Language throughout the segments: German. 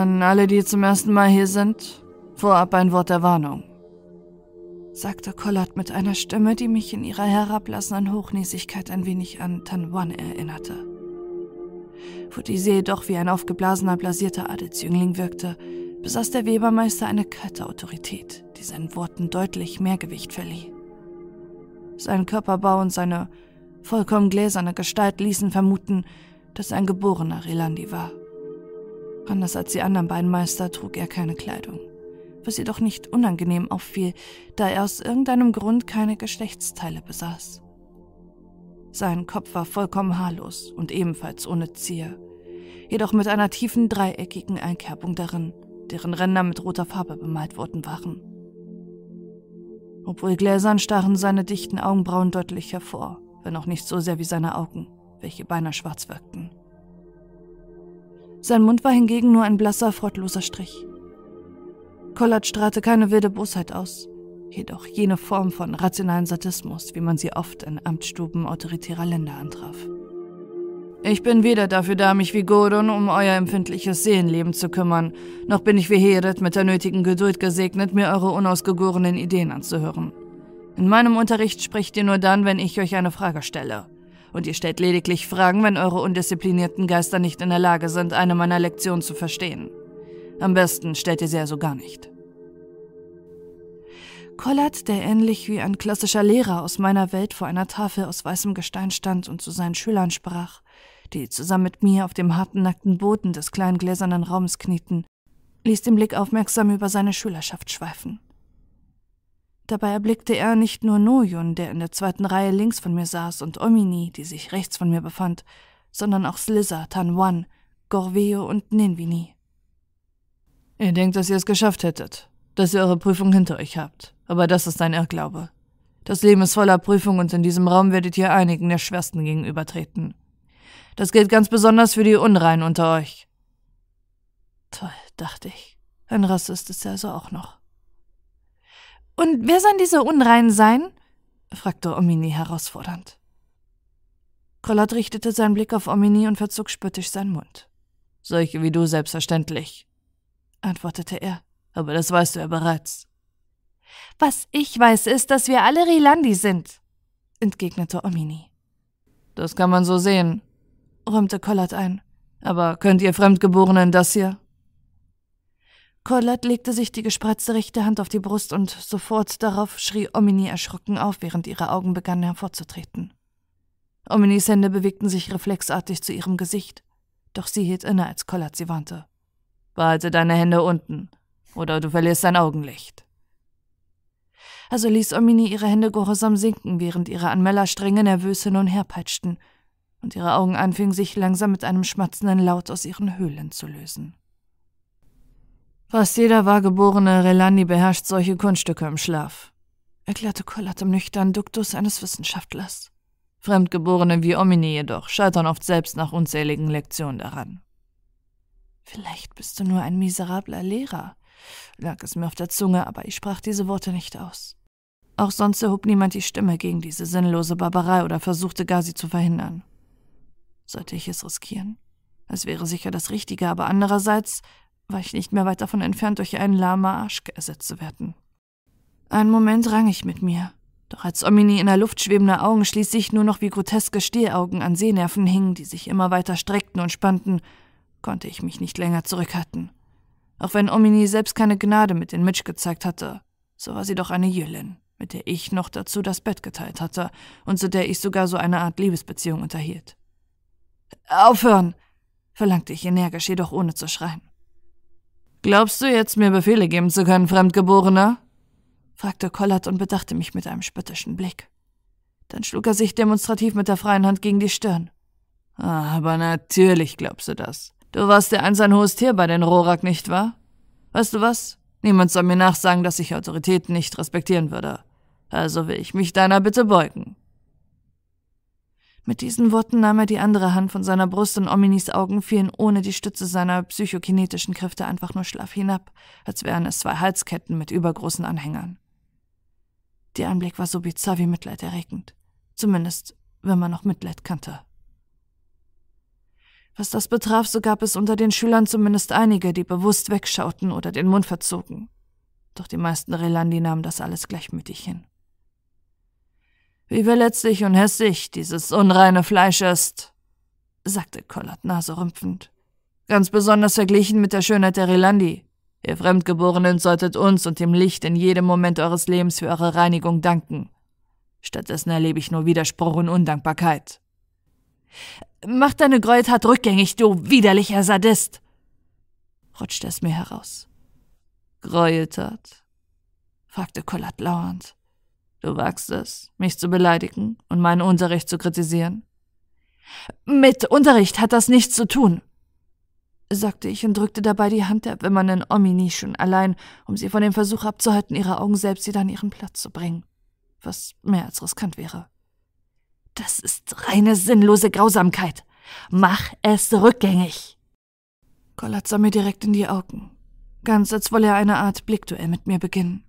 An alle, die zum ersten Mal hier sind, vorab ein Wort der Warnung, sagte Collard mit einer Stimme, die mich in ihrer herablassenden Hochnäsigkeit ein wenig an Tanwan erinnerte. Wo diese jedoch wie ein aufgeblasener, blasierter Adelsjüngling wirkte, besaß der Webermeister eine kalte Autorität, die seinen Worten deutlich mehr Gewicht verlieh. Sein Körperbau und seine vollkommen gläserne Gestalt ließen vermuten, dass er ein geborener Relandi war. Anders als die anderen beiden Meister trug er keine Kleidung, was jedoch nicht unangenehm auffiel, da er aus irgendeinem Grund keine Geschlechtsteile besaß. Sein Kopf war vollkommen haarlos und ebenfalls ohne Zier, jedoch mit einer tiefen dreieckigen Einkerbung darin, deren Ränder mit roter Farbe bemalt worden waren. Obwohl gläsern stachen seine dichten Augenbrauen deutlich hervor, wenn auch nicht so sehr wie seine Augen, welche beinahe schwarz wirkten. Sein Mund war hingegen nur ein blasser, freudloser Strich. Collard strahlte keine wilde Bosheit aus, jedoch jene Form von rationalen Sadismus, wie man sie oft in Amtsstuben autoritärer Länder antraf. Ich bin weder dafür da, mich wie Gordon um euer empfindliches Seelenleben zu kümmern, noch bin ich wie Heret mit der nötigen Geduld gesegnet, mir eure unausgegorenen Ideen anzuhören. In meinem Unterricht spricht ihr nur dann, wenn ich euch eine Frage stelle. Und ihr stellt lediglich Fragen, wenn eure undisziplinierten Geister nicht in der Lage sind, eine meiner Lektionen zu verstehen. Am besten stellt ihr sie also gar nicht. Collard, der ähnlich wie ein klassischer Lehrer aus meiner Welt vor einer Tafel aus weißem Gestein stand und zu seinen Schülern sprach, die zusammen mit mir auf dem harten, nackten Boden des kleinen gläsernen Raums knieten, ließ den Blick aufmerksam über seine Schülerschaft schweifen. Dabei erblickte er nicht nur Noyun, der in der zweiten Reihe links von mir saß, und Omini, die sich rechts von mir befand, sondern auch Slizza, Tanwan, Gorveo und Ninvini. Ihr denkt, dass ihr es geschafft hättet, dass ihr eure Prüfung hinter euch habt, aber das ist ein Irrglaube. Das Leben ist voller Prüfung und in diesem Raum werdet ihr einigen der schwersten gegenübertreten. Das gilt ganz besonders für die Unreinen unter euch. Toll, dachte ich. Ein Rassist ist er also auch noch. Und wer sollen diese Unreinen sein? fragte Omini herausfordernd. Collard richtete seinen Blick auf Omini und verzog spöttisch seinen Mund. Solche wie du selbstverständlich, antwortete er. Aber das weißt du ja bereits. Was ich weiß, ist, dass wir alle Rilandi sind, entgegnete Omini. Das kann man so sehen, räumte Collard ein. Aber könnt ihr Fremdgeborenen das hier? Collard legte sich die gespreizte rechte Hand auf die Brust und sofort darauf schrie Omini erschrocken auf, während ihre Augen begannen hervorzutreten. Ominis Hände bewegten sich reflexartig zu ihrem Gesicht, doch sie hielt inne, als Collard sie warnte. Behalte deine Hände unten, oder du verlierst dein Augenlicht. Also ließ Omini ihre Hände gehorsam sinken, während ihre Anmeller strenge nervös hin und her peitschten und ihre Augen anfingen sich langsam mit einem schmatzenden Laut aus ihren Höhlen zu lösen. Fast jeder wahrgeborene Relani beherrscht solche Kunststücke im Schlaf, erklärte Collard im nüchternen Duktus eines Wissenschaftlers. Fremdgeborene wie Omini jedoch scheitern oft selbst nach unzähligen Lektionen daran. Vielleicht bist du nur ein miserabler Lehrer, lag es mir auf der Zunge, aber ich sprach diese Worte nicht aus. Auch sonst erhob niemand die Stimme gegen diese sinnlose Barbarei oder versuchte gar sie zu verhindern. Sollte ich es riskieren? Es wäre sicher das Richtige, aber andererseits war ich nicht mehr weit davon entfernt, durch einen Lama Aschke ersetzt zu werden. Einen Moment rang ich mit mir, doch als Omini in der Luft schwebende Augen schließlich nur noch wie groteske Stehaugen an Sehnerven hingen, die sich immer weiter streckten und spannten, konnte ich mich nicht länger zurückhalten. Auch wenn Omini selbst keine Gnade mit den Mitch gezeigt hatte, so war sie doch eine Jüllin, mit der ich noch dazu das Bett geteilt hatte und zu der ich sogar so eine Art Liebesbeziehung unterhielt. Aufhören! verlangte ich energisch, jedoch ohne zu schreien. Glaubst du jetzt, mir Befehle geben zu können, Fremdgeborener? fragte Collard und bedachte mich mit einem spöttischen Blick. Dann schlug er sich demonstrativ mit der freien Hand gegen die Stirn. Ah, aber natürlich glaubst du das. Du warst der eins ein hohes Tier bei den Rorak, nicht wahr? Weißt du was? Niemand soll mir nachsagen, dass ich Autoritäten nicht respektieren würde. Also will ich mich deiner Bitte beugen. Mit diesen Worten nahm er die andere Hand von seiner Brust und Ominis Augen fielen ohne die Stütze seiner psychokinetischen Kräfte einfach nur schlaff hinab, als wären es zwei Halsketten mit übergroßen Anhängern. Der Anblick war so bizarr wie mitleiderregend. Zumindest, wenn man noch Mitleid kannte. Was das betraf, so gab es unter den Schülern zumindest einige, die bewusst wegschauten oder den Mund verzogen. Doch die meisten Relandi nahmen das alles gleichmütig hin. Wie verletzlich und hässlich dieses unreine Fleisch ist, sagte Collard naserümpfend. Ganz besonders verglichen mit der Schönheit der Relandi. Ihr Fremdgeborenen solltet uns und dem Licht in jedem Moment eures Lebens für eure Reinigung danken. Stattdessen erlebe ich nur Widerspruch und Undankbarkeit. Mach deine Gräueltat rückgängig, du widerlicher Sadist! rutschte es mir heraus. Gräueltat? fragte Collat lauernd. Du wagst es, mich zu beleidigen und meinen Unterricht zu kritisieren? Mit Unterricht hat das nichts zu tun, sagte ich und drückte dabei die Hand der wimmernden Omini schon allein, um sie von dem Versuch abzuhalten, ihre Augen selbst wieder an ihren Platz zu bringen, was mehr als riskant wäre. Das ist reine sinnlose Grausamkeit. Mach es rückgängig. Collat sah mir direkt in die Augen, ganz als wolle er eine Art Blickduell mit mir beginnen.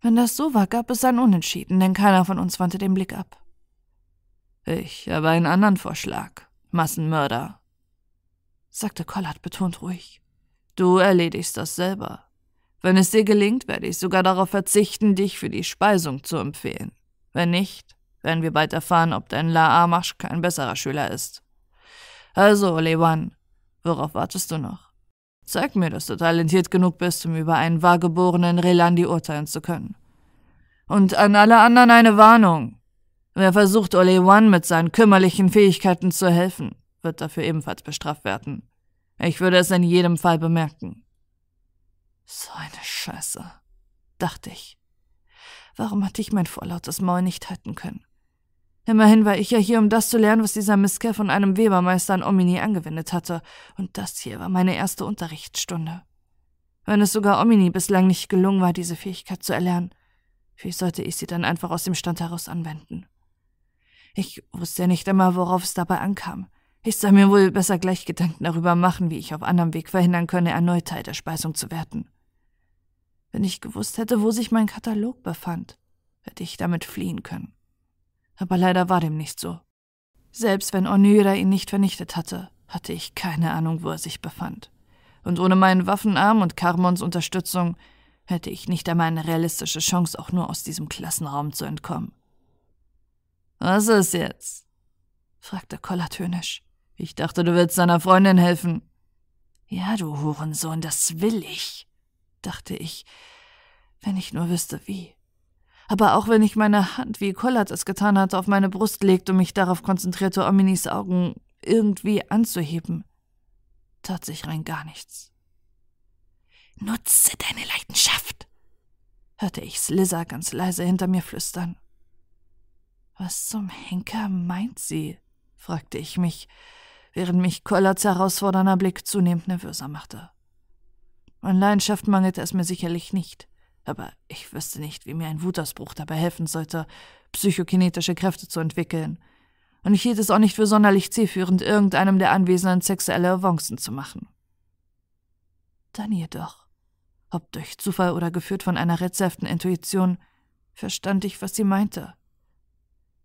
Wenn das so war, gab es ein Unentschieden, denn keiner von uns wandte den Blick ab. Ich habe einen anderen Vorschlag, Massenmörder, sagte Collard betont ruhig. Du erledigst das selber. Wenn es dir gelingt, werde ich sogar darauf verzichten, dich für die Speisung zu empfehlen. Wenn nicht, werden wir bald erfahren, ob dein La Amash kein besserer Schüler ist. Also, Lewan, worauf wartest du noch? Zeig mir, dass du talentiert genug bist, um über einen wahrgeborenen Relandi urteilen zu können. Und an alle anderen eine Warnung. Wer versucht, Ole One mit seinen kümmerlichen Fähigkeiten zu helfen, wird dafür ebenfalls bestraft werden. Ich würde es in jedem Fall bemerken. So eine Scheiße, dachte ich. Warum hatte ich mein vorlautes Maul nicht halten können? Immerhin war ich ja hier, um das zu lernen, was dieser Misker von einem Webermeister an Omini angewendet hatte, und das hier war meine erste Unterrichtsstunde. Wenn es sogar Omini bislang nicht gelungen war, diese Fähigkeit zu erlernen, wie sollte ich sie dann einfach aus dem Stand heraus anwenden? Ich wusste ja nicht einmal, worauf es dabei ankam. Ich soll mir wohl besser gleich Gedanken darüber machen, wie ich auf anderem Weg verhindern könne, erneut Teil der Speisung zu werden. Wenn ich gewusst hätte, wo sich mein Katalog befand, hätte ich damit fliehen können. Aber leider war dem nicht so. Selbst wenn Onira ihn nicht vernichtet hatte, hatte ich keine Ahnung, wo er sich befand. Und ohne meinen Waffenarm und Carmons Unterstützung hätte ich nicht einmal eine realistische Chance, auch nur aus diesem Klassenraum zu entkommen. Was ist jetzt? fragte Koller tönisch. Ich dachte, du willst deiner Freundin helfen. Ja, du Hurensohn, das will ich, dachte ich, wenn ich nur wüsste wie. Aber auch wenn ich meine Hand, wie Collard es getan hatte, auf meine Brust legte und mich darauf konzentrierte, Ominis Augen irgendwie anzuheben, tat sich rein gar nichts. Nutze deine Leidenschaft, hörte ich Slizzer ganz leise hinter mir flüstern. Was zum Henker meint sie? fragte ich mich, während mich Collards herausfordernder Blick zunehmend nervöser machte. An Leidenschaft mangelte es mir sicherlich nicht, aber ich wüsste nicht, wie mir ein Wutausbruch dabei helfen sollte, psychokinetische Kräfte zu entwickeln. Und ich hielt es auch nicht für sonderlich zielführend, irgendeinem der Anwesenden sexuelle Avancen zu machen. Dann jedoch, ob durch Zufall oder geführt von einer rätselhaften Intuition, verstand ich, was sie meinte.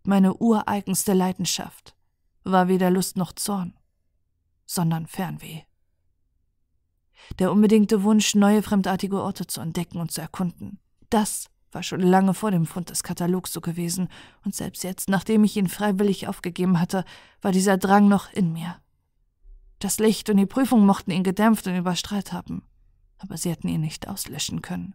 Meine ureigenste Leidenschaft war weder Lust noch Zorn, sondern Fernweh. Der unbedingte Wunsch, neue fremdartige Orte zu entdecken und zu erkunden. Das war schon lange vor dem Fund des Katalogs so gewesen, und selbst jetzt, nachdem ich ihn freiwillig aufgegeben hatte, war dieser Drang noch in mir. Das Licht und die Prüfung mochten ihn gedämpft und überstrahlt haben, aber sie hätten ihn nicht auslöschen können.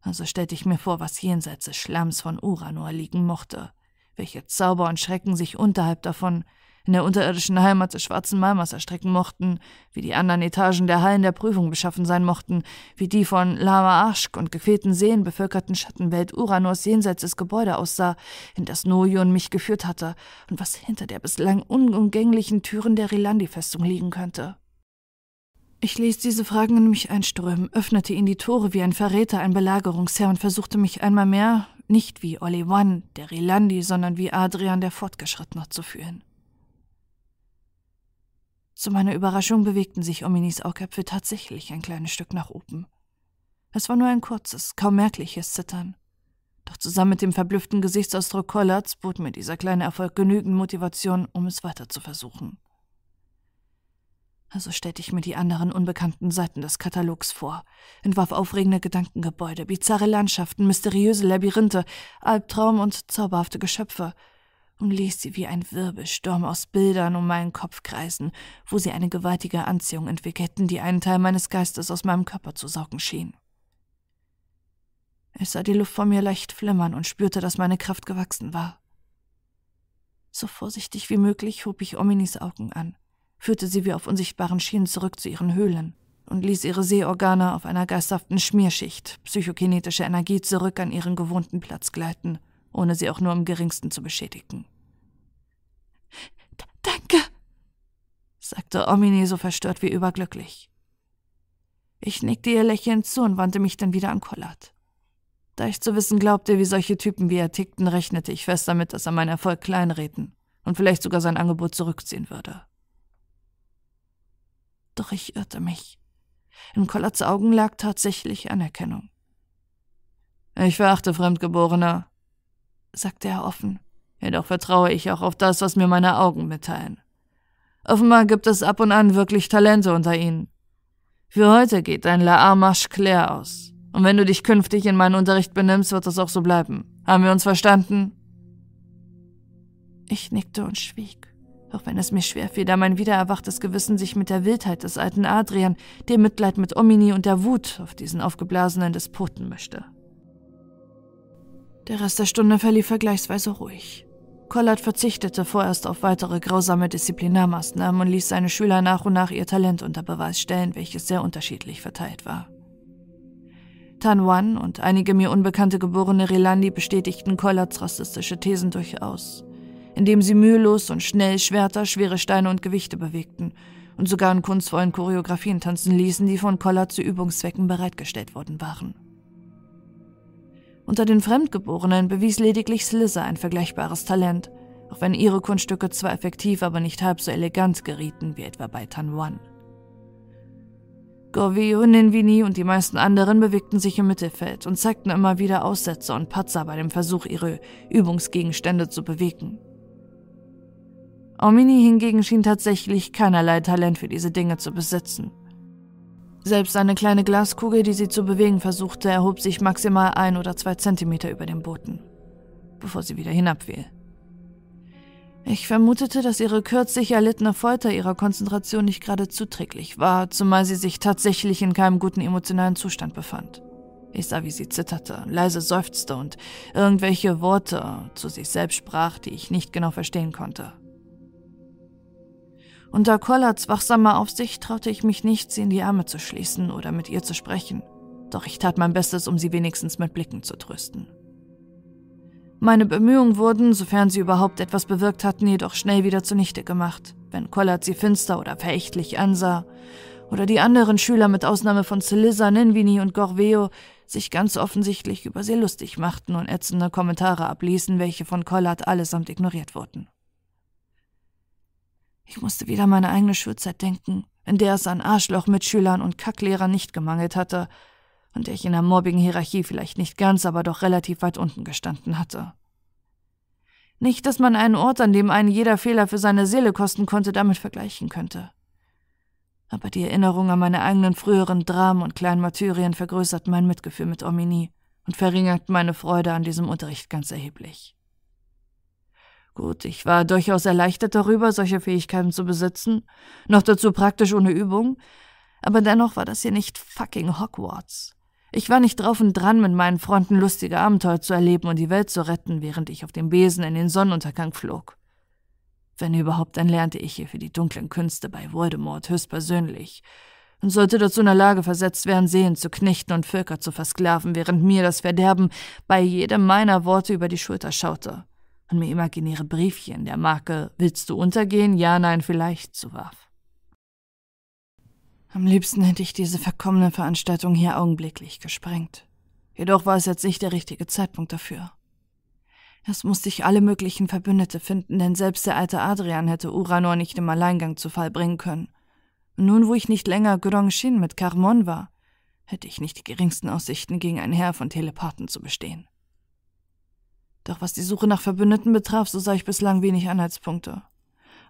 Also stellte ich mir vor, was jenseits des Schlamms von Uranor liegen mochte, welche Zauber und Schrecken sich unterhalb davon in der unterirdischen Heimat des schwarzen Malmers erstrecken mochten, wie die anderen Etagen der Hallen der Prüfung beschaffen sein mochten, wie die von Lama Arschk und gequälten Seen bevölkerten Schattenwelt Uranus jenseits des Gebäude aussah, in das Nojon mich geführt hatte, und was hinter der bislang unumgänglichen Türen der Rilandi-Festung liegen könnte. Ich ließ diese Fragen in mich einströmen, öffnete ihnen die Tore wie ein Verräter, ein Belagerungsherr und versuchte mich einmal mehr, nicht wie Oli One, der Rilandi, sondern wie Adrian, der Fortgeschrittene, zu fühlen. Zu meiner Überraschung bewegten sich Ominis Augäpfel tatsächlich ein kleines Stück nach oben. Es war nur ein kurzes, kaum merkliches Zittern. Doch zusammen mit dem verblüfften Gesichtsausdruck Collards bot mir dieser kleine Erfolg genügend Motivation, um es weiter zu versuchen. Also stellte ich mir die anderen unbekannten Seiten des Katalogs vor, entwarf aufregende Gedankengebäude, bizarre Landschaften, mysteriöse Labyrinthe, Albtraum und zauberhafte Geschöpfe und ließ sie wie ein Wirbelsturm aus Bildern um meinen Kopf kreisen, wo sie eine gewaltige Anziehung entwickelten, die einen Teil meines Geistes aus meinem Körper zu saugen schien. Ich sah die Luft vor mir leicht flimmern und spürte, dass meine Kraft gewachsen war. So vorsichtig wie möglich hob ich Ominis Augen an führte sie wie auf unsichtbaren Schienen zurück zu ihren Höhlen und ließ ihre Sehorgane auf einer geisterhaften Schmierschicht psychokinetische Energie zurück an ihren gewohnten Platz gleiten, ohne sie auch nur im geringsten zu beschädigen. Danke, sagte Omini so verstört wie überglücklich. Ich nickte ihr lächelnd zu und wandte mich dann wieder an Collard. Da ich zu wissen glaubte, wie solche Typen wie er tickten, rechnete ich fest damit, dass er meinen Erfolg kleinreden und vielleicht sogar sein Angebot zurückziehen würde. Doch ich irrte mich. In Collards Augen lag tatsächlich Anerkennung. Ich verachte Fremdgeborene, sagte er offen. Jedoch vertraue ich auch auf das, was mir meine Augen mitteilen. Offenbar gibt es ab und an wirklich Talente unter ihnen. Für heute geht dein La Armache Claire aus. Und wenn du dich künftig in meinen Unterricht benimmst, wird das auch so bleiben. Haben wir uns verstanden? Ich nickte und schwieg auch wenn es mir schwerfiel, da mein wiedererwachtes Gewissen sich mit der Wildheit des alten Adrian, dem Mitleid mit Omini und der Wut auf diesen aufgeblasenen Despoten mischte. Der Rest der Stunde verlief vergleichsweise ruhig. Collard verzichtete vorerst auf weitere grausame Disziplinarmaßnahmen und ließ seine Schüler nach und nach ihr Talent unter Beweis stellen, welches sehr unterschiedlich verteilt war. Tan Wan und einige mir unbekannte geborene Relandi bestätigten Collards rassistische Thesen durchaus indem sie mühelos und schnell Schwerter, schwere Steine und Gewichte bewegten und sogar in kunstvollen Choreografien tanzen ließen, die von Collard zu Übungszwecken bereitgestellt worden waren. Unter den Fremdgeborenen bewies lediglich Slizzer ein vergleichbares Talent, auch wenn ihre Kunststücke zwar effektiv, aber nicht halb so elegant gerieten wie etwa bei Tan Wan. Gorvio, Ninvini und die meisten anderen bewegten sich im Mittelfeld und zeigten immer wieder Aussätze und Patzer bei dem Versuch, ihre Übungsgegenstände zu bewegen. Omini hingegen schien tatsächlich keinerlei Talent für diese Dinge zu besitzen. Selbst eine kleine Glaskugel, die sie zu bewegen versuchte, erhob sich maximal ein oder zwei Zentimeter über dem Boden, bevor sie wieder hinabfiel. Ich vermutete, dass ihre kürzlich erlittene Folter ihrer Konzentration nicht gerade zuträglich war, zumal sie sich tatsächlich in keinem guten emotionalen Zustand befand. Ich sah, wie sie zitterte, leise seufzte und irgendwelche Worte zu sich selbst sprach, die ich nicht genau verstehen konnte. Unter Collards wachsamer Aufsicht traute ich mich nicht, sie in die Arme zu schließen oder mit ihr zu sprechen, doch ich tat mein Bestes, um sie wenigstens mit Blicken zu trösten. Meine Bemühungen wurden, sofern sie überhaupt etwas bewirkt hatten, jedoch schnell wieder zunichte gemacht, wenn Collard sie finster oder verächtlich ansah, oder die anderen Schüler mit Ausnahme von Celissa, Ninvini und Gorveo sich ganz offensichtlich über sie lustig machten und ätzende Kommentare abließen, welche von Collard allesamt ignoriert wurden. Ich musste wieder meine eigene Schulzeit denken, in der es an Arschloch-Mitschülern und Kacklehrern nicht gemangelt hatte und der ich in der Mobbing-Hierarchie vielleicht nicht ganz, aber doch relativ weit unten gestanden hatte. Nicht, dass man einen Ort, an dem einen jeder Fehler für seine Seele kosten konnte, damit vergleichen könnte. Aber die Erinnerung an meine eigenen früheren Dramen und kleinen Martyrien vergrößerten mein Mitgefühl mit Omini und verringerten meine Freude an diesem Unterricht ganz erheblich. Gut, ich war durchaus erleichtert darüber, solche Fähigkeiten zu besitzen, noch dazu praktisch ohne Übung, aber dennoch war das hier nicht fucking Hogwarts. Ich war nicht drauf und dran, mit meinen Freunden lustige Abenteuer zu erleben und die Welt zu retten, während ich auf dem Besen in den Sonnenuntergang flog. Wenn überhaupt, dann lernte ich hier für die dunklen Künste bei Voldemort höchstpersönlich und sollte dazu in der Lage versetzt werden, Seelen zu knechten und Völker zu versklaven, während mir das Verderben bei jedem meiner Worte über die Schulter schaute und mir imaginäre Briefchen der Marke Willst du untergehen? Ja, nein, vielleicht zuwarf. Am liebsten hätte ich diese verkommene Veranstaltung hier augenblicklich gesprengt. Jedoch war es jetzt nicht der richtige Zeitpunkt dafür. Erst musste ich alle möglichen Verbündete finden, denn selbst der alte Adrian hätte Uranor nicht im Alleingang zu Fall bringen können. Und nun, wo ich nicht länger Grong-Shin mit Carmon war, hätte ich nicht die geringsten Aussichten, gegen ein Heer von Telepathen zu bestehen. Doch was die Suche nach Verbündeten betraf, so sah ich bislang wenig Anhaltspunkte.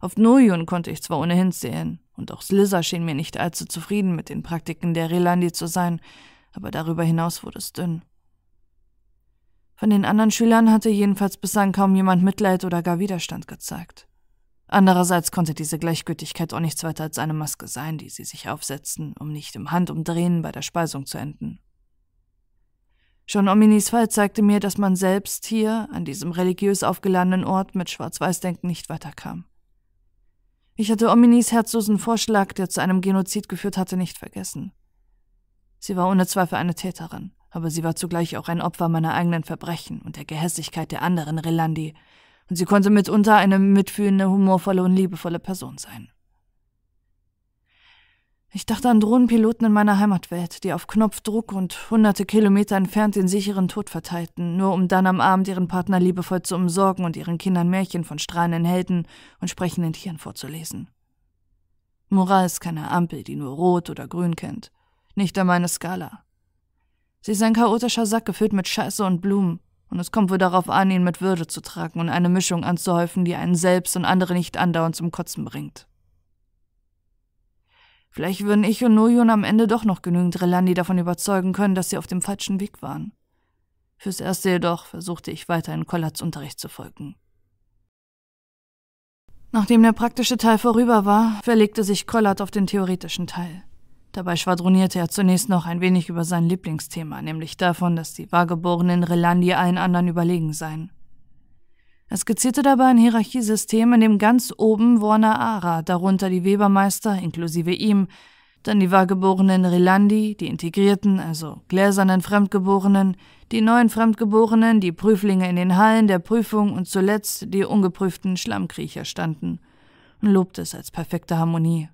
Auf Noyun konnte ich zwar ohnehin zählen, und auch Slizza schien mir nicht allzu zufrieden mit den Praktiken der Relandi zu sein, aber darüber hinaus wurde es dünn. Von den anderen Schülern hatte jedenfalls bislang kaum jemand Mitleid oder gar Widerstand gezeigt. Andererseits konnte diese Gleichgültigkeit auch nichts weiter als eine Maske sein, die sie sich aufsetzten, um nicht im Handumdrehen bei der Speisung zu enden. Schon Ominis Fall zeigte mir, dass man selbst hier, an diesem religiös aufgeladenen Ort, mit Schwarz-Weiß-Denken nicht weiterkam. Ich hatte Ominis herzlosen Vorschlag, der zu einem Genozid geführt hatte, nicht vergessen. Sie war ohne Zweifel eine Täterin, aber sie war zugleich auch ein Opfer meiner eigenen Verbrechen und der Gehässigkeit der anderen Relandi, und sie konnte mitunter eine mitfühlende, humorvolle und liebevolle Person sein. Ich dachte an Drohnenpiloten in meiner Heimatwelt, die auf Knopfdruck und hunderte Kilometer entfernt den sicheren Tod verteilten, nur um dann am Abend ihren Partner liebevoll zu umsorgen und ihren Kindern Märchen von strahlenden Helden und sprechenden Tieren vorzulesen. Moral ist keine Ampel, die nur rot oder grün kennt. Nicht an meine Skala. Sie ist ein chaotischer Sack gefüllt mit Scheiße und Blumen, und es kommt wohl darauf an, ihn mit Würde zu tragen und eine Mischung anzuhäufen, die einen selbst und andere nicht andauernd zum Kotzen bringt. Vielleicht würden ich und Nojun am Ende doch noch genügend Relandi davon überzeugen können, dass sie auf dem falschen Weg waren. Fürs Erste jedoch versuchte ich weiter in Kollats Unterricht zu folgen. Nachdem der praktische Teil vorüber war, verlegte sich Kollat auf den theoretischen Teil. Dabei schwadronierte er zunächst noch ein wenig über sein Lieblingsthema, nämlich davon, dass die wahrgeborenen Relandi allen anderen überlegen seien. Er skizzierte dabei ein Hierarchiesystem, in dem ganz oben Warner Ara, darunter die Webermeister inklusive ihm, dann die wahrgeborenen Rilandi, die integrierten, also gläsernen Fremdgeborenen, die neuen Fremdgeborenen, die Prüflinge in den Hallen der Prüfung und zuletzt die ungeprüften Schlammkriecher standen und lobte es als perfekte Harmonie.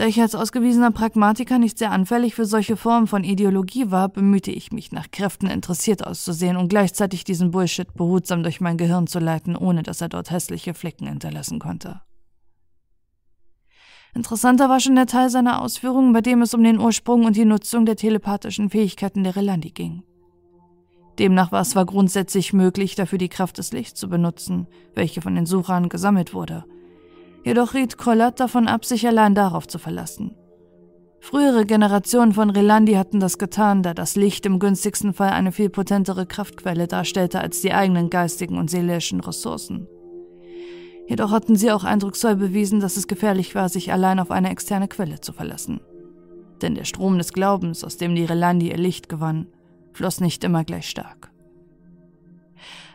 Da ich als ausgewiesener Pragmatiker nicht sehr anfällig für solche Formen von Ideologie war, bemühte ich mich, nach Kräften interessiert auszusehen und gleichzeitig diesen Bullshit behutsam durch mein Gehirn zu leiten, ohne dass er dort hässliche Flecken hinterlassen konnte. Interessanter war schon der Teil seiner Ausführungen, bei dem es um den Ursprung und die Nutzung der telepathischen Fähigkeiten der Relandi ging. Demnach war es zwar grundsätzlich möglich, dafür die Kraft des Lichts zu benutzen, welche von den Suchern gesammelt wurde – Jedoch riet Collat davon ab, sich allein darauf zu verlassen. Frühere Generationen von Relandi hatten das getan, da das Licht im günstigsten Fall eine viel potentere Kraftquelle darstellte als die eigenen geistigen und seelischen Ressourcen. Jedoch hatten sie auch eindrucksvoll bewiesen, dass es gefährlich war, sich allein auf eine externe Quelle zu verlassen. Denn der Strom des Glaubens, aus dem die Relandi ihr Licht gewann, floss nicht immer gleich stark.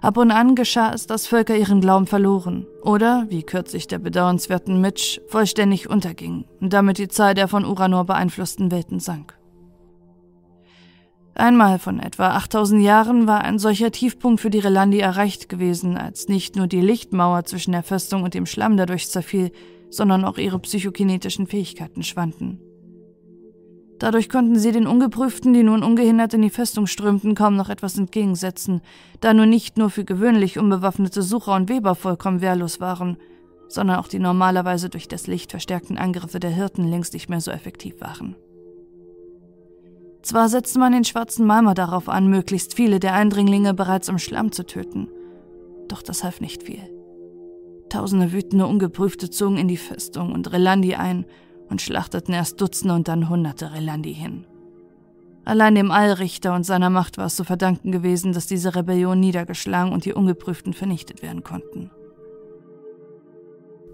Ab und an geschah es, dass Völker ihren Glauben verloren oder, wie kürzlich der bedauernswerten Mitch, vollständig untergingen und damit die Zahl der von Uranor beeinflussten Welten sank. Einmal von etwa 8000 Jahren war ein solcher Tiefpunkt für die Relandi erreicht gewesen, als nicht nur die Lichtmauer zwischen der Festung und dem Schlamm dadurch zerfiel, sondern auch ihre psychokinetischen Fähigkeiten schwanden. Dadurch konnten sie den Ungeprüften, die nun ungehindert in die Festung strömten, kaum noch etwas entgegensetzen, da nun nicht nur für gewöhnlich unbewaffnete Sucher und Weber vollkommen wehrlos waren, sondern auch die normalerweise durch das Licht verstärkten Angriffe der Hirten längst nicht mehr so effektiv waren. Zwar setzte man den schwarzen Malmer darauf an, möglichst viele der Eindringlinge bereits im Schlamm zu töten, doch das half nicht viel. Tausende wütende Ungeprüfte zogen in die Festung und Relandi ein, und schlachteten erst Dutzende und dann Hunderte Relandi hin. Allein dem Allrichter und seiner Macht war es zu verdanken gewesen, dass diese Rebellion niedergeschlagen und die Ungeprüften vernichtet werden konnten.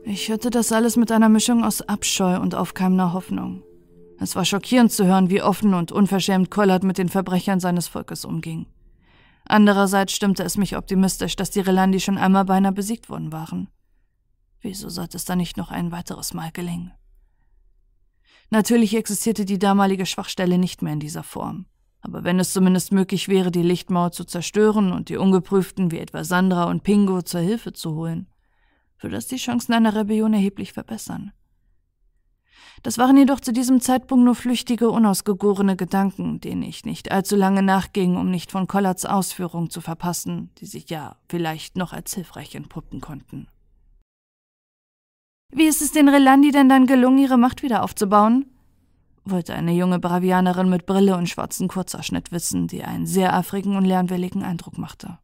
Ich hörte das alles mit einer Mischung aus Abscheu und aufkeimender Hoffnung. Es war schockierend zu hören, wie offen und unverschämt Kollard mit den Verbrechern seines Volkes umging. Andererseits stimmte es mich optimistisch, dass die Relandi schon einmal beinahe besiegt worden waren. Wieso sollte es dann nicht noch ein weiteres Mal gelingen? Natürlich existierte die damalige Schwachstelle nicht mehr in dieser Form. Aber wenn es zumindest möglich wäre, die Lichtmauer zu zerstören und die Ungeprüften wie etwa Sandra und Pingo zur Hilfe zu holen, würde das die Chancen einer Rebellion erheblich verbessern. Das waren jedoch zu diesem Zeitpunkt nur flüchtige, unausgegorene Gedanken, denen ich nicht allzu lange nachging, um nicht von Collards Ausführungen zu verpassen, die sich ja vielleicht noch als hilfreich entpuppen konnten. Wie ist es den Relandi denn dann gelungen, ihre Macht wieder aufzubauen? wollte eine junge Bravianerin mit Brille und schwarzem Kurzerschnitt wissen, die einen sehr afrigen und lernwilligen Eindruck machte.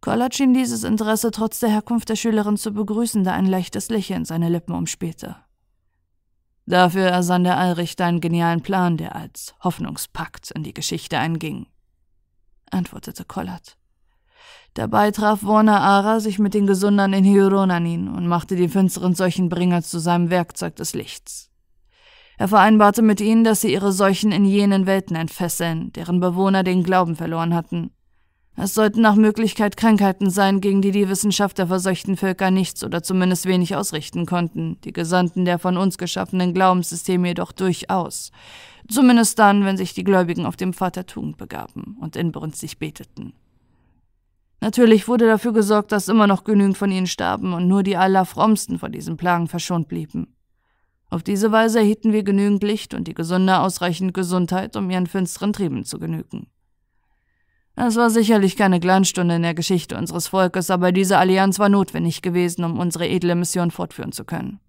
Collard schien dieses Interesse trotz der Herkunft der Schülerin zu begrüßen, da ein leichtes Lächeln seine Lippen umspielte. Dafür ersann der Allrichter einen genialen Plan, der als Hoffnungspakt in die Geschichte einging, antwortete Collard. Dabei traf Warner Ara sich mit den Gesundern in Hieronanin und machte die finsteren Seuchenbringer zu seinem Werkzeug des Lichts. Er vereinbarte mit ihnen, dass sie ihre Seuchen in jenen Welten entfesseln, deren Bewohner den Glauben verloren hatten. Es sollten nach Möglichkeit Krankheiten sein, gegen die die Wissenschaft der verseuchten Völker nichts oder zumindest wenig ausrichten konnten, die Gesandten der von uns geschaffenen Glaubenssysteme jedoch durchaus. Zumindest dann, wenn sich die Gläubigen auf dem Pfad Tugend begaben und inbrünstig beteten. Natürlich wurde dafür gesorgt, dass immer noch genügend von ihnen starben und nur die Allerfrommsten von diesen Plagen verschont blieben. Auf diese Weise erhielten wir genügend Licht und die Gesunde ausreichend Gesundheit, um ihren finsteren Trieben zu genügen. Es war sicherlich keine Glanzstunde in der Geschichte unseres Volkes, aber diese Allianz war notwendig gewesen, um unsere edle Mission fortführen zu können.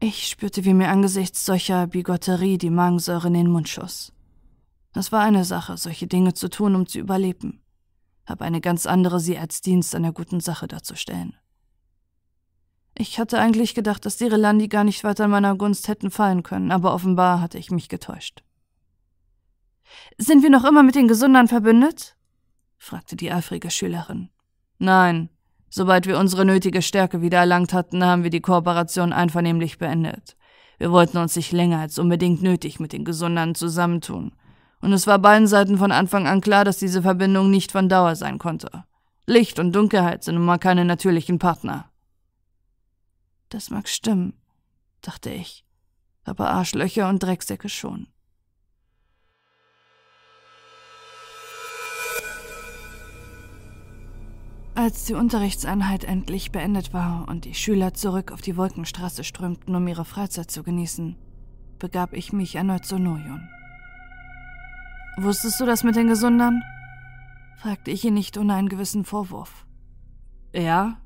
Ich spürte, wie mir angesichts solcher Bigotterie die Magensäure in den Mund schoss. Es war eine Sache, solche Dinge zu tun, um zu überleben, aber eine ganz andere, sie als Dienst der guten Sache darzustellen. Ich hatte eigentlich gedacht, dass die Relandi gar nicht weiter in meiner Gunst hätten fallen können, aber offenbar hatte ich mich getäuscht. Sind wir noch immer mit den Gesundern verbündet? fragte die eifrige Schülerin. Nein. Sobald wir unsere nötige Stärke wieder erlangt hatten, haben wir die Kooperation einvernehmlich beendet. Wir wollten uns nicht länger als unbedingt nötig mit den Gesundern zusammentun. Und es war beiden Seiten von Anfang an klar, dass diese Verbindung nicht von Dauer sein konnte. Licht und Dunkelheit sind nun mal keine natürlichen Partner. Das mag stimmen, dachte ich, aber Arschlöcher und Drecksäcke schon. Als die Unterrichtseinheit endlich beendet war und die Schüler zurück auf die Wolkenstraße strömten, um ihre Freizeit zu genießen, begab ich mich erneut zu Nojon. Wusstest du das mit den Gesundern? fragte ich ihn nicht ohne einen gewissen Vorwurf. Ja,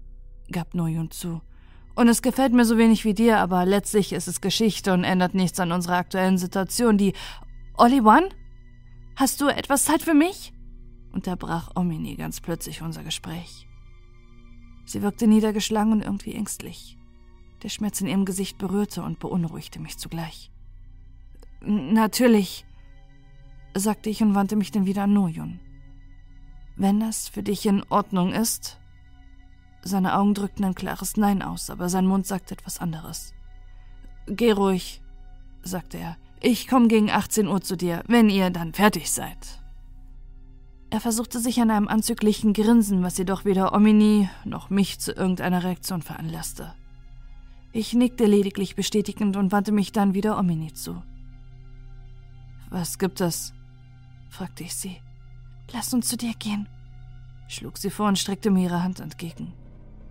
gab Nojon zu. Und es gefällt mir so wenig wie dir, aber letztlich ist es Geschichte und ändert nichts an unserer aktuellen Situation. Die One? Hast du etwas Zeit für mich? unterbrach Omini ganz plötzlich unser Gespräch. Sie wirkte niedergeschlagen und irgendwie ängstlich. Der Schmerz in ihrem Gesicht berührte und beunruhigte mich zugleich. Natürlich, sagte ich und wandte mich dann wieder an Nojun. Wenn das für dich in Ordnung ist. Seine Augen drückten ein klares Nein aus, aber sein Mund sagte etwas anderes. Geh ruhig, sagte er. Ich komme gegen 18 Uhr zu dir, wenn ihr dann fertig seid. Er versuchte sich an einem anzüglichen Grinsen, was jedoch weder Omini noch mich zu irgendeiner Reaktion veranlasste. Ich nickte lediglich bestätigend und wandte mich dann wieder Omini zu. Was gibt es? Fragte ich sie. Lass uns zu dir gehen, schlug sie vor und streckte mir ihre Hand entgegen.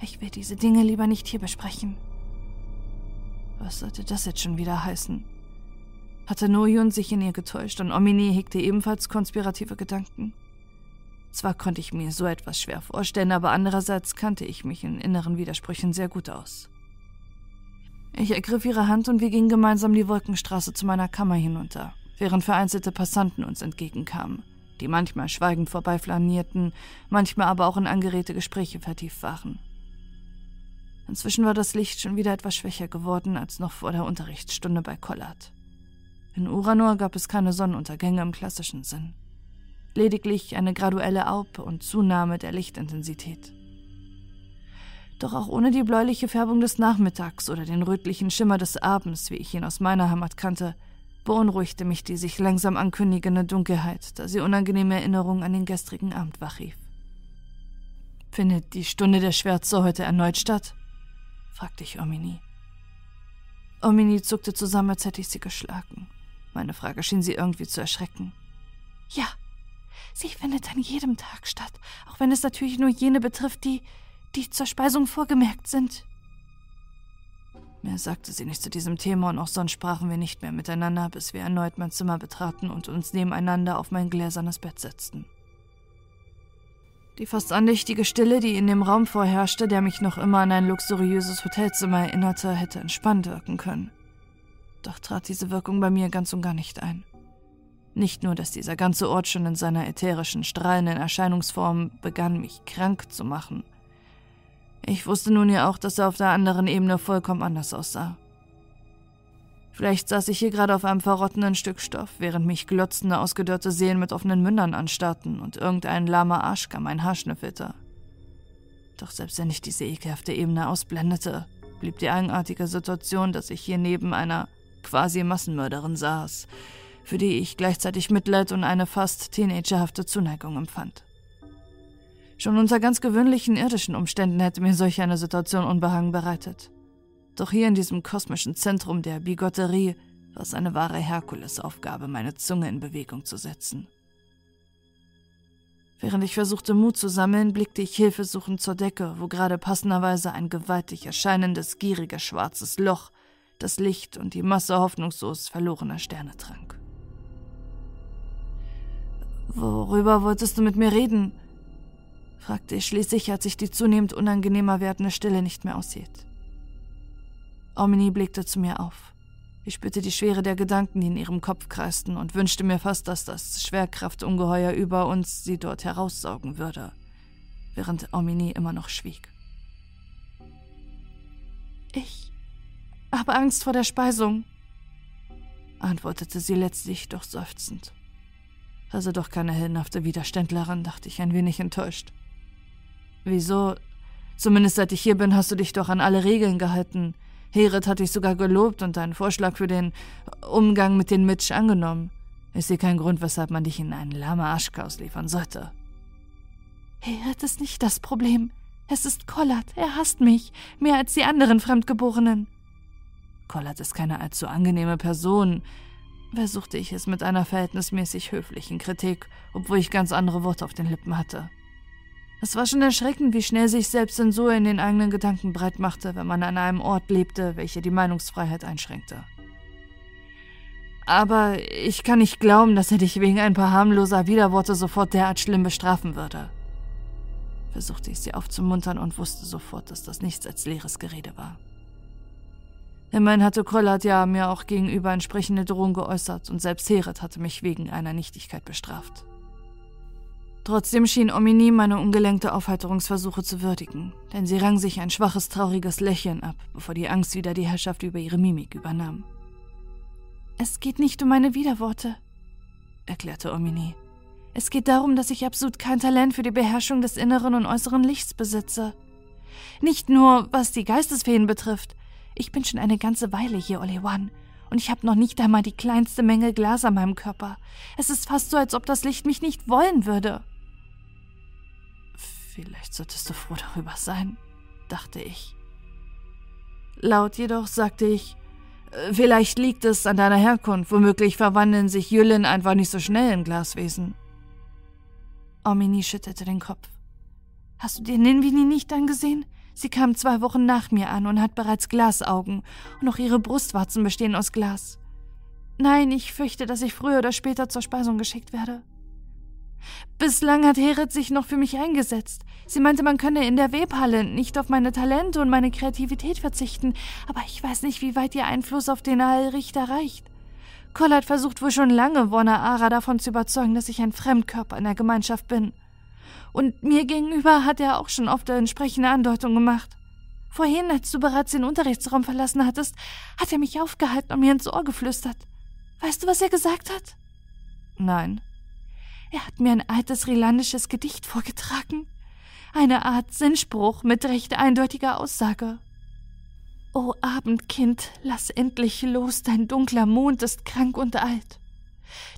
Ich will diese Dinge lieber nicht hier besprechen. Was sollte das jetzt schon wieder heißen? Hatte Noyun sich in ihr getäuscht und Omini hegte ebenfalls konspirative Gedanken? Zwar konnte ich mir so etwas schwer vorstellen, aber andererseits kannte ich mich in inneren Widersprüchen sehr gut aus. Ich ergriff ihre Hand und wir gingen gemeinsam die Wolkenstraße zu meiner Kammer hinunter, während vereinzelte Passanten uns entgegenkamen, die manchmal schweigend vorbeiflanierten, manchmal aber auch in angeregte Gespräche vertieft waren. Inzwischen war das Licht schon wieder etwas schwächer geworden als noch vor der Unterrichtsstunde bei Collard. In Uranor gab es keine Sonnenuntergänge im klassischen Sinn lediglich eine graduelle Auf- und Zunahme der Lichtintensität. Doch auch ohne die bläuliche Färbung des Nachmittags oder den rötlichen Schimmer des Abends, wie ich ihn aus meiner Heimat kannte, beunruhigte mich die sich langsam ankündigende Dunkelheit, da sie unangenehme Erinnerungen an den gestrigen Abend wachrief. Findet die Stunde der Schwärze heute erneut statt? fragte ich Omini. Omini zuckte zusammen, als hätte ich sie geschlagen. Meine Frage schien sie irgendwie zu erschrecken. Ja, Sie findet an jedem Tag statt, auch wenn es natürlich nur jene betrifft, die, die zur Speisung vorgemerkt sind. Mehr sagte sie nicht zu diesem Thema und auch sonst sprachen wir nicht mehr miteinander, bis wir erneut mein Zimmer betraten und uns nebeneinander auf mein gläsernes Bett setzten. Die fast andächtige Stille, die in dem Raum vorherrschte, der mich noch immer an ein luxuriöses Hotelzimmer erinnerte, hätte entspannt wirken können. Doch trat diese Wirkung bei mir ganz und gar nicht ein. Nicht nur, dass dieser ganze Ort schon in seiner ätherischen, strahlenden Erscheinungsform begann, mich krank zu machen. Ich wusste nun ja auch, dass er auf der anderen Ebene vollkommen anders aussah. Vielleicht saß ich hier gerade auf einem verrottenden Stück Stoff, während mich glotzende, ausgedörrte Seelen mit offenen Mündern anstarrten und irgendein lahmer Arschka mein Haar schnüffelte. Doch selbst wenn ich diese ekelhafte Ebene ausblendete, blieb die eigenartige Situation, dass ich hier neben einer quasi Massenmörderin saß, für die ich gleichzeitig Mitleid und eine fast teenagerhafte Zuneigung empfand. Schon unter ganz gewöhnlichen irdischen Umständen hätte mir solch eine Situation Unbehagen bereitet. Doch hier in diesem kosmischen Zentrum der Bigotterie war es eine wahre Herkulesaufgabe, meine Zunge in Bewegung zu setzen. Während ich versuchte, Mut zu sammeln, blickte ich hilfesuchend zur Decke, wo gerade passenderweise ein gewaltig erscheinendes, gieriges schwarzes Loch das Licht und die Masse hoffnungslos verlorener Sterne trank. Worüber wolltest du mit mir reden? Fragte ich schließlich, als sich die zunehmend unangenehmer werdende Stille nicht mehr aushielt. Omni blickte zu mir auf. Ich spürte die Schwere der Gedanken, die in ihrem Kopf kreisten, und wünschte mir fast, dass das Schwerkraftungeheuer über uns sie dort heraussaugen würde, während Omini immer noch schwieg. Ich habe Angst vor der Speisung, antwortete sie letztlich doch seufzend. Also doch keine heldenhafte Widerständlerin, dachte ich ein wenig enttäuscht. Wieso? Zumindest seit ich hier bin, hast du dich doch an alle Regeln gehalten. Heret hat dich sogar gelobt und deinen Vorschlag für den Umgang mit den Mitch angenommen. Ich sehe keinen Grund, weshalb man dich in einen Lama Aschkaus liefern sollte. Heret ist nicht das Problem. Es ist Kollat. Er hasst mich. Mehr als die anderen Fremdgeborenen. Kollat ist keine allzu angenehme Person, versuchte ich es mit einer verhältnismäßig höflichen Kritik, obwohl ich ganz andere Worte auf den Lippen hatte. Es war schon erschreckend, wie schnell sich Selbstzensur in den eigenen Gedanken breit machte, wenn man an einem Ort lebte, welcher die Meinungsfreiheit einschränkte. Aber ich kann nicht glauben, dass er dich wegen ein paar harmloser Widerworte sofort derart schlimm bestrafen würde. Versuchte ich sie aufzumuntern und wusste sofort, dass das nichts als leeres Gerede war. Immerhin hatte Kröllert ja mir auch gegenüber entsprechende Drohungen geäußert und selbst Heret hatte mich wegen einer Nichtigkeit bestraft. Trotzdem schien Omini meine ungelenkte Aufheiterungsversuche zu würdigen, denn sie rang sich ein schwaches, trauriges Lächeln ab, bevor die Angst wieder die Herrschaft über ihre Mimik übernahm. Es geht nicht um meine Widerworte, erklärte Omini. Es geht darum, dass ich absolut kein Talent für die Beherrschung des inneren und äußeren Lichts besitze. Nicht nur, was die Geistesfeen betrifft. Ich bin schon eine ganze Weile hier, Olewan, und ich habe noch nicht einmal die kleinste Menge Glas an meinem Körper. Es ist fast so, als ob das Licht mich nicht wollen würde. Vielleicht solltest du froh darüber sein, dachte ich. Laut jedoch sagte ich, äh, vielleicht liegt es an deiner Herkunft, womöglich verwandeln sich Jüllen einfach nicht so schnell in Glaswesen. Omini schüttelte den Kopf. Hast du dir Ninvini nicht angesehen? Sie kam zwei Wochen nach mir an und hat bereits Glasaugen und auch ihre Brustwarzen bestehen aus Glas. Nein, ich fürchte, dass ich früher oder später zur Speisung geschickt werde. Bislang hat Heret sich noch für mich eingesetzt. Sie meinte, man könne in der Webhalle nicht auf meine Talente und meine Kreativität verzichten, aber ich weiß nicht, wie weit ihr Einfluss auf den Allrichter reicht. Collard versucht wohl schon lange, Warner Ara davon zu überzeugen, dass ich ein Fremdkörper in der Gemeinschaft bin. Und mir gegenüber hat er auch schon oft entsprechende Andeutungen gemacht. Vorhin, als du bereits den Unterrichtsraum verlassen hattest, hat er mich aufgehalten und mir ins Ohr geflüstert. Weißt du, was er gesagt hat? Nein. Er hat mir ein altes rilandisches Gedicht vorgetragen. Eine Art Sinnspruch mit recht eindeutiger Aussage. O Abendkind, lass endlich los, dein dunkler Mond ist krank und alt.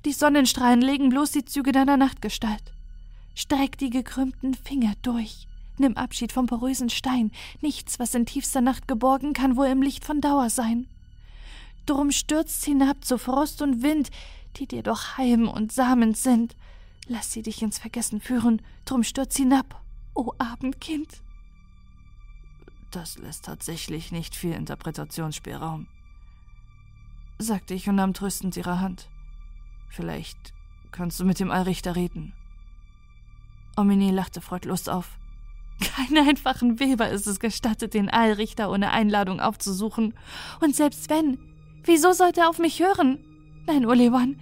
Die Sonnenstrahlen legen bloß die Züge deiner Nachtgestalt. Streck die gekrümmten Finger durch. Nimm Abschied vom porösen Stein. Nichts, was in tiefster Nacht geborgen, kann wohl im Licht von Dauer sein. Drum stürzt hinab zu Frost und Wind, die dir doch Heim und Samen sind. Lass sie dich ins Vergessen führen, drum stürz hinab, o oh Abendkind. Das lässt tatsächlich nicht viel Interpretationsspielraum, sagte ich und nahm tröstend ihre Hand. Vielleicht kannst du mit dem Allrichter reden. Omini lachte freudlos auf. Keinen einfachen Weber ist es gestattet, den Allrichter ohne Einladung aufzusuchen. Und selbst wenn, wieso sollte er auf mich hören? Nein, Olewan,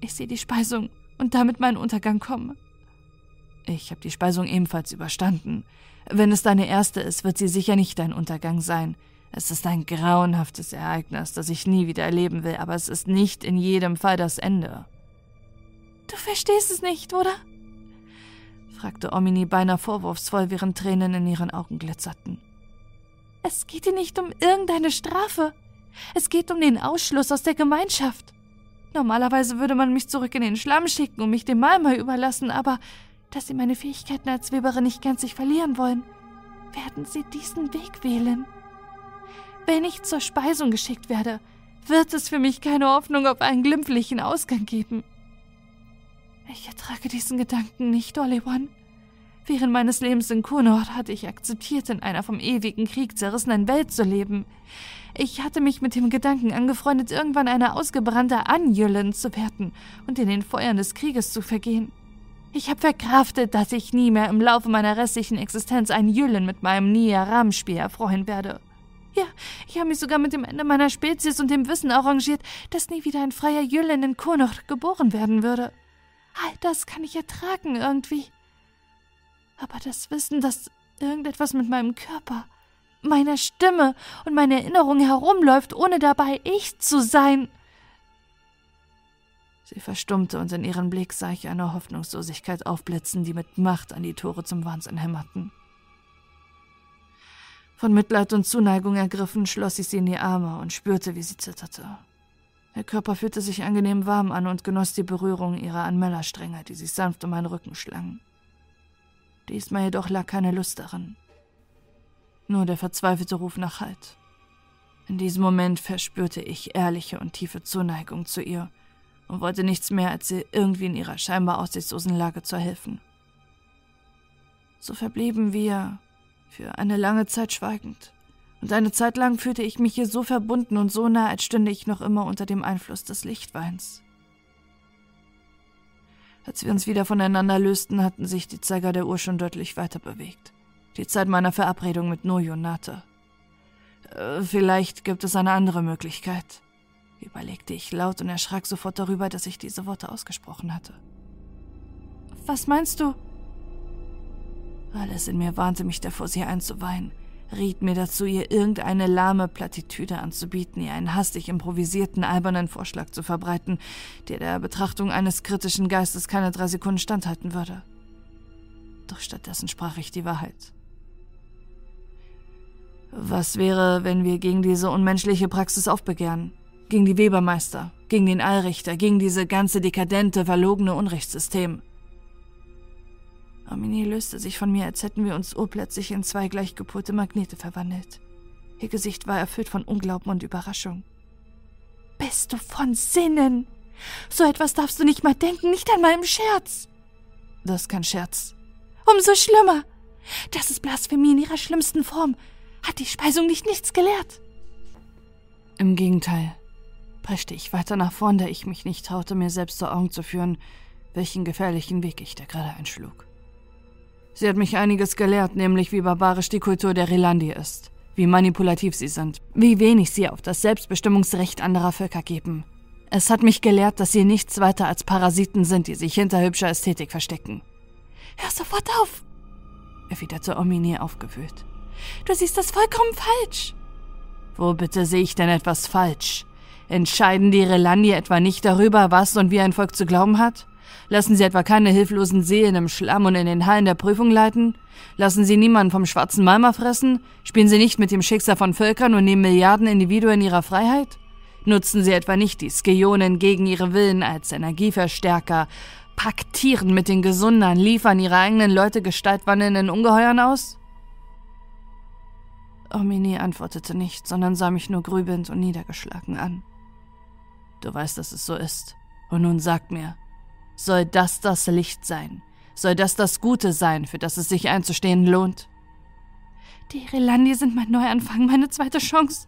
Ich sehe die Speisung und damit meinen Untergang kommen. Ich habe die Speisung ebenfalls überstanden. Wenn es deine erste ist, wird sie sicher nicht dein Untergang sein. Es ist ein grauenhaftes Ereignis, das ich nie wieder erleben will, aber es ist nicht in jedem Fall das Ende. Du verstehst es nicht, oder? fragte Omini beinahe vorwurfsvoll, während Tränen in ihren Augen glitzerten. Es geht dir nicht um irgendeine Strafe. Es geht um den Ausschluss aus der Gemeinschaft. Normalerweise würde man mich zurück in den Schlamm schicken und mich dem Malmö überlassen, aber dass Sie meine Fähigkeiten als Weberin nicht gänzlich verlieren wollen, werden Sie diesen Weg wählen. Wenn ich zur Speisung geschickt werde, wird es für mich keine Hoffnung auf einen glimpflichen Ausgang geben. Ich ertrage diesen Gedanken nicht, One. Während meines Lebens in Kurnord hatte ich akzeptiert, in einer vom ewigen Krieg zerrissenen Welt zu leben. Ich hatte mich mit dem Gedanken angefreundet, irgendwann eine ausgebrannte Anjüllen zu werden und in den Feuern des Krieges zu vergehen. Ich habe verkraftet, dass ich nie mehr im Laufe meiner restlichen Existenz ein Jüllen mit meinem Nia-Ram-Spiel erfreuen werde. Ja, ich habe mich sogar mit dem Ende meiner Spezies und dem Wissen arrangiert, dass nie wieder ein freier Jüllen in Kurnoch geboren werden würde. All das kann ich ertragen irgendwie. Aber das Wissen, dass irgendetwas mit meinem Körper, meiner Stimme und meiner Erinnerung herumläuft, ohne dabei ich zu sein. Sie verstummte und in ihren Blick sah ich eine Hoffnungslosigkeit aufblitzen, die mit Macht an die Tore zum Wahnsinn hämmerten. Von Mitleid und Zuneigung ergriffen, schloss ich sie in die Arme und spürte, wie sie zitterte. Ihr Körper fühlte sich angenehm warm an und genoss die Berührung ihrer Anmellerstränge, die sich sanft um meinen Rücken schlangen. Diesmal jedoch lag keine Lust darin. Nur der verzweifelte Ruf nach Halt. In diesem Moment verspürte ich ehrliche und tiefe Zuneigung zu ihr und wollte nichts mehr, als ihr irgendwie in ihrer scheinbar aussichtslosen Lage zu helfen. So verblieben wir für eine lange Zeit schweigend, und eine Zeit lang fühlte ich mich hier so verbunden und so nah, als stünde ich noch immer unter dem Einfluss des Lichtweins. Als wir uns wieder voneinander lösten, hatten sich die Zeiger der Uhr schon deutlich weiter bewegt. Die Zeit meiner Verabredung mit Nojo nahte. Äh, vielleicht gibt es eine andere Möglichkeit, überlegte ich laut und erschrak sofort darüber, dass ich diese Worte ausgesprochen hatte. Was meinst du? Alles in mir warnte mich davor, sie einzuweihen riet mir dazu, ihr irgendeine lahme Plattitüde anzubieten, ihr einen hastig improvisierten, albernen Vorschlag zu verbreiten, der der Betrachtung eines kritischen Geistes keine drei Sekunden standhalten würde. Doch stattdessen sprach ich die Wahrheit. Was wäre, wenn wir gegen diese unmenschliche Praxis aufbegehren? Gegen die Webermeister, gegen den Allrichter, gegen diese ganze dekadente, verlogene Unrechtssystem? Arminie löste sich von mir, als hätten wir uns urplötzlich in zwei gleichgepolte Magnete verwandelt. Ihr Gesicht war erfüllt von Unglauben und Überraschung. Bist du von Sinnen? So etwas darfst du nicht mal denken, nicht einmal im Scherz. Das ist kein Scherz. Umso schlimmer. Das ist Blasphemie in ihrer schlimmsten Form. Hat die Speisung nicht nichts gelehrt? Im Gegenteil, preschte ich weiter nach vorn, da ich mich nicht traute, mir selbst vor Augen zu führen, welchen gefährlichen Weg ich da gerade einschlug. Sie hat mich einiges gelehrt, nämlich wie barbarisch die Kultur der Relandi ist, wie manipulativ sie sind, wie wenig sie auf das Selbstbestimmungsrecht anderer Völker geben. Es hat mich gelehrt, dass sie nichts weiter als Parasiten sind, die sich hinter hübscher Ästhetik verstecken. Hör sofort auf, erwiderte Omini aufgewühlt. Du siehst das vollkommen falsch. Wo bitte sehe ich denn etwas falsch? Entscheiden die Relandi etwa nicht darüber, was und wie ein Volk zu glauben hat? Lassen Sie etwa keine hilflosen Seelen im Schlamm und in den Hallen der Prüfung leiten? Lassen Sie niemanden vom schwarzen Malmer fressen? Spielen Sie nicht mit dem Schicksal von Völkern und nehmen Milliarden Individuen ihrer Freiheit? Nutzen Sie etwa nicht die Skeonen gegen ihre Willen als Energieverstärker? Paktieren mit den Gesundern, liefern ihre eigenen Leute gestaltwandelnden Ungeheuern aus? Omini antwortete nicht, sondern sah mich nur grübelnd und niedergeschlagen an. Du weißt, dass es so ist. Und nun sag mir, soll das das Licht sein? Soll das das Gute sein, für das es sich einzustehen lohnt? Die Relandi sind mein Neuanfang, meine zweite Chance.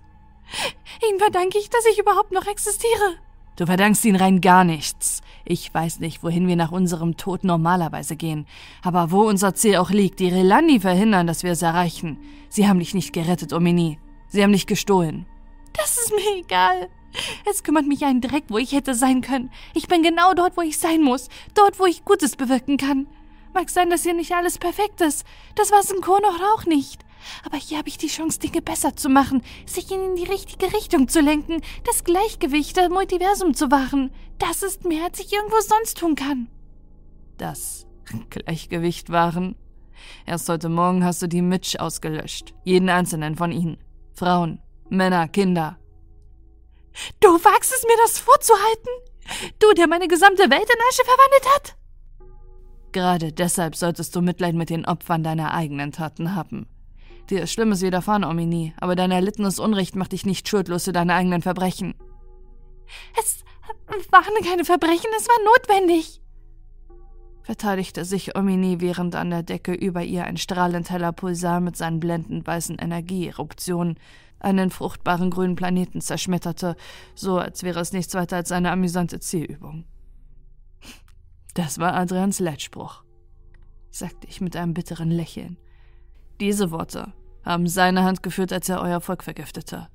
Ihnen verdanke ich, dass ich überhaupt noch existiere. Du verdankst ihnen rein gar nichts. Ich weiß nicht, wohin wir nach unserem Tod normalerweise gehen. Aber wo unser Ziel auch liegt, die Relandi verhindern, dass wir es erreichen. Sie haben dich nicht gerettet, Omini. Sie haben dich gestohlen. Das ist mir egal. Es kümmert mich einen Dreck, wo ich hätte sein können. Ich bin genau dort, wo ich sein muss. Dort, wo ich Gutes bewirken kann. Mag sein, dass hier nicht alles perfekt ist. Das war es in Konoch auch nicht. Aber hier habe ich die Chance, Dinge besser zu machen, sich in die richtige Richtung zu lenken, das Gleichgewicht der Multiversum zu wahren. Das ist mehr, als ich irgendwo sonst tun kann. Das Gleichgewicht wahren? Erst heute Morgen hast du die Mitch ausgelöscht. Jeden einzelnen von ihnen. Frauen, Männer, Kinder. Du wagst es mir, das vorzuhalten? Du, der meine gesamte Welt in Asche verwandelt hat? Gerade deshalb solltest du Mitleid mit den Opfern deiner eigenen Taten haben. Dir ist Schlimmes widerfahren, Omini, aber dein erlittenes Unrecht macht dich nicht schuldlos für deine eigenen Verbrechen. Es waren keine Verbrechen, es war notwendig. Verteidigte sich Omini, während an der Decke über ihr ein strahlend heller Pulsar mit seinen blendend weißen Energieeruptionen einen fruchtbaren grünen Planeten zerschmetterte, so als wäre es nichts weiter als eine amüsante Zielübung. Das war Adrians Leitspruch, sagte ich mit einem bitteren Lächeln. Diese Worte haben seine Hand geführt, als er euer Volk vergiftete,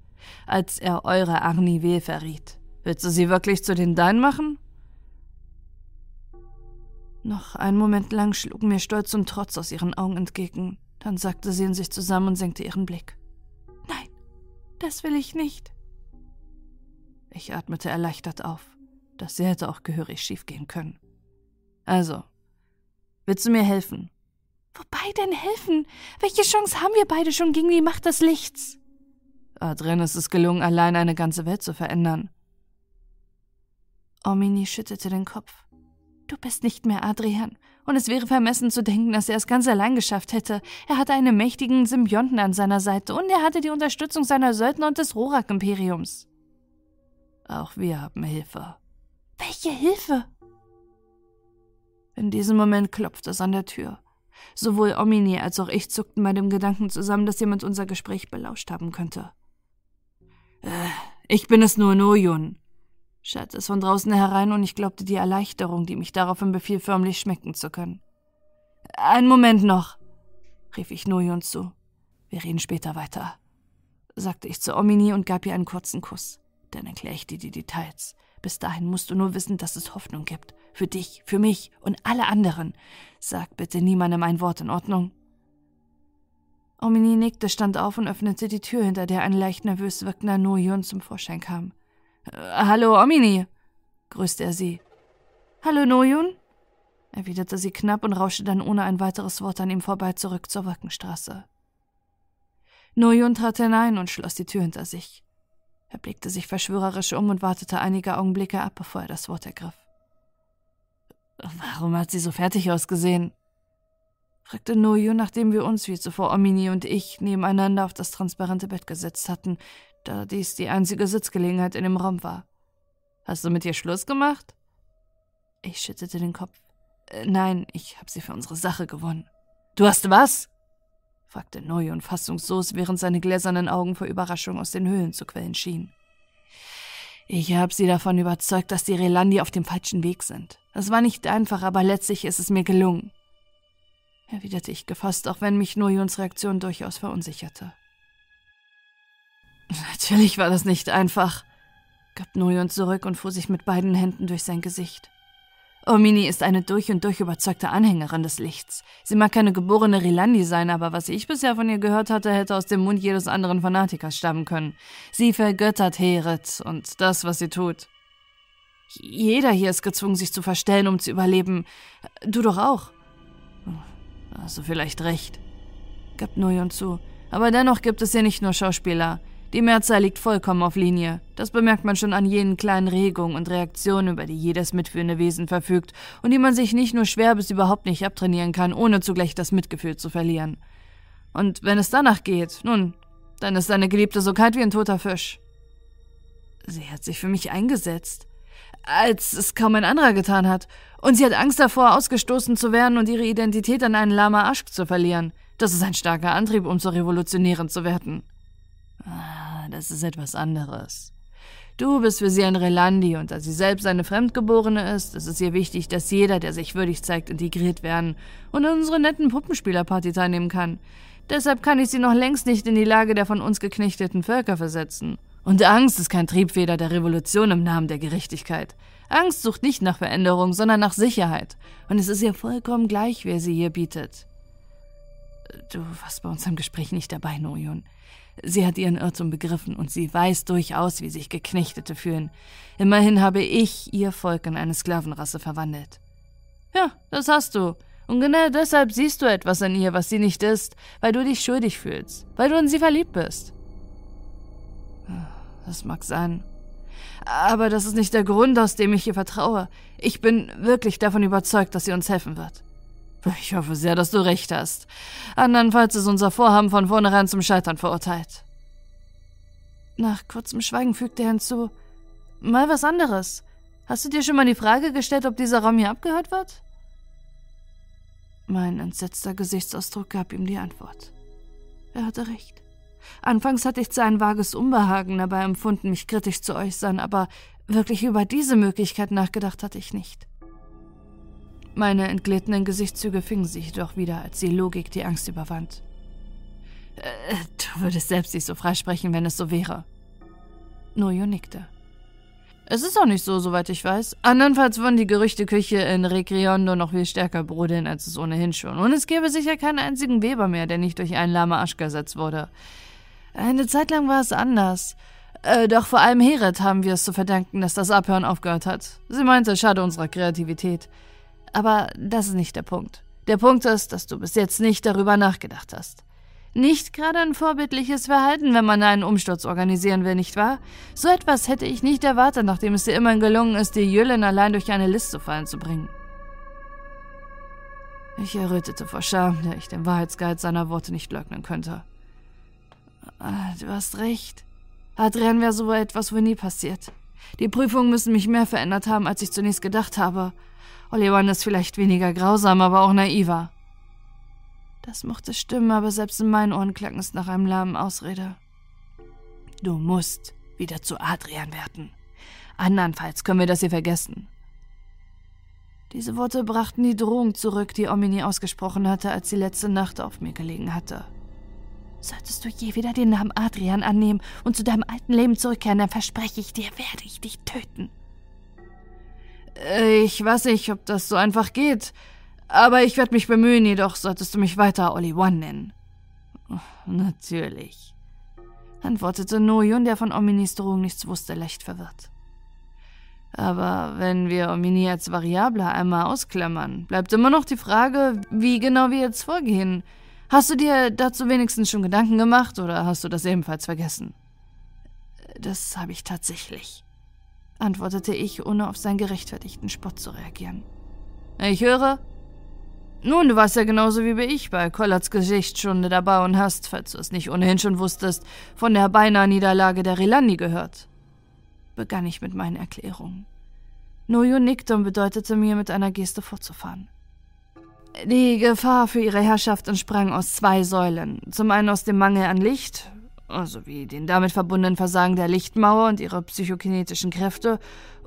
als er eure Arnivel verriet. Willst du sie wirklich zu den Deinen machen? Noch einen Moment lang schlug mir Stolz und Trotz aus ihren Augen entgegen. Dann sagte sie in sich zusammen und senkte ihren Blick. Das will ich nicht. Ich atmete erleichtert auf. Das hätte auch gehörig schiefgehen können. Also, willst du mir helfen? Wobei denn helfen? Welche Chance haben wir beide schon gegen die Macht des Lichts? Adrian ist es gelungen, allein eine ganze Welt zu verändern. Omini schüttelte den Kopf. Du bist nicht mehr Adrian, und es wäre vermessen zu denken, dass er es ganz allein geschafft hätte. Er hatte einen mächtigen Symbionten an seiner Seite und er hatte die Unterstützung seiner Söldner und des Rorak-Imperiums. Auch wir haben Hilfe. Welche Hilfe? In diesem Moment klopfte es an der Tür. Sowohl Omini als auch ich zuckten bei dem Gedanken zusammen, dass jemand unser Gespräch belauscht haben könnte. Äh, ich bin es nur, Noyun, schallte es von draußen herein und ich glaubte die Erleichterung, die mich daraufhin befiel, förmlich schmecken zu können. Einen Moment noch, rief ich Noyun zu. Wir reden später weiter, sagte ich zu Omini und gab ihr einen kurzen Kuss. Dann erkläre ich dir die Details. Bis dahin musst du nur wissen, dass es Hoffnung gibt. Für dich, für mich und alle anderen. Sag bitte niemandem ein Wort in Ordnung. Omini nickte, stand auf und öffnete die Tür, hinter der ein leicht nervös wirkender Noyun zum Vorschein kam. Äh, hallo, Omini, grüßte er sie. Hallo, Noyun, erwiderte sie knapp und rauschte dann ohne ein weiteres Wort an ihm vorbei zurück zur Wolkenstraße. Noyun trat hinein und schloss die Tür hinter sich. Er blickte sich verschwörerisch um und wartete einige Augenblicke ab, bevor er das Wort ergriff. Warum hat sie so fertig ausgesehen? fragte Noyu, nachdem wir uns, wie zuvor Omini und ich, nebeneinander auf das transparente Bett gesetzt hatten, da dies die einzige Sitzgelegenheit in dem Raum war. Hast du mit ihr Schluss gemacht? Ich schüttelte den Kopf. Äh, nein, ich habe sie für unsere Sache gewonnen. Du hast was? fragte Noyon fassungslos, während seine gläsernen Augen vor Überraschung aus den Höhlen zu quellen schienen. Ich habe sie davon überzeugt, dass die Relandi auf dem falschen Weg sind. Es war nicht einfach, aber letztlich ist es mir gelungen. Erwiderte ich gefasst, auch wenn mich Noyons Reaktion durchaus verunsicherte. Natürlich war das nicht einfach, gab Noyon zurück und fuhr sich mit beiden Händen durch sein Gesicht. Omini ist eine durch und durch überzeugte Anhängerin des Lichts. Sie mag keine geborene Rilandi sein, aber was ich bisher von ihr gehört hatte, hätte aus dem Mund jedes anderen Fanatikers stammen können. Sie vergöttert Heret und das, was sie tut. Jeder hier ist gezwungen, sich zu verstellen, um zu überleben. Du doch auch. Hast du vielleicht recht, gab Noyon zu. Aber dennoch gibt es hier nicht nur Schauspieler. Die Mehrzahl liegt vollkommen auf Linie. Das bemerkt man schon an jenen kleinen Regungen und Reaktionen, über die jedes mitfühlende Wesen verfügt und die man sich nicht nur schwer bis überhaupt nicht abtrainieren kann, ohne zugleich das Mitgefühl zu verlieren. Und wenn es danach geht, nun, dann ist deine Geliebte so kalt wie ein toter Fisch. Sie hat sich für mich eingesetzt, als es kaum ein anderer getan hat. Und sie hat Angst davor, ausgestoßen zu werden und ihre Identität an einen Lama Aschk zu verlieren. Das ist ein starker Antrieb, um zur Revolutionärin zu werden. Ah, das ist etwas anderes. Du bist für sie ein Relandi und da sie selbst eine Fremdgeborene ist, ist es ihr wichtig, dass jeder, der sich würdig zeigt, integriert werden und an unserer netten Puppenspielerparty teilnehmen kann. Deshalb kann ich sie noch längst nicht in die Lage der von uns geknechteten Völker versetzen. Und Angst ist kein Triebfeder der Revolution im Namen der Gerechtigkeit. Angst sucht nicht nach Veränderung, sondern nach Sicherheit. Und es ist ihr vollkommen gleich, wer sie hier bietet. Du warst bei unserem Gespräch nicht dabei, Noyun. Sie hat ihren Irrtum begriffen und sie weiß durchaus, wie sich Geknechtete fühlen. Immerhin habe ich ihr Volk in eine Sklavenrasse verwandelt. Ja, das hast du. Und genau deshalb siehst du etwas an ihr, was sie nicht ist, weil du dich schuldig fühlst, weil du in sie verliebt bist. Das mag sein. Aber das ist nicht der Grund, aus dem ich ihr vertraue. Ich bin wirklich davon überzeugt, dass sie uns helfen wird. Ich hoffe sehr, dass du recht hast. Andernfalls ist unser Vorhaben von vornherein zum Scheitern verurteilt. Nach kurzem Schweigen fügte er hinzu: Mal was anderes. Hast du dir schon mal die Frage gestellt, ob dieser Raum hier abgehört wird? Mein entsetzter Gesichtsausdruck gab ihm die Antwort. Er hatte recht. Anfangs hatte ich zwar ein vages Unbehagen dabei empfunden, mich kritisch zu äußern, aber wirklich über diese Möglichkeit nachgedacht hatte ich nicht. Meine entglittenen Gesichtszüge fingen sich jedoch wieder, als die Logik die Angst überwand. Äh, du würdest selbst nicht so freisprechen, wenn es so wäre. Nojo nickte. Es ist auch nicht so, soweit ich weiß. Andernfalls würden die Gerüchteküche in Recriondo noch viel stärker brodeln, als es ohnehin schon. Und es gäbe sicher keinen einzigen Weber mehr, der nicht durch einen Lama Aschka ersetzt wurde. Eine Zeit lang war es anders. Äh, doch vor allem Heret haben wir es zu verdanken, dass das Abhören aufgehört hat. Sie meinte, schade unserer Kreativität. Aber das ist nicht der Punkt. Der Punkt ist, dass du bis jetzt nicht darüber nachgedacht hast. Nicht gerade ein vorbildliches Verhalten, wenn man einen Umsturz organisieren will, nicht wahr? So etwas hätte ich nicht erwartet, nachdem es dir immerhin gelungen ist, die Jüllen allein durch eine List zu fallen zu bringen. Ich errötete vor Scham, da ich den Wahrheitsgehalt seiner Worte nicht leugnen könnte. Ah, du hast recht. Adrian wäre so etwas wohl nie passiert. Die Prüfungen müssen mich mehr verändert haben, als ich zunächst gedacht habe. Olivan ist vielleicht weniger grausam, aber auch naiver. Das mochte stimmen, aber selbst in meinen Ohren klang es nach einem lahmen Ausrede. Du musst wieder zu Adrian werden. Andernfalls können wir das hier vergessen. Diese Worte brachten die Drohung zurück, die Omini ausgesprochen hatte, als sie letzte Nacht auf mir gelegen hatte. Solltest du je wieder den Namen Adrian annehmen und zu deinem alten Leben zurückkehren, dann verspreche ich dir, werde ich dich töten. Äh, ich weiß nicht, ob das so einfach geht. Aber ich werde mich bemühen, jedoch solltest du mich weiter Olli One nennen. Oh, natürlich, antwortete Noyun, der von Ominis Drohung nichts wusste, leicht verwirrt. Aber wenn wir Omini als Variable einmal ausklammern, bleibt immer noch die Frage, wie genau wir jetzt vorgehen. Hast du dir dazu wenigstens schon Gedanken gemacht oder hast du das ebenfalls vergessen? Das habe ich tatsächlich, antwortete ich, ohne auf seinen gerechtfertigten Spott zu reagieren. Ich höre. Nun, du warst ja genauso wie ich bei Collards Geschichtsstunde dabei und hast, falls du es nicht ohnehin schon wusstest, von der beinahe Niederlage der Rilandi gehört. Begann ich mit meinen Erklärungen. Noyo nickte und bedeutete mir, mit einer Geste fortzufahren. Die Gefahr für ihre Herrschaft entsprang aus zwei Säulen. Zum einen aus dem Mangel an Licht, also wie den damit verbundenen Versagen der Lichtmauer und ihre psychokinetischen Kräfte,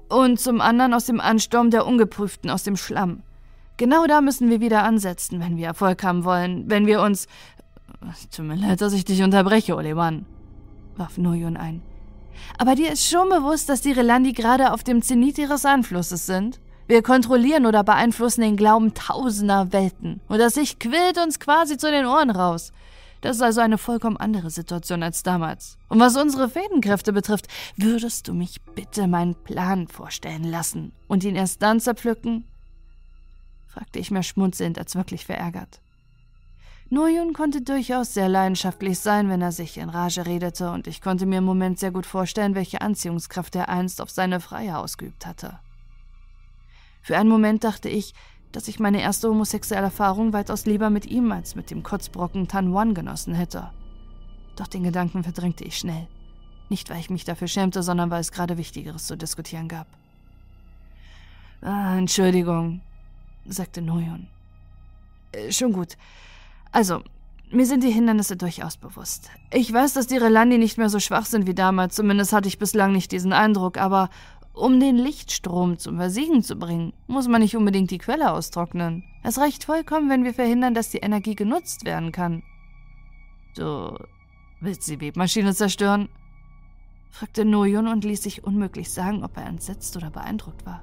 und zum anderen aus dem Ansturm der Ungeprüften aus dem Schlamm. Genau da müssen wir wieder ansetzen, wenn wir Erfolg haben wollen, wenn wir uns. Tut mir leid, dass ich dich unterbreche, Olewan, warf Noyun ein. Aber dir ist schon bewusst, dass die Relandi gerade auf dem Zenit ihres Einflusses sind? Wir kontrollieren oder beeinflussen den Glauben tausender Welten. Und das Licht quillt uns quasi zu den Ohren raus. Das ist also eine vollkommen andere Situation als damals. Und was unsere Fädenkräfte betrifft, würdest du mich bitte meinen Plan vorstellen lassen und ihn erst dann zerpflücken? fragte ich mehr schmunzelnd als wirklich verärgert. Noyun konnte durchaus sehr leidenschaftlich sein, wenn er sich in Rage redete, und ich konnte mir im Moment sehr gut vorstellen, welche Anziehungskraft er einst auf seine Freier ausgeübt hatte. Für einen Moment dachte ich, dass ich meine erste homosexuelle Erfahrung weitaus lieber mit ihm als mit dem Kotzbrocken Tan Wan genossen hätte. Doch den Gedanken verdrängte ich schnell. Nicht, weil ich mich dafür schämte, sondern weil es gerade Wichtigeres zu diskutieren gab. Ah, Entschuldigung, sagte Noyon. Äh, schon gut. Also, mir sind die Hindernisse durchaus bewusst. Ich weiß, dass die Relandi nicht mehr so schwach sind wie damals, zumindest hatte ich bislang nicht diesen Eindruck, aber um den Lichtstrom zum Versiegen zu bringen, muss man nicht unbedingt die Quelle austrocknen. Es reicht vollkommen, wenn wir verhindern, dass die Energie genutzt werden kann. Du willst die Webmaschine zerstören? fragte Noyun und ließ sich unmöglich sagen, ob er entsetzt oder beeindruckt war.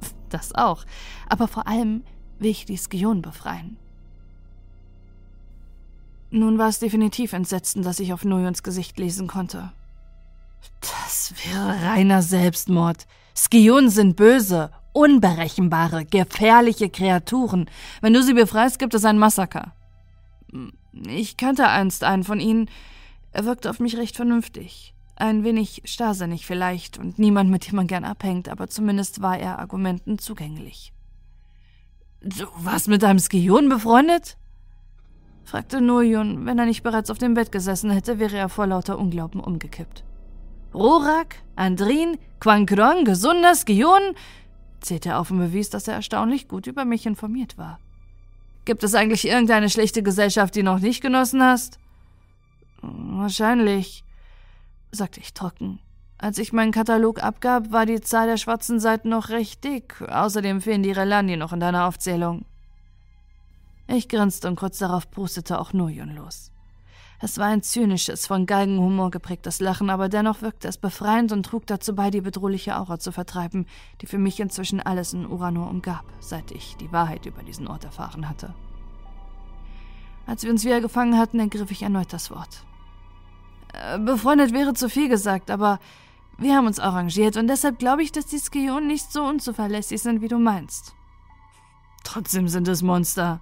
Das auch, aber vor allem will ich die Skion befreien. Nun war es definitiv entsetzend, dass ich auf Noyons Gesicht lesen konnte. Das wäre reiner Selbstmord. Skion sind böse, unberechenbare, gefährliche Kreaturen. Wenn du sie befreist, gibt es ein Massaker. Ich kannte einst einen von ihnen. Er wirkte auf mich recht vernünftig. Ein wenig starrsinnig vielleicht und niemand, mit dem man gern abhängt, aber zumindest war er Argumenten zugänglich. Du warst mit einem Skion befreundet? fragte Noyun. Wenn er nicht bereits auf dem Bett gesessen hätte, wäre er vor lauter Unglauben umgekippt. Rorak, Andrin, Quankrong, gesunder Skion, zählte er auf und bewies, dass er erstaunlich gut über mich informiert war. Gibt es eigentlich irgendeine schlechte Gesellschaft, die noch nicht genossen hast? Wahrscheinlich, sagte ich trocken. Als ich meinen Katalog abgab, war die Zahl der schwarzen Seiten noch recht dick. Außerdem fehlen die Relandi noch in deiner Aufzählung. Ich grinste und kurz darauf prustete auch Nujun los. Es war ein zynisches, von Galgenhumor geprägtes Lachen, aber dennoch wirkte es befreiend und trug dazu bei, die bedrohliche Aura zu vertreiben, die für mich inzwischen alles in Uranor umgab, seit ich die Wahrheit über diesen Ort erfahren hatte. Als wir uns wieder gefangen hatten, ergriff ich erneut das Wort. Äh, befreundet wäre zu viel gesagt, aber wir haben uns arrangiert und deshalb glaube ich, dass die Skionen nicht so unzuverlässig sind, wie du meinst. Trotzdem sind es Monster,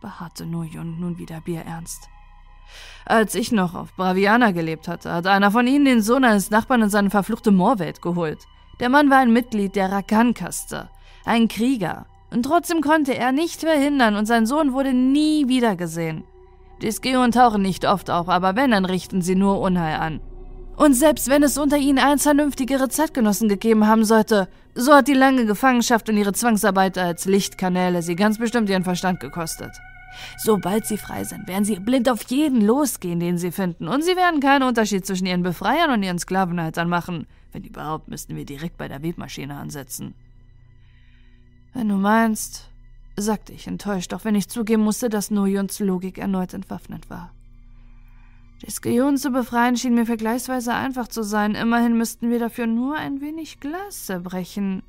beharrte Nujun nun wieder bierernst. Als ich noch auf Braviana gelebt hatte, hat einer von ihnen den Sohn eines Nachbarn in seine verfluchte Moorwelt geholt. Der Mann war ein Mitglied der Rakan-Kaste, ein Krieger, und trotzdem konnte er nicht verhindern und sein Sohn wurde nie wiedergesehen. Die Skeon tauchen nicht oft auf, aber wenn, dann richten sie nur Unheil an. Und selbst wenn es unter ihnen eins vernünftigere Zeitgenossen gegeben haben sollte, so hat die lange Gefangenschaft und ihre Zwangsarbeit als Lichtkanäle sie ganz bestimmt ihren Verstand gekostet. Sobald sie frei sind, werden sie blind auf jeden losgehen, den sie finden, und sie werden keinen Unterschied zwischen ihren Befreiern und ihren Sklavenhaltern machen. Wenn überhaupt, müssten wir direkt bei der Webmaschine ansetzen. Wenn du meinst, sagte ich enttäuscht, auch wenn ich zugeben musste, dass Nojuns Logik erneut entwaffnet war. Die Skionen zu befreien schien mir vergleichsweise einfach zu sein. Immerhin müssten wir dafür nur ein wenig Glas zerbrechen.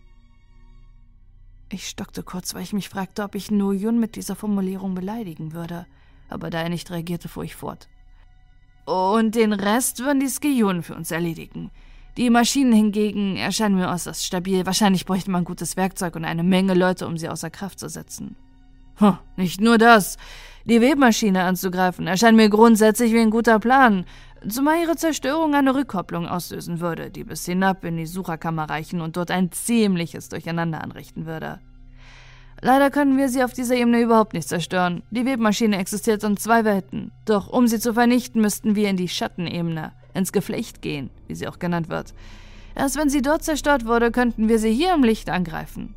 Ich stockte kurz, weil ich mich fragte, ob ich Nuyun mit dieser Formulierung beleidigen würde. Aber da er nicht reagierte, fuhr ich fort. Und den Rest würden die Skionen für uns erledigen. Die Maschinen hingegen erscheinen mir äußerst stabil. Wahrscheinlich bräuchte man gutes Werkzeug und eine Menge Leute, um sie außer Kraft zu setzen. Hm, nicht nur das. Die Webmaschine anzugreifen erscheint mir grundsätzlich wie ein guter Plan, zumal ihre Zerstörung eine Rückkopplung auslösen würde, die bis hinab in die Sucherkammer reichen und dort ein ziemliches Durcheinander anrichten würde. Leider können wir sie auf dieser Ebene überhaupt nicht zerstören. Die Webmaschine existiert in zwei Welten. Doch um sie zu vernichten, müssten wir in die Schattenebene, ins Geflecht gehen, wie sie auch genannt wird. Erst wenn sie dort zerstört wurde, könnten wir sie hier im Licht angreifen.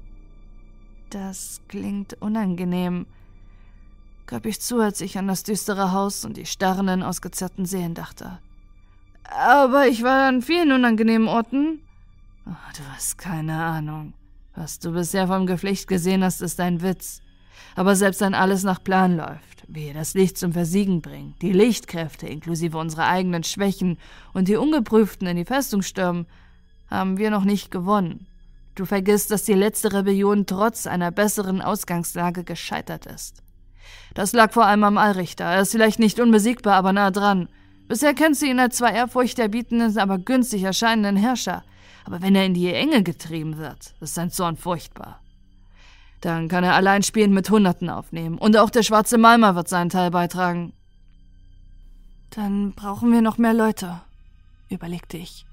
Das klingt unangenehm, gab ich zu, als ich an das düstere Haus und die starrenden, ausgezerrten Seelen dachte. Aber ich war an vielen unangenehmen Orten. Oh, du hast keine Ahnung. Was du bisher vom Geflecht gesehen hast, ist ein Witz. Aber selbst wenn alles nach Plan läuft, wir das Licht zum Versiegen bringen, die Lichtkräfte inklusive unserer eigenen Schwächen und die Ungeprüften in die Festung stürmen, haben wir noch nicht gewonnen. Du vergisst, dass die letzte Rebellion trotz einer besseren Ausgangslage gescheitert ist. Das lag vor allem am Allrichter. Er ist vielleicht nicht unbesiegbar, aber nah dran. Bisher kennst du ihn als zwar ehrfurchterbietenden, aber günstig erscheinenden Herrscher. Aber wenn er in die Enge getrieben wird, ist sein Zorn furchtbar. Dann kann er allein spielend mit Hunderten aufnehmen. Und auch der schwarze Malmer wird seinen Teil beitragen. Dann brauchen wir noch mehr Leute, überlegte ich.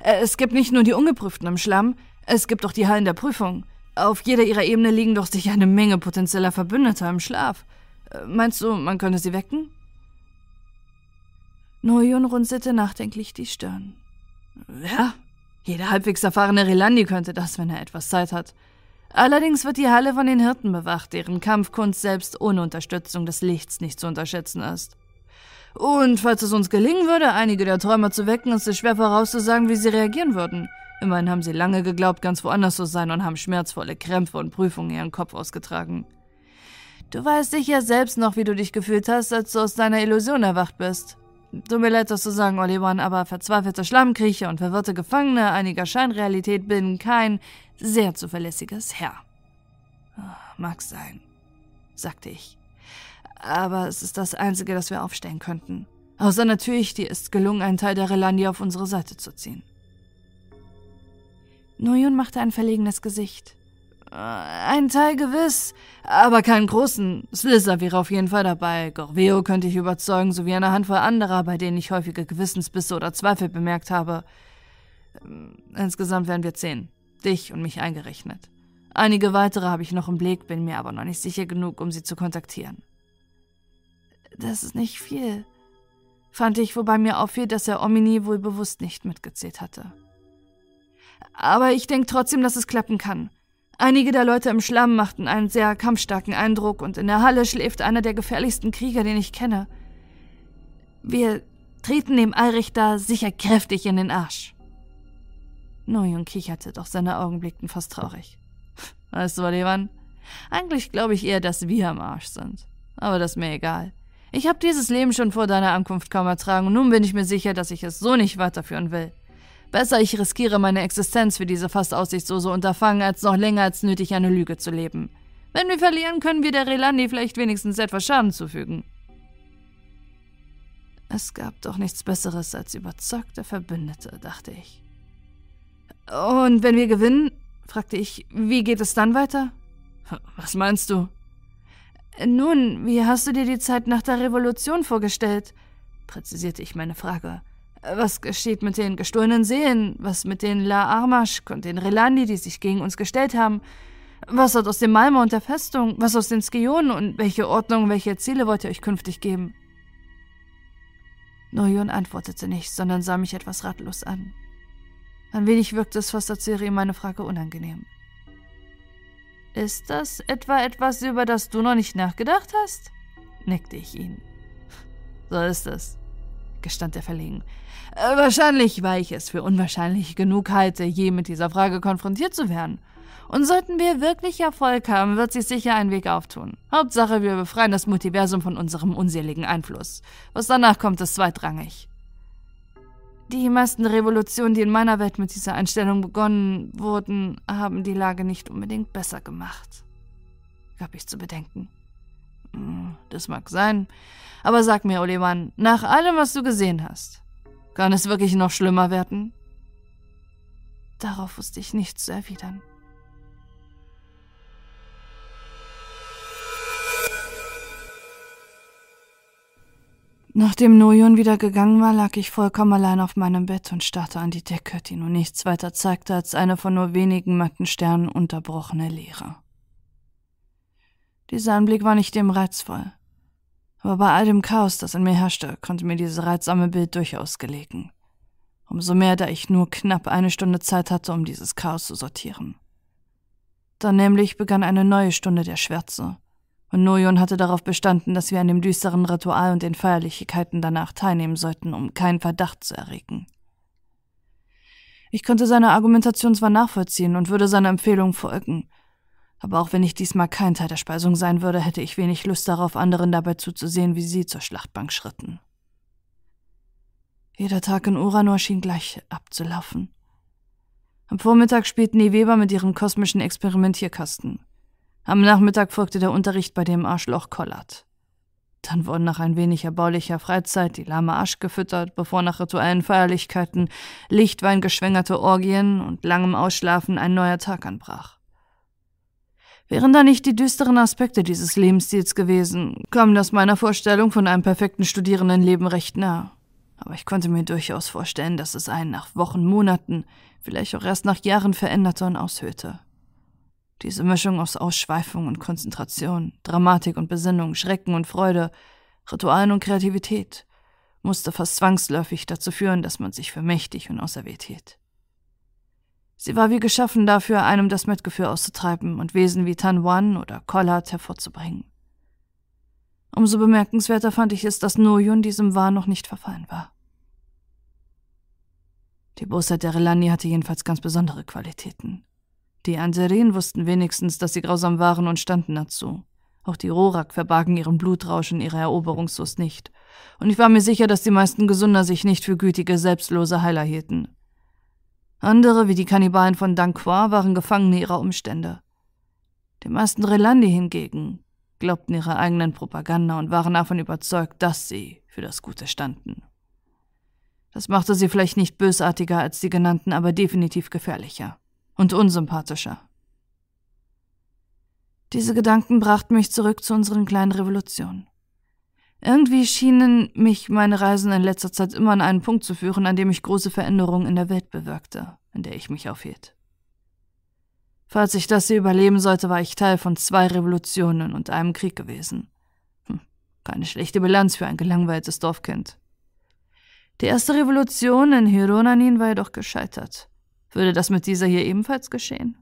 Äh, es gibt nicht nur die Ungeprüften im Schlamm, es gibt auch die Hallen der Prüfung. Auf jeder ihrer Ebene liegen doch sicher eine Menge potenzieller Verbündeter im Schlaf. Meinst du, man könnte sie wecken? Noyun runzelte nachdenklich die Stirn. Ja, jeder halbwegs erfahrene Relandi könnte das, wenn er etwas Zeit hat. Allerdings wird die Halle von den Hirten bewacht, deren Kampfkunst selbst ohne Unterstützung des Lichts nicht zu unterschätzen ist. Und falls es uns gelingen würde, einige der Träumer zu wecken, ist es schwer vorauszusagen, wie sie reagieren würden. Immerhin haben sie lange geglaubt, ganz woanders zu sein und haben schmerzvolle Krämpfe und Prüfungen ihren Kopf ausgetragen. Du weißt sicher selbst noch, wie du dich gefühlt hast, als du aus deiner Illusion erwacht bist. Tut mir leid, das zu sagen, Olivan, aber verzweifelte Schlammkriecher und verwirrte Gefangene einiger Scheinrealität bilden kein sehr zuverlässiges Herr. Ah, mag sein, sagte ich. Aber es ist das Einzige, das wir aufstellen könnten. Außer natürlich, dir ist gelungen, einen Teil der Relandi auf unsere Seite zu ziehen. Noyun machte ein verlegenes Gesicht. Ein Teil gewiss, aber keinen großen. Slizzer wäre auf jeden Fall dabei. Gorveo könnte ich überzeugen, sowie eine Handvoll anderer, bei denen ich häufige Gewissensbisse oder Zweifel bemerkt habe. Ähm, insgesamt wären wir zehn. Dich und mich eingerechnet. Einige weitere habe ich noch im Blick, bin mir aber noch nicht sicher genug, um sie zu kontaktieren. Das ist nicht viel, fand ich, wobei mir auffiel, dass er Omini wohl bewusst nicht mitgezählt hatte. Aber ich denke trotzdem, dass es klappen kann. Einige der Leute im Schlamm machten einen sehr kampfstarken Eindruck und in der Halle schläft einer der gefährlichsten Krieger, den ich kenne. Wir treten dem Allrichter sicher kräftig in den Arsch. Noyun kicherte, doch seine Augen blickten fast traurig. Weißt du, Olivan? Eigentlich glaube ich eher, dass wir am Arsch sind. Aber das ist mir egal. Ich habe dieses Leben schon vor deiner Ankunft kaum ertragen und nun bin ich mir sicher, dass ich es so nicht weiterführen will. Besser ich riskiere meine Existenz für diese fast aussichtslose Unterfangen, als noch länger als nötig eine Lüge zu leben. Wenn wir verlieren, können wir der Relandi vielleicht wenigstens etwas Schaden zufügen. Es gab doch nichts Besseres als überzeugte Verbündete, dachte ich. Und wenn wir gewinnen, fragte ich, wie geht es dann weiter? Was meinst du? Nun, wie hast du dir die Zeit nach der Revolution vorgestellt? präzisierte ich meine Frage. Was geschieht mit den gestohlenen Seelen? Was mit den La Armasch und den Relandi, die sich gegen uns gestellt haben? Was wird aus dem Malma und der Festung? Was aus den Skionen? Und welche Ordnung, welche Ziele wollt ihr euch künftig geben? Noyon antwortete nicht, sondern sah mich etwas ratlos an. Ein wenig wirkte es fast, als wäre ihm meine Frage unangenehm. Ist das etwa etwas, über das du noch nicht nachgedacht hast? nickte ich ihn. So ist es gestand er verlegen. Äh, wahrscheinlich, weil ich es für unwahrscheinlich genug halte, je mit dieser Frage konfrontiert zu werden. Und sollten wir wirklich Erfolg haben, wird sich sicher ein Weg auftun. Hauptsache, wir befreien das Multiversum von unserem unseligen Einfluss. Was danach kommt, ist zweitrangig. Die meisten Revolutionen, die in meiner Welt mit dieser Einstellung begonnen wurden, haben die Lage nicht unbedingt besser gemacht. Gab ich zu bedenken. Hm, das mag sein. Aber sag mir, Olivan, nach allem, was du gesehen hast, kann es wirklich noch schlimmer werden? Darauf wusste ich nichts zu erwidern. Nachdem Noyon wieder gegangen war, lag ich vollkommen allein auf meinem Bett und starrte an die Decke, die nun nichts weiter zeigte als eine von nur wenigen matten Sternen unterbrochene Leere. Dieser Anblick war nicht dem reizvoll. Aber bei all dem Chaos, das in mir herrschte, konnte mir dieses reizsame Bild durchaus gelegen. Umso mehr, da ich nur knapp eine Stunde Zeit hatte, um dieses Chaos zu sortieren. Dann nämlich begann eine neue Stunde der Schwärze, und Noyon hatte darauf bestanden, dass wir an dem düsteren Ritual und den Feierlichkeiten danach teilnehmen sollten, um keinen Verdacht zu erregen. Ich konnte seine Argumentation zwar nachvollziehen und würde seiner Empfehlung folgen, aber auch wenn ich diesmal kein Teil der Speisung sein würde, hätte ich wenig Lust darauf, anderen dabei zuzusehen, wie sie zur Schlachtbank schritten. Jeder Tag in Uranor schien gleich abzulaufen. Am Vormittag spielten die Weber mit ihrem kosmischen Experimentierkasten. Am Nachmittag folgte der Unterricht bei dem Arschloch Collard. Dann wurden nach ein wenig erbaulicher Freizeit die lahme Asch gefüttert, bevor nach rituellen Feierlichkeiten, Lichtwein geschwängerte Orgien und langem Ausschlafen ein neuer Tag anbrach. Wären da nicht die düsteren Aspekte dieses Lebensstils gewesen, kam das meiner Vorstellung von einem perfekten Studierendenleben recht nah. Aber ich konnte mir durchaus vorstellen, dass es einen nach Wochen, Monaten, vielleicht auch erst nach Jahren veränderte und aushöhlte. Diese Mischung aus Ausschweifung und Konzentration, Dramatik und Besinnung, Schrecken und Freude, Ritualen und Kreativität musste fast zwangsläufig dazu führen, dass man sich für mächtig und auserwählt hielt. Sie war wie geschaffen dafür, einem das Mitgefühl auszutreiben und Wesen wie Tan Wan oder Kollat hervorzubringen. Umso bemerkenswerter fand ich es, dass Noyun diesem Wahn noch nicht verfallen war. Die Bosheit der Relani hatte jedenfalls ganz besondere Qualitäten. Die Anserin wussten wenigstens, dass sie grausam waren und standen dazu. Auch die Rorak verbargen ihren Blutrausch und ihre Eroberungslust nicht. Und ich war mir sicher, dass die meisten Gesunder sich nicht für gütige, selbstlose Heiler hielten. Andere, wie die Kannibalen von Dankwa, waren Gefangene ihrer Umstände. Die meisten Relandi hingegen glaubten ihrer eigenen Propaganda und waren davon überzeugt, dass sie für das Gute standen. Das machte sie vielleicht nicht bösartiger als die genannten, aber definitiv gefährlicher und unsympathischer. Diese Gedanken brachten mich zurück zu unseren kleinen Revolutionen. Irgendwie schienen mich meine Reisen in letzter Zeit immer an einen Punkt zu führen, an dem ich große Veränderungen in der Welt bewirkte, in der ich mich aufhielt. Falls ich das hier überleben sollte, war ich Teil von zwei Revolutionen und einem Krieg gewesen. Hm, keine schlechte Bilanz für ein gelangweiltes Dorfkind. Die erste Revolution in Hironanin war jedoch gescheitert. Würde das mit dieser hier ebenfalls geschehen?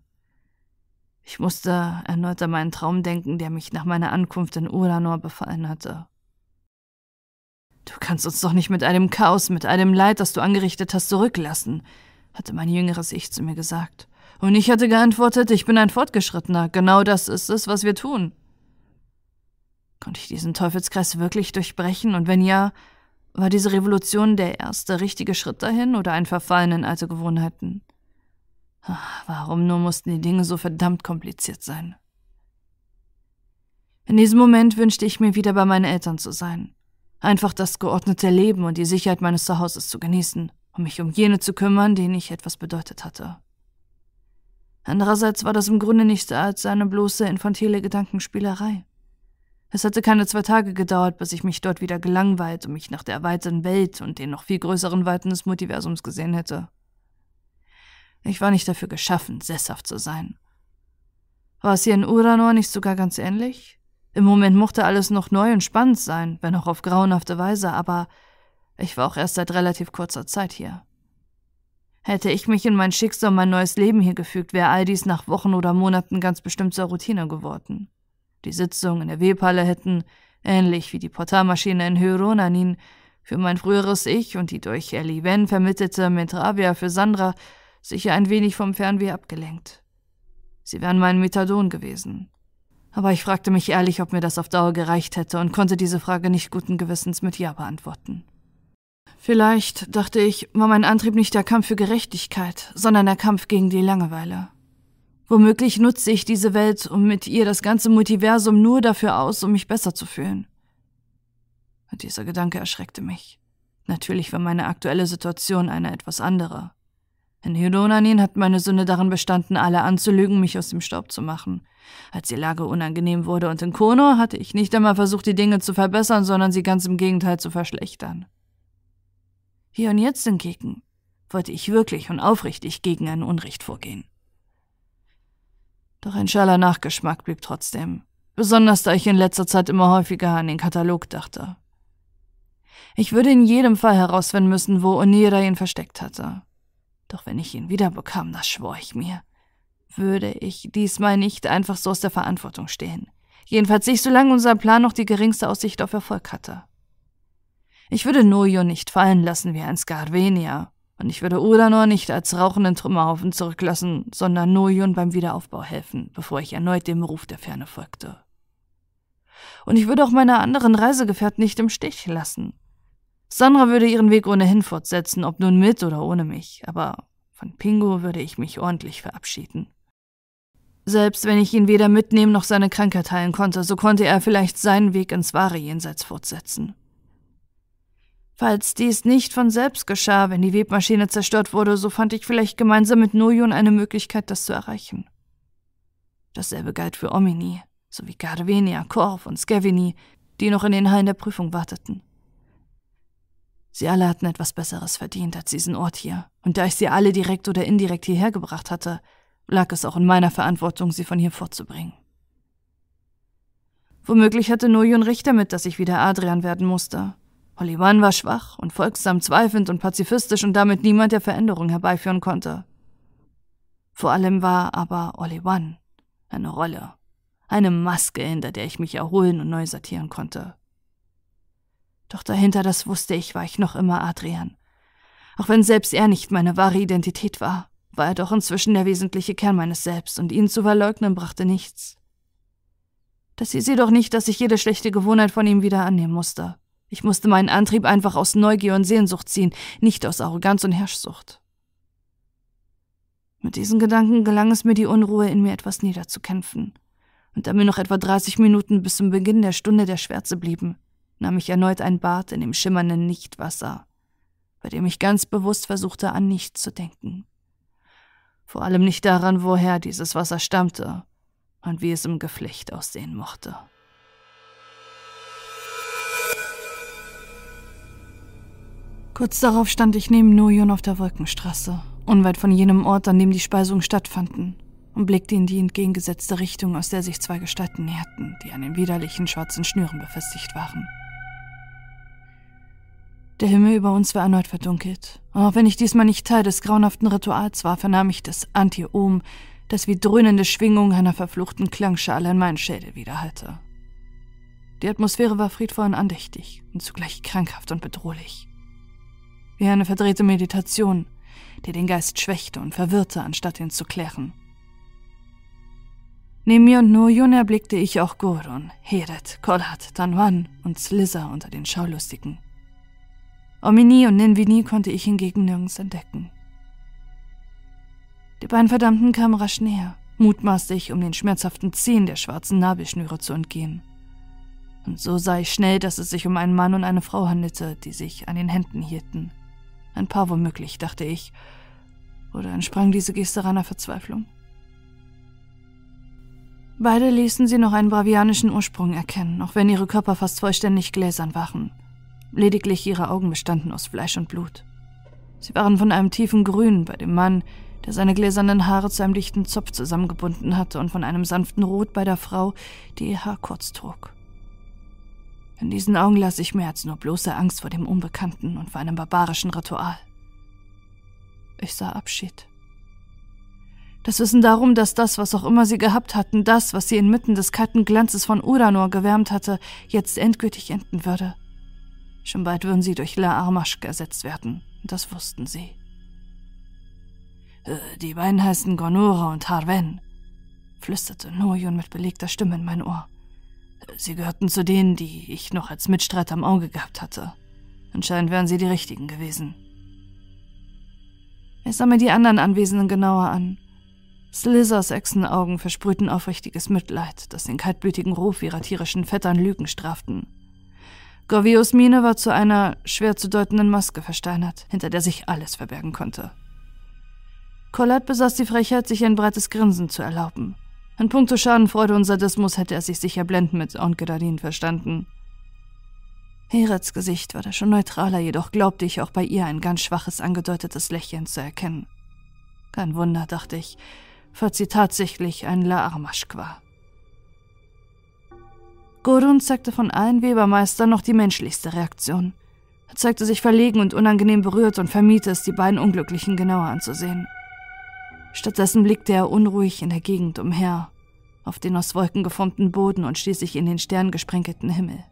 Ich musste erneut an meinen Traum denken, der mich nach meiner Ankunft in Uranor befallen hatte. Du kannst uns doch nicht mit einem Chaos, mit einem Leid, das du angerichtet hast, zurücklassen, hatte mein jüngeres Ich zu mir gesagt. Und ich hatte geantwortet, ich bin ein Fortgeschrittener, genau das ist es, was wir tun. Konnte ich diesen Teufelskreis wirklich durchbrechen, und wenn ja, war diese Revolution der erste richtige Schritt dahin oder ein Verfallen in alte Gewohnheiten? Warum nur mussten die Dinge so verdammt kompliziert sein? In diesem Moment wünschte ich mir wieder bei meinen Eltern zu sein. Einfach das geordnete Leben und die Sicherheit meines Zuhauses zu genießen, um mich um jene zu kümmern, denen ich etwas bedeutet hatte. Andererseits war das im Grunde nichts als eine bloße infantile Gedankenspielerei. Es hatte keine zwei Tage gedauert, bis ich mich dort wieder gelangweilt und mich nach der erweiterten Welt und den noch viel größeren Weiten des Multiversums gesehen hätte. Ich war nicht dafür geschaffen, sesshaft zu sein. War es hier in Uranor nicht sogar ganz ähnlich? Im Moment mochte alles noch neu und spannend sein, wenn auch auf grauenhafte Weise, aber ich war auch erst seit relativ kurzer Zeit hier. Hätte ich mich in mein Schicksal mein neues Leben hier gefügt, wäre all dies nach Wochen oder Monaten ganz bestimmt zur Routine geworden. Die Sitzungen in der Webhalle hätten, ähnlich wie die Portalmaschine in Hyronanin, für mein früheres Ich und die durch Ellie Wen vermittelte Metravia für Sandra sicher ein wenig vom Fernweh abgelenkt. Sie wären mein Methadon gewesen. Aber ich fragte mich ehrlich, ob mir das auf Dauer gereicht hätte und konnte diese Frage nicht guten Gewissens mit Ja beantworten. Vielleicht, dachte ich, war mein Antrieb nicht der Kampf für Gerechtigkeit, sondern der Kampf gegen die Langeweile. Womöglich nutze ich diese Welt und mit ihr das ganze Multiversum nur dafür aus, um mich besser zu fühlen. Und dieser Gedanke erschreckte mich. Natürlich war meine aktuelle Situation eine etwas andere. In Hydonanin hat meine Sünde darin bestanden, alle anzulügen, mich aus dem Staub zu machen. Als die Lage unangenehm wurde und in Kono hatte ich nicht einmal versucht, die Dinge zu verbessern, sondern sie ganz im Gegenteil zu verschlechtern. Hier und jetzt hingegen wollte ich wirklich und aufrichtig gegen ein Unrecht vorgehen. Doch ein schaler Nachgeschmack blieb trotzdem, besonders da ich in letzter Zeit immer häufiger an den Katalog dachte. Ich würde in jedem Fall herausfinden müssen, wo Onira ihn versteckt hatte. Doch wenn ich ihn wiederbekam, das schwor ich mir, würde ich diesmal nicht einfach so aus der Verantwortung stehen. Jedenfalls nicht, solange unser Plan noch die geringste Aussicht auf Erfolg hatte. Ich würde Nojo nicht fallen lassen wie ein Skarvenia, und ich würde Ulanor nicht als rauchenden Trümmerhaufen zurücklassen, sondern Nojon beim Wiederaufbau helfen, bevor ich erneut dem Ruf der Ferne folgte. Und ich würde auch meine anderen Reisegefährten nicht im Stich lassen. Sandra würde ihren Weg ohnehin fortsetzen, ob nun mit oder ohne mich, aber von Pingo würde ich mich ordentlich verabschieden. Selbst wenn ich ihn weder mitnehmen noch seine Krankheit heilen konnte, so konnte er vielleicht seinen Weg ins wahre Jenseits fortsetzen. Falls dies nicht von selbst geschah, wenn die Webmaschine zerstört wurde, so fand ich vielleicht gemeinsam mit Nojun eine Möglichkeit, das zu erreichen. Dasselbe galt für Omini, sowie Gardvenia, Korf und Skevini, die noch in den Hallen der Prüfung warteten. Sie alle hatten etwas Besseres verdient als diesen Ort hier, und da ich sie alle direkt oder indirekt hierher gebracht hatte, lag es auch in meiner Verantwortung, sie von hier fortzubringen. Womöglich hatte Noyun recht damit, dass ich wieder Adrian werden musste. Olivan war schwach und folgsam zweifelnd und pazifistisch und damit niemand der Veränderung herbeiführen konnte. Vor allem war aber Olivan eine Rolle, eine Maske, hinter der ich mich erholen und neu sortieren konnte. Doch dahinter, das wusste ich, war ich noch immer Adrian. Auch wenn selbst er nicht meine wahre Identität war, war er doch inzwischen der wesentliche Kern meines Selbst, und ihn zu verleugnen brachte nichts. Das hieß jedoch nicht, dass ich jede schlechte Gewohnheit von ihm wieder annehmen musste. Ich musste meinen Antrieb einfach aus Neugier und Sehnsucht ziehen, nicht aus Arroganz und Herrschsucht. Mit diesen Gedanken gelang es mir, die Unruhe in mir etwas niederzukämpfen. Und da mir noch etwa 30 Minuten bis zum Beginn der Stunde der Schwärze blieben, nahm ich erneut ein Bad in dem schimmernden Nichtwasser, bei dem ich ganz bewusst versuchte, an nichts zu denken. Vor allem nicht daran, woher dieses Wasser stammte und wie es im Geflecht aussehen mochte. Kurz darauf stand ich neben Noyon auf der Wolkenstraße, unweit von jenem Ort, an dem die Speisungen stattfanden, und blickte in die entgegengesetzte Richtung, aus der sich zwei Gestalten näherten, die an den widerlichen schwarzen Schnüren befestigt waren. Der Himmel über uns war erneut verdunkelt. Und auch wenn ich diesmal nicht Teil des grauenhaften Rituals war, vernahm ich das Anti-Ohm, das wie dröhnende Schwingung einer verfluchten Klangschale in meinen Schädel widerhallte. Die Atmosphäre war friedvoll und andächtig und zugleich krankhaft und bedrohlich. Wie eine verdrehte Meditation, die den Geist schwächte und verwirrte, anstatt ihn zu klären. Neben mir und Nurjun erblickte ich auch Gurun, Heret, Kolat, Tanwan und Slizzer unter den Schaulustigen. Omini und Ninvini konnte ich hingegen nirgends entdecken. Die beiden Verdammten kamen rasch näher, mutmaßlich, um den schmerzhaften Ziehen der schwarzen Nabelschnüre zu entgehen. Und so sah ich schnell, dass es sich um einen Mann und eine Frau handelte, die sich an den Händen hielten. Ein Paar womöglich, dachte ich. Oder entsprang diese Geste reiner Verzweiflung? Beide ließen sie noch einen bravianischen Ursprung erkennen, auch wenn ihre Körper fast vollständig gläsern waren. Lediglich ihre Augen bestanden aus Fleisch und Blut. Sie waren von einem tiefen Grün bei dem Mann, der seine gläsernen Haare zu einem dichten Zopf zusammengebunden hatte, und von einem sanften Rot bei der Frau, die ihr Haar kurz trug. In diesen Augen las ich mehr als nur bloße Angst vor dem Unbekannten und vor einem barbarischen Ritual. Ich sah Abschied. Das Wissen darum, dass das, was auch immer sie gehabt hatten, das, was sie inmitten des kalten Glanzes von Uranor gewärmt hatte, jetzt endgültig enden würde. Schon bald würden sie durch La Armaschk ersetzt werden, das wussten sie. Äh, die beiden heißen Gonora und Harven, flüsterte Noyun mit belegter Stimme in mein Ohr. Sie gehörten zu denen, die ich noch als Mitstreiter am Auge gehabt hatte. Anscheinend wären sie die richtigen gewesen. Ich sah mir die anderen Anwesenden genauer an. Slithers Echsenaugen versprühten aufrichtiges Mitleid, das den kaltblütigen Ruf ihrer tierischen Vettern Lügen straften. Govios Miene war zu einer schwer zu deutenden Maske versteinert, hinter der sich alles verbergen konnte. Colette besaß die Frechheit, sich ein breites Grinsen zu erlauben. In puncto Schadenfreude und Sadismus hätte er sich sicher blendend mit Onkedadin verstanden. Herets Gesicht war da schon neutraler, jedoch glaubte ich auch bei ihr ein ganz schwaches, angedeutetes Lächeln zu erkennen. Kein Wunder, dachte ich, falls sie tatsächlich ein La Armaschk war. Gordon zeigte von allen Webermeistern noch die menschlichste Reaktion. Er zeigte sich verlegen und unangenehm berührt und vermied es, die beiden Unglücklichen genauer anzusehen. Stattdessen blickte er unruhig in der Gegend umher, auf den aus Wolken geformten Boden und schließlich in den sterngesprenkelten Himmel.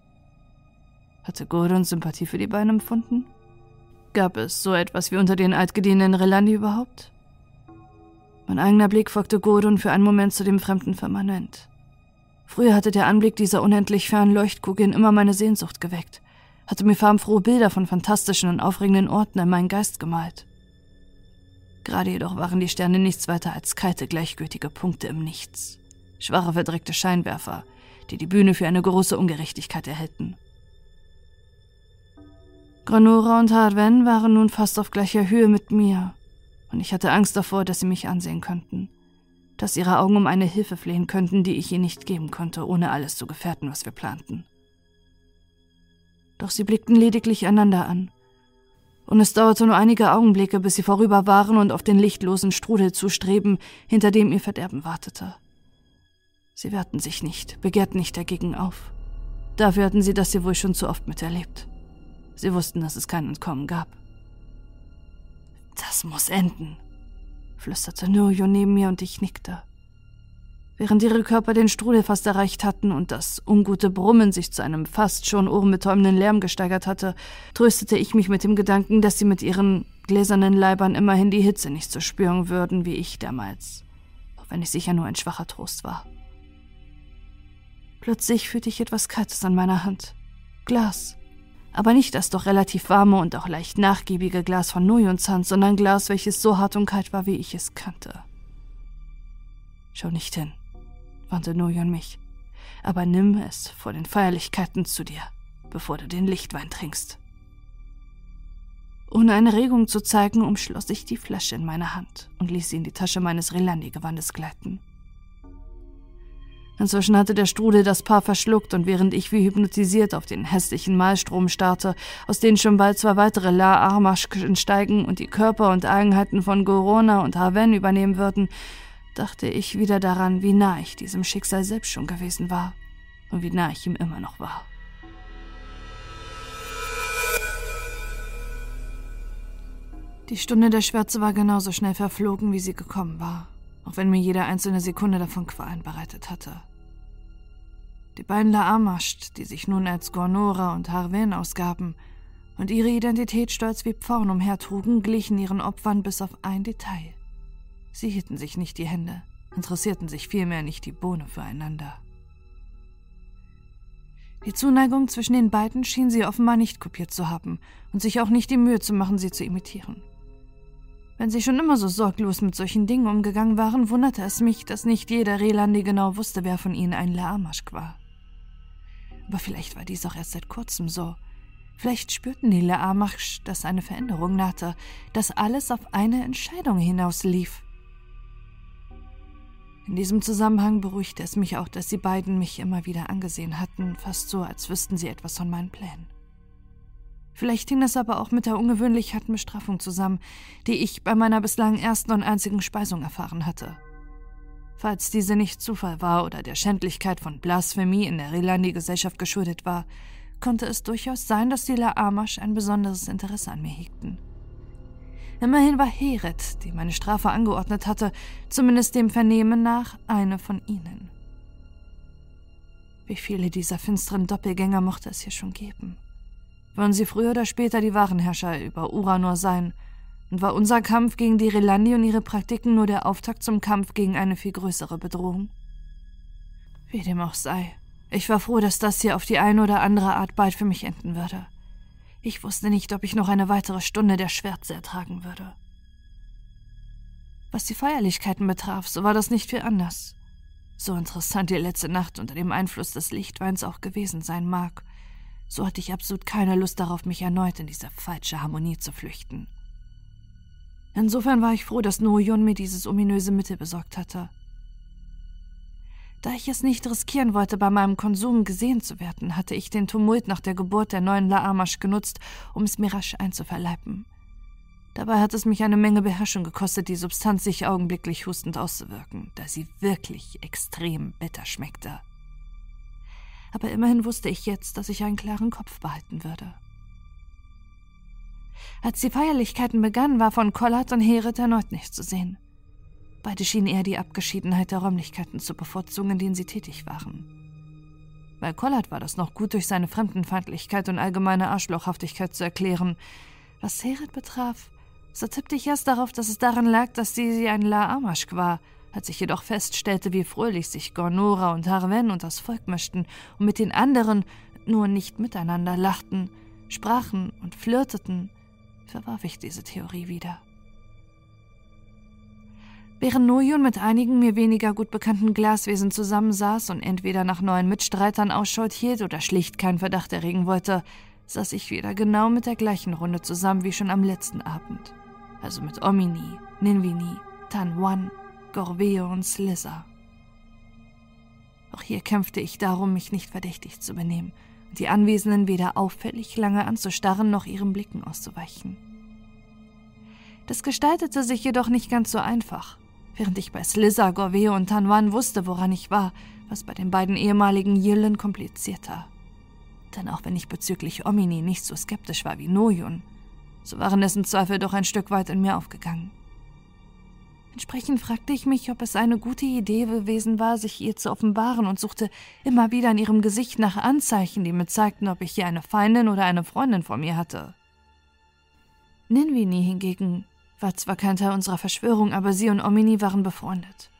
Hatte Gordon Sympathie für die beiden empfunden? Gab es so etwas wie unter den altgedienten Relandi überhaupt? Mein eigener Blick folgte Gordon für einen Moment zu dem fremden Firmament. Früher hatte der Anblick dieser unendlich fernen Leuchtkugeln immer meine Sehnsucht geweckt, hatte mir farbenfrohe Bilder von fantastischen und aufregenden Orten in meinen Geist gemalt. Gerade jedoch waren die Sterne nichts weiter als kalte, gleichgültige Punkte im Nichts. Schwache, verdreckte Scheinwerfer, die die Bühne für eine große Ungerechtigkeit erhellten. Granora und Harven waren nun fast auf gleicher Höhe mit mir, und ich hatte Angst davor, dass sie mich ansehen könnten dass ihre Augen um eine Hilfe flehen könnten, die ich ihnen nicht geben konnte, ohne alles zu gefährden, was wir planten. Doch sie blickten lediglich einander an. Und es dauerte nur einige Augenblicke, bis sie vorüber waren und auf den lichtlosen Strudel zustreben, hinter dem ihr Verderben wartete. Sie wehrten sich nicht, begehrten nicht dagegen auf. Dafür hatten sie das hier wohl schon zu oft miterlebt. Sie wussten, dass es kein Entkommen gab. Das muss enden, flüsterte Nurio neben mir und ich nickte. Während ihre Körper den Strudel fast erreicht hatten und das ungute Brummen sich zu einem fast schon ohrenbetäubenden Lärm gesteigert hatte, tröstete ich mich mit dem Gedanken, dass sie mit ihren gläsernen Leibern immerhin die Hitze nicht so spüren würden wie ich damals, auch wenn ich sicher nur ein schwacher Trost war. Plötzlich fühlte ich etwas Kaltes an meiner Hand. Glas. Aber nicht das doch relativ warme und auch leicht nachgiebige Glas von Nuyons Hand, sondern Glas, welches so hart und kalt war, wie ich es kannte. Schau nicht hin, warnte Nuyon mich, aber nimm es vor den Feierlichkeiten zu dir, bevor du den Lichtwein trinkst. Ohne eine Regung zu zeigen, umschloss ich die Flasche in meiner Hand und ließ sie in die Tasche meines Relandi-Gewandes gleiten. Inzwischen hatte der Strudel das Paar verschluckt und während ich wie hypnotisiert auf den hässlichen Malstrom starrte, aus denen schon bald zwei weitere La Armasch entsteigen und die Körper und Eigenheiten von Gorona und Haven übernehmen würden, dachte ich wieder daran, wie nah ich diesem Schicksal selbst schon gewesen war und wie nah ich ihm immer noch war. Die Stunde der Schwärze war genauso schnell verflogen, wie sie gekommen war, auch wenn mir jede einzelne Sekunde davon Qualen bereitet hatte. Die beiden Laamascht, die sich nun als Gornora und Harven ausgaben und ihre Identität stolz wie Pfauen umhertrugen, glichen ihren Opfern bis auf ein Detail. Sie hielten sich nicht die Hände, interessierten sich vielmehr nicht die Bohne füreinander. Die Zuneigung zwischen den beiden schien sie offenbar nicht kopiert zu haben und sich auch nicht die Mühe zu machen, sie zu imitieren. Wenn sie schon immer so sorglos mit solchen Dingen umgegangen waren, wunderte es mich, dass nicht jeder Relandi genau wusste, wer von ihnen ein Laamaschk war. Aber vielleicht war dies auch erst seit kurzem so. Vielleicht spürten die Laamachs, dass eine Veränderung nahte, dass alles auf eine Entscheidung hinauslief. In diesem Zusammenhang beruhigte es mich auch, dass die beiden mich immer wieder angesehen hatten, fast so, als wüssten sie etwas von meinen Plänen. Vielleicht hing das aber auch mit der ungewöhnlich harten Bestrafung zusammen, die ich bei meiner bislang ersten und einzigen Speisung erfahren hatte. Falls diese nicht Zufall war oder der Schändlichkeit von Blasphemie in der Relandi-Gesellschaft geschuldet war, konnte es durchaus sein, dass die La Amash ein besonderes Interesse an mir hegten. Immerhin war Heret, die meine Strafe angeordnet hatte, zumindest dem Vernehmen nach eine von ihnen. Wie viele dieser finsteren Doppelgänger mochte es hier schon geben? Würden sie früher oder später die wahren Herrscher über Uranor sein – und war unser Kampf gegen die Relandi und ihre Praktiken nur der Auftakt zum Kampf gegen eine viel größere Bedrohung? Wie dem auch sei, ich war froh, dass das hier auf die eine oder andere Art bald für mich enden würde. Ich wusste nicht, ob ich noch eine weitere Stunde der Schwärze ertragen würde. Was die Feierlichkeiten betraf, so war das nicht viel anders. So interessant die letzte Nacht unter dem Einfluss des Lichtweins auch gewesen sein mag, so hatte ich absolut keine Lust darauf, mich erneut in diese falsche Harmonie zu flüchten. Insofern war ich froh, dass Noyon mir dieses ominöse Mittel besorgt hatte. Da ich es nicht riskieren wollte, bei meinem Konsum gesehen zu werden, hatte ich den Tumult nach der Geburt der neuen Laamasch genutzt, um es mir rasch einzuverleiben. Dabei hat es mich eine Menge Beherrschung gekostet, die Substanz sich augenblicklich hustend auszuwirken, da sie wirklich extrem bitter schmeckte. Aber immerhin wusste ich jetzt, dass ich einen klaren Kopf behalten würde. Als die Feierlichkeiten begannen, war von Collard und Heret erneut nichts zu sehen. Beide schienen eher die Abgeschiedenheit der Räumlichkeiten zu bevorzugen, in denen sie tätig waren. Bei Collard war das noch gut durch seine Fremdenfeindlichkeit und allgemeine Arschlochhaftigkeit zu erklären. Was Heret betraf, so tippte ich erst darauf, dass es daran lag, dass sie ein La Amaschk war, als ich jedoch feststellte, wie fröhlich sich Gornora und Harven und das Volk mischten und mit den anderen nur nicht miteinander lachten, sprachen und flirteten, verwarf ich diese Theorie wieder. Während Noyun mit einigen mir weniger gut bekannten Glaswesen zusammensaß und entweder nach neuen Mitstreitern Ausschau hielt oder schlicht keinen Verdacht erregen wollte, saß ich wieder genau mit der gleichen Runde zusammen wie schon am letzten Abend. Also mit Omini, Ninvini, Tanwan, Gorveo und Slizza. Auch hier kämpfte ich darum, mich nicht verdächtig zu benehmen und die Anwesenden weder auffällig lange anzustarren noch ihren Blicken auszuweichen. Das gestaltete sich jedoch nicht ganz so einfach. Während ich bei Slizza, Gorveo und Tanwan wusste, woran ich war, was bei den beiden ehemaligen Yillen komplizierter. Denn auch wenn ich bezüglich Omini nicht so skeptisch war wie Noyun, so waren dessen Zweifel doch ein Stück weit in mir aufgegangen. Entsprechend fragte ich mich, ob es eine gute Idee gewesen war, sich ihr zu offenbaren und suchte immer wieder in ihrem Gesicht nach Anzeichen, die mir zeigten, ob ich hier eine Feindin oder eine Freundin vor mir hatte. Ninvini hingegen war zwar kein Teil unserer Verschwörung, aber sie und Omini waren befreundet.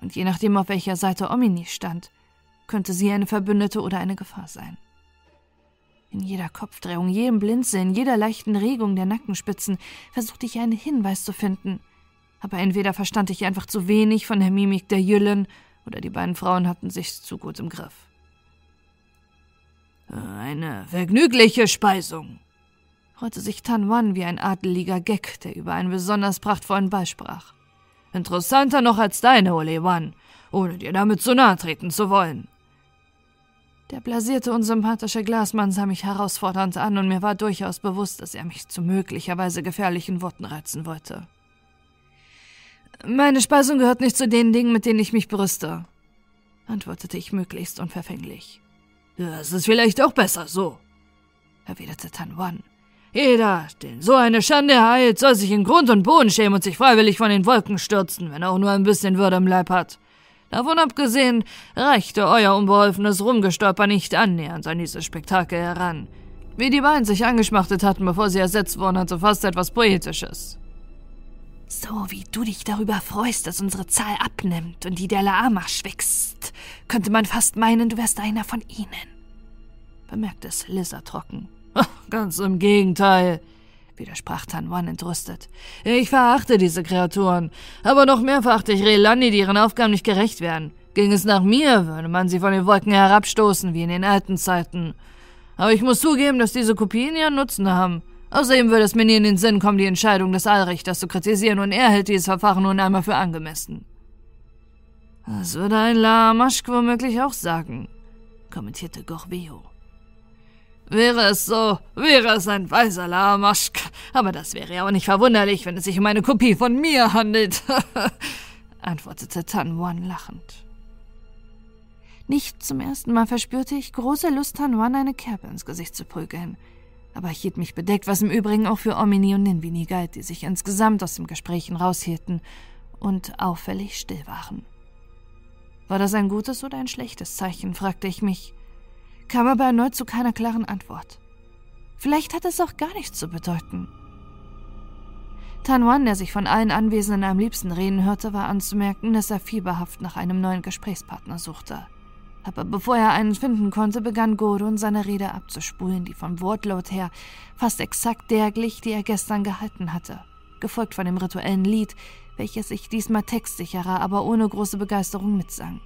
Und je nachdem, auf welcher Seite Omini stand, könnte sie eine Verbündete oder eine Gefahr sein. In jeder Kopfdrehung, jedem Blinzeln, jeder leichten Regung der Nackenspitzen versuchte ich einen Hinweis zu finden. Aber entweder verstand ich einfach zu wenig von der Mimik der Jüllen, oder die beiden Frauen hatten sich zu gut im Griff. Eine vergnügliche Speisung, freute sich Tan Wan wie ein adeliger Geck, der über einen besonders prachtvollen Ball sprach. Interessanter noch als deine, Ole Wan, ohne dir damit zu nahe treten zu wollen. Der blasierte und sympathische Glasmann sah mich herausfordernd an und mir war durchaus bewusst, dass er mich zu möglicherweise gefährlichen Worten reizen wollte. Meine Speisung gehört nicht zu den Dingen, mit denen ich mich brüste, antwortete ich möglichst unverfänglich. Das ist vielleicht auch besser so, erwiderte Tan Wan. Jeder, den so eine Schande ereilt, soll sich in Grund und Boden schämen und sich freiwillig von den Wolken stürzen, wenn er auch nur ein bisschen Würde im Leib hat. Davon abgesehen reichte euer unbeholfenes Rumgestolper nicht annähernd an dieses Spektakel heran. Wie die beiden sich angeschmachtet hatten, bevor sie ersetzt wurden, hatte fast etwas Poetisches. So wie du dich darüber freust, dass unsere Zahl abnimmt und die der Laamasch wächst, könnte man fast meinen, du wärst einer von ihnen, bemerkte es Lizard trocken. Ganz im Gegenteil, widersprach Tanwan entrüstet. Ich verachte diese Kreaturen, aber noch mehr verachte ich Relandi, die ihren Aufgaben nicht gerecht werden. Ging es nach mir, würde man sie von den Wolken herabstoßen, wie in den alten Zeiten. Aber ich muss zugeben, dass diese Kopien ihren Nutzen haben. Außerdem würde es mir nie in den Sinn kommen, die Entscheidung des Allrichters zu kritisieren, und er hält dieses Verfahren nun einmal für angemessen. Das würde ein Lamaschk womöglich auch sagen, kommentierte Gorveo. Wäre es so, wäre es ein weiser Lamaschk. Aber das wäre ja auch nicht verwunderlich, wenn es sich um eine Kopie von mir handelt, antwortete Tan Wan lachend. Nicht zum ersten Mal verspürte ich große Lust, Tan Wan eine Kerbe ins Gesicht zu prügeln. Aber ich hielt mich bedeckt, was im Übrigen auch für Omini und Ninvini galt, die sich insgesamt aus dem Gesprächen raushielten und auffällig still waren. War das ein gutes oder ein schlechtes Zeichen, fragte ich mich kam aber erneut zu keiner klaren Antwort. Vielleicht hat es auch gar nichts zu bedeuten. Tanwan, der sich von allen Anwesenden am liebsten reden hörte, war anzumerken, dass er fieberhaft nach einem neuen Gesprächspartner suchte. Aber bevor er einen finden konnte, begann Godun seine Rede abzuspulen, die vom Wortlaut her fast exakt der glich, die er gestern gehalten hatte, gefolgt von dem rituellen Lied, welches sich diesmal textsicherer, aber ohne große Begeisterung mitsang.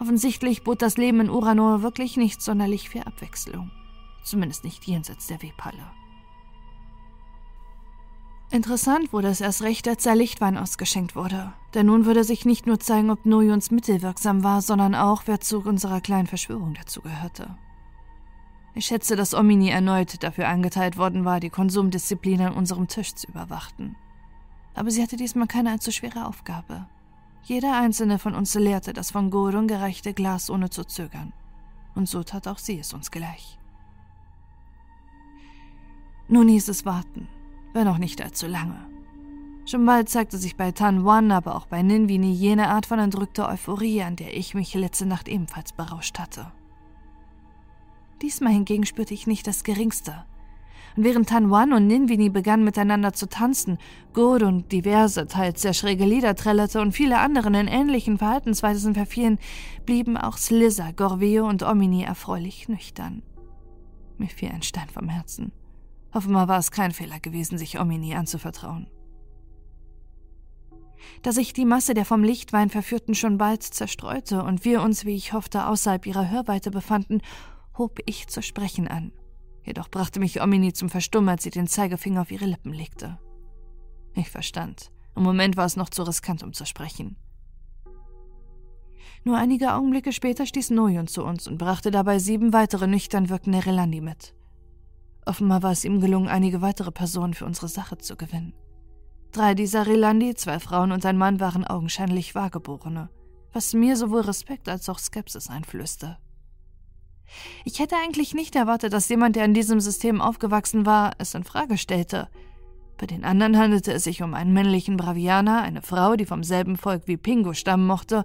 Offensichtlich bot das Leben in Uranor wirklich nicht sonderlich viel Abwechslung. Zumindest nicht jenseits der Webhalle. Interessant wurde es erst recht, als der Lichtwein ausgeschenkt wurde. Denn nun würde sich nicht nur zeigen, ob Nuyuns Mittel wirksam war, sondern auch, wer zu unserer kleinen Verschwörung dazugehörte. Ich schätze, dass Omini erneut dafür angeteilt worden war, die Konsumdisziplin an unserem Tisch zu überwachten. Aber sie hatte diesmal keine allzu schwere Aufgabe. Jeder einzelne von uns leerte das von Godon gereichte Glas ohne zu zögern. Und so tat auch sie es uns gleich. Nun hieß es warten, wenn auch nicht allzu lange. Schon bald zeigte sich bei Tan Wan, aber auch bei Ninvini jene Art von entrückter Euphorie, an der ich mich letzte Nacht ebenfalls berauscht hatte. Diesmal hingegen spürte ich nicht das Geringste und während Tanwan und Ninvini begannen miteinander zu tanzen, und diverse, teils sehr schräge Lieder trällerte und viele anderen in ähnlichen Verhaltensweisen verfielen, blieben auch Slizza, Gorveo und Omini erfreulich nüchtern. Mir fiel ein Stein vom Herzen. Offenbar war es kein Fehler gewesen, sich Omini anzuvertrauen. Da sich die Masse der vom Lichtwein Verführten schon bald zerstreute und wir uns, wie ich hoffte, außerhalb ihrer Hörweite befanden, hob ich zu sprechen an. Jedoch brachte mich Omini zum Verstummen, als sie den Zeigefinger auf ihre Lippen legte. Ich verstand. Im Moment war es noch zu riskant, um zu sprechen. Nur einige Augenblicke später stieß Noyon zu uns und brachte dabei sieben weitere nüchtern wirkende Relandi mit. Offenbar war es ihm gelungen, einige weitere Personen für unsere Sache zu gewinnen. Drei dieser Relandi, zwei Frauen und ein Mann, waren augenscheinlich Wahrgeborene, was mir sowohl Respekt als auch Skepsis einflößte. Ich hätte eigentlich nicht erwartet, dass jemand, der in diesem System aufgewachsen war, es in Frage stellte. Bei den anderen handelte es sich um einen männlichen Bravianer, eine Frau, die vom selben Volk wie Pingo stammen mochte,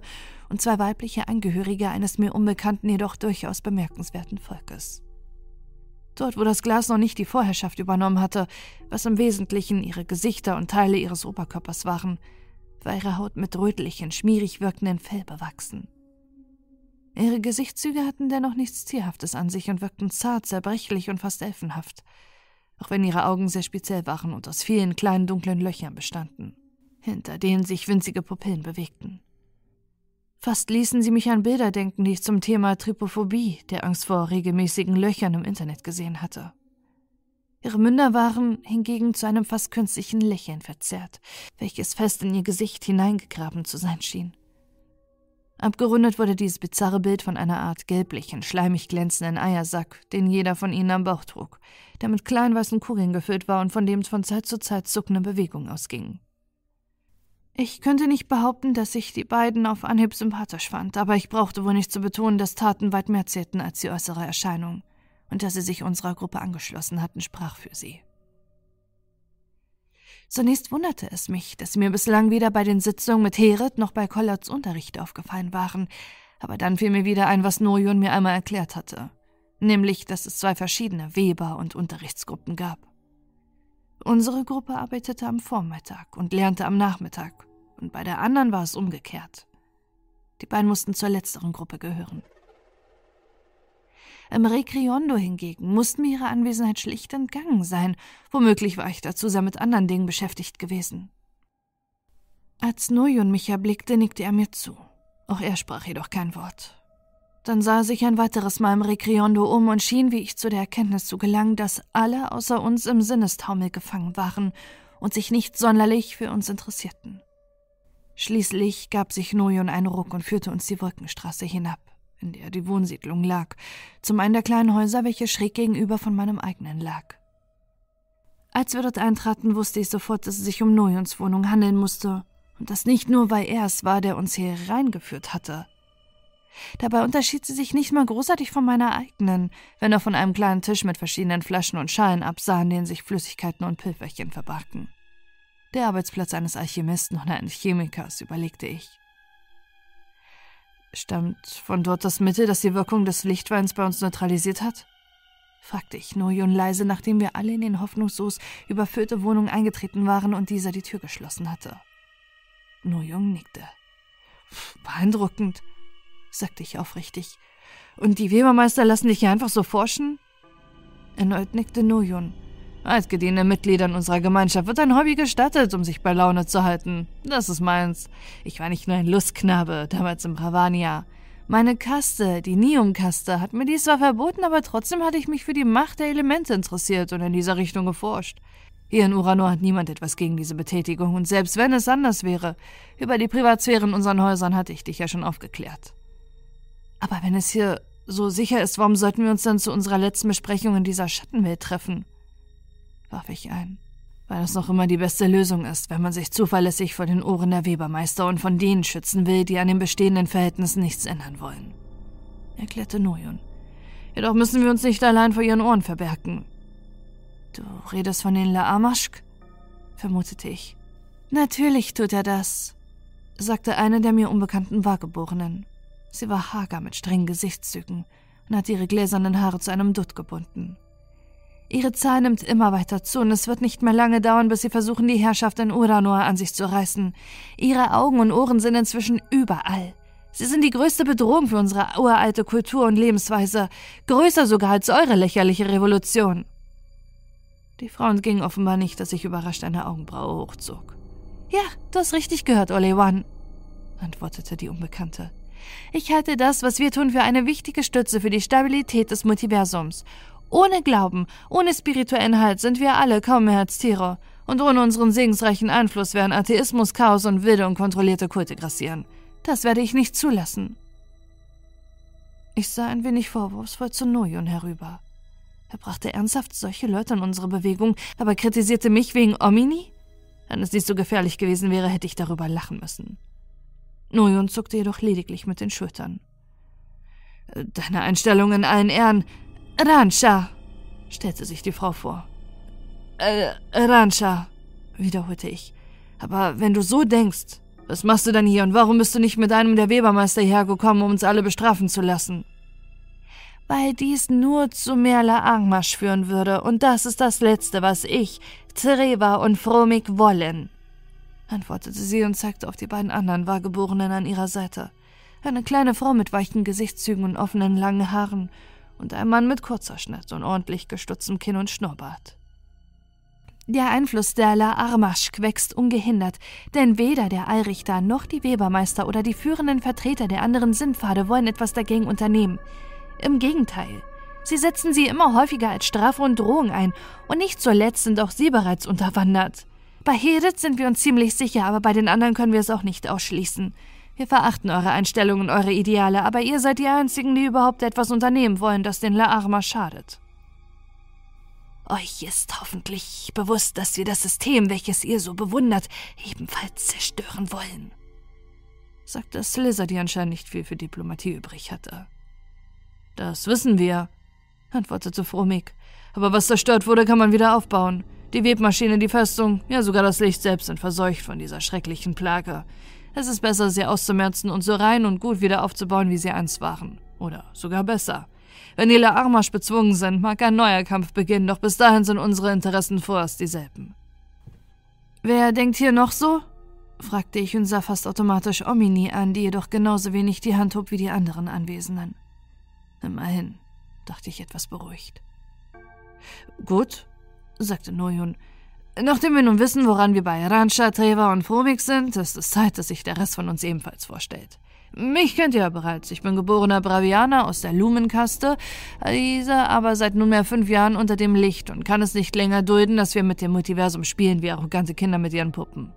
und zwei weibliche Angehörige eines mir unbekannten, jedoch durchaus bemerkenswerten Volkes. Dort, wo das Glas noch nicht die Vorherrschaft übernommen hatte, was im Wesentlichen ihre Gesichter und Teile ihres Oberkörpers waren, war ihre Haut mit rötlichen, schmierig wirkenden Fell bewachsen. Ihre Gesichtszüge hatten dennoch nichts Tierhaftes an sich und wirkten zart, zerbrechlich und fast elfenhaft, auch wenn ihre Augen sehr speziell waren und aus vielen kleinen dunklen Löchern bestanden, hinter denen sich winzige Pupillen bewegten. Fast ließen sie mich an Bilder denken, die ich zum Thema Trypophobie, der Angst vor regelmäßigen Löchern im Internet gesehen hatte. Ihre Münder waren hingegen zu einem fast künstlichen Lächeln verzerrt, welches fest in ihr Gesicht hineingegraben zu sein schien. Abgerundet wurde dieses bizarre Bild von einer Art gelblichen, schleimig glänzenden Eiersack, den jeder von ihnen am Bauch trug, der mit kleinen weißen Kugeln gefüllt war und von dem von Zeit zu Zeit zuckende Bewegungen ausgingen. Ich könnte nicht behaupten, dass ich die beiden auf Anhieb sympathisch fand, aber ich brauchte wohl nicht zu betonen, dass Taten weit mehr zählten als die äußere Erscheinung und dass sie sich unserer Gruppe angeschlossen hatten, sprach für sie. Zunächst wunderte es mich, dass sie mir bislang weder bei den Sitzungen mit Heret noch bei Collards Unterricht aufgefallen waren, aber dann fiel mir wieder ein, was Norion mir einmal erklärt hatte, nämlich, dass es zwei verschiedene Weber- und Unterrichtsgruppen gab. Unsere Gruppe arbeitete am Vormittag und lernte am Nachmittag, und bei der anderen war es umgekehrt. Die beiden mussten zur letzteren Gruppe gehören. Im Rekriondo hingegen mussten mir ihre Anwesenheit schlicht entgangen sein. Womöglich war ich dazu sehr mit anderen Dingen beschäftigt gewesen. Als Nuyun mich erblickte, nickte er mir zu. Auch er sprach jedoch kein Wort. Dann sah er sich ein weiteres Mal im Rekriondo um und schien, wie ich zu der Erkenntnis zu gelangen, dass alle außer uns im Sinnestaumel gefangen waren und sich nicht sonderlich für uns interessierten. Schließlich gab sich Noyon einen Ruck und führte uns die Wolkenstraße hinab in der die Wohnsiedlung lag, zum einen der kleinen Häuser, welche schräg gegenüber von meinem eigenen lag. Als wir dort eintraten, wusste ich sofort, dass es sich um Nojons Wohnung handeln musste, und das nicht nur, weil er es war, der uns hier reingeführt hatte. Dabei unterschied sie sich nicht mal großartig von meiner eigenen, wenn er von einem kleinen Tisch mit verschiedenen Flaschen und Schalen absah, in denen sich Flüssigkeiten und Pilferchen verbargen. Der Arbeitsplatz eines Alchemisten oder eines Chemikers, überlegte ich. Stammt von dort das Mittel, das die Wirkung des Lichtweins bei uns neutralisiert hat? fragte ich Nojun leise, nachdem wir alle in den hoffnungslos überfüllte Wohnung eingetreten waren und dieser die Tür geschlossen hatte. Nojung nickte. Beeindruckend, sagte ich aufrichtig. Und die Webermeister lassen dich hier einfach so forschen? Erneut nickte Nojun. Als gediehene Mitgliedern unserer Gemeinschaft wird ein Hobby gestattet, um sich bei Laune zu halten. Das ist meins. Ich war nicht nur ein Lustknabe, damals im Bravania. Meine Kaste, die Nium-Kaste, hat mir dies zwar verboten, aber trotzdem hatte ich mich für die Macht der Elemente interessiert und in dieser Richtung geforscht. Hier in Uranor hat niemand etwas gegen diese Betätigung, und selbst wenn es anders wäre, über die Privatsphäre in unseren Häusern hatte ich dich ja schon aufgeklärt. Aber wenn es hier so sicher ist, warum sollten wir uns dann zu unserer letzten Besprechung in dieser Schattenwelt treffen? Warf ich ein, weil das noch immer die beste Lösung ist, wenn man sich zuverlässig vor den Ohren der Webermeister und von denen schützen will, die an den bestehenden Verhältnissen nichts ändern wollen, erklärte Nojun. Jedoch müssen wir uns nicht allein vor ihren Ohren verbergen. Du redest von den Laamaschk? vermutete ich. Natürlich tut er das, sagte eine der mir unbekannten Wahrgeborenen. Sie war hager mit strengen Gesichtszügen und hatte ihre gläsernen Haare zu einem Dutt gebunden. Ihre Zahl nimmt immer weiter zu und es wird nicht mehr lange dauern, bis sie versuchen, die Herrschaft in Uranor an sich zu reißen. Ihre Augen und Ohren sind inzwischen überall. Sie sind die größte Bedrohung für unsere uralte Kultur und Lebensweise, größer sogar als eure lächerliche Revolution. Die Frau entging offenbar nicht, dass ich überrascht eine Augenbraue hochzog. Ja, du hast richtig gehört, Olewan, antwortete die Unbekannte. Ich halte das, was wir tun, für eine wichtige Stütze für die Stabilität des Multiversums ohne Glauben, ohne spirituellen Halt sind wir alle kaum mehr als Tiere. Und ohne unseren segensreichen Einfluss werden Atheismus, Chaos und wilde und kontrollierte Kulte grassieren. Das werde ich nicht zulassen. Ich sah ein wenig vorwurfsvoll zu Nojon herüber. Er brachte ernsthaft solche Leute in unsere Bewegung, aber kritisierte mich wegen Omini? Wenn es nicht so gefährlich gewesen wäre, hätte ich darüber lachen müssen. Nojon zuckte jedoch lediglich mit den Schultern. Deine Einstellung in allen Ehren, Rancha, stellte sich die Frau vor. Äh, Rancha, wiederholte ich. Aber wenn du so denkst, was machst du dann hier und warum bist du nicht mit einem der Webermeister hergekommen, um uns alle bestrafen zu lassen? Weil dies nur zu mehr Laangmarsch führen würde, und das ist das Letzte, was ich, Treva und Fromik wollen, antwortete sie und zeigte auf die beiden anderen Wahrgeborenen an ihrer Seite. Eine kleine Frau mit weichen Gesichtszügen und offenen langen Haaren und ein Mann mit kurzer Schnitt und ordentlich gestutztem Kinn und Schnurrbart. Der Einfluss der La Armaschk wächst ungehindert, denn weder der Allrichter noch die Webermeister oder die führenden Vertreter der anderen Sinnpfade wollen etwas dagegen unternehmen. Im Gegenteil, sie setzen sie immer häufiger als Strafe und Drohung ein, und nicht zuletzt sind auch sie bereits unterwandert. Bei Herit sind wir uns ziemlich sicher, aber bei den anderen können wir es auch nicht ausschließen. Wir verachten eure Einstellungen eure Ideale, aber ihr seid die Einzigen, die überhaupt etwas unternehmen wollen, das den La Arma schadet. Euch ist hoffentlich bewusst, dass wir das System, welches ihr so bewundert, ebenfalls zerstören wollen, sagte Slizzer, die anscheinend nicht viel für Diplomatie übrig hatte. Das wissen wir, antwortete Fromig. Aber was zerstört wurde, kann man wieder aufbauen. Die Webmaschine, die Festung, ja sogar das Licht selbst sind verseucht von dieser schrecklichen Plage. Es ist besser, sie auszumerzen und so rein und gut wieder aufzubauen, wie sie einst waren. Oder sogar besser. Wenn die La Armasch bezwungen sind, mag ein neuer Kampf beginnen, doch bis dahin sind unsere Interessen vorerst dieselben. Wer denkt hier noch so? fragte ich und sah fast automatisch Omini an, die jedoch genauso wenig die Hand hob wie die anderen Anwesenden. Immerhin, dachte ich etwas beruhigt. Gut, sagte Noyun. Nachdem wir nun wissen, woran wir bei Rancha, Treva und Fromik sind, ist es Zeit, dass sich der Rest von uns ebenfalls vorstellt. Mich kennt ihr ja bereits. Ich bin geborener Bravianer aus der Lumenkaste, diese aber seit nunmehr fünf Jahren unter dem Licht und kann es nicht länger dulden, dass wir mit dem Multiversum spielen wie arrogante Kinder mit ihren Puppen.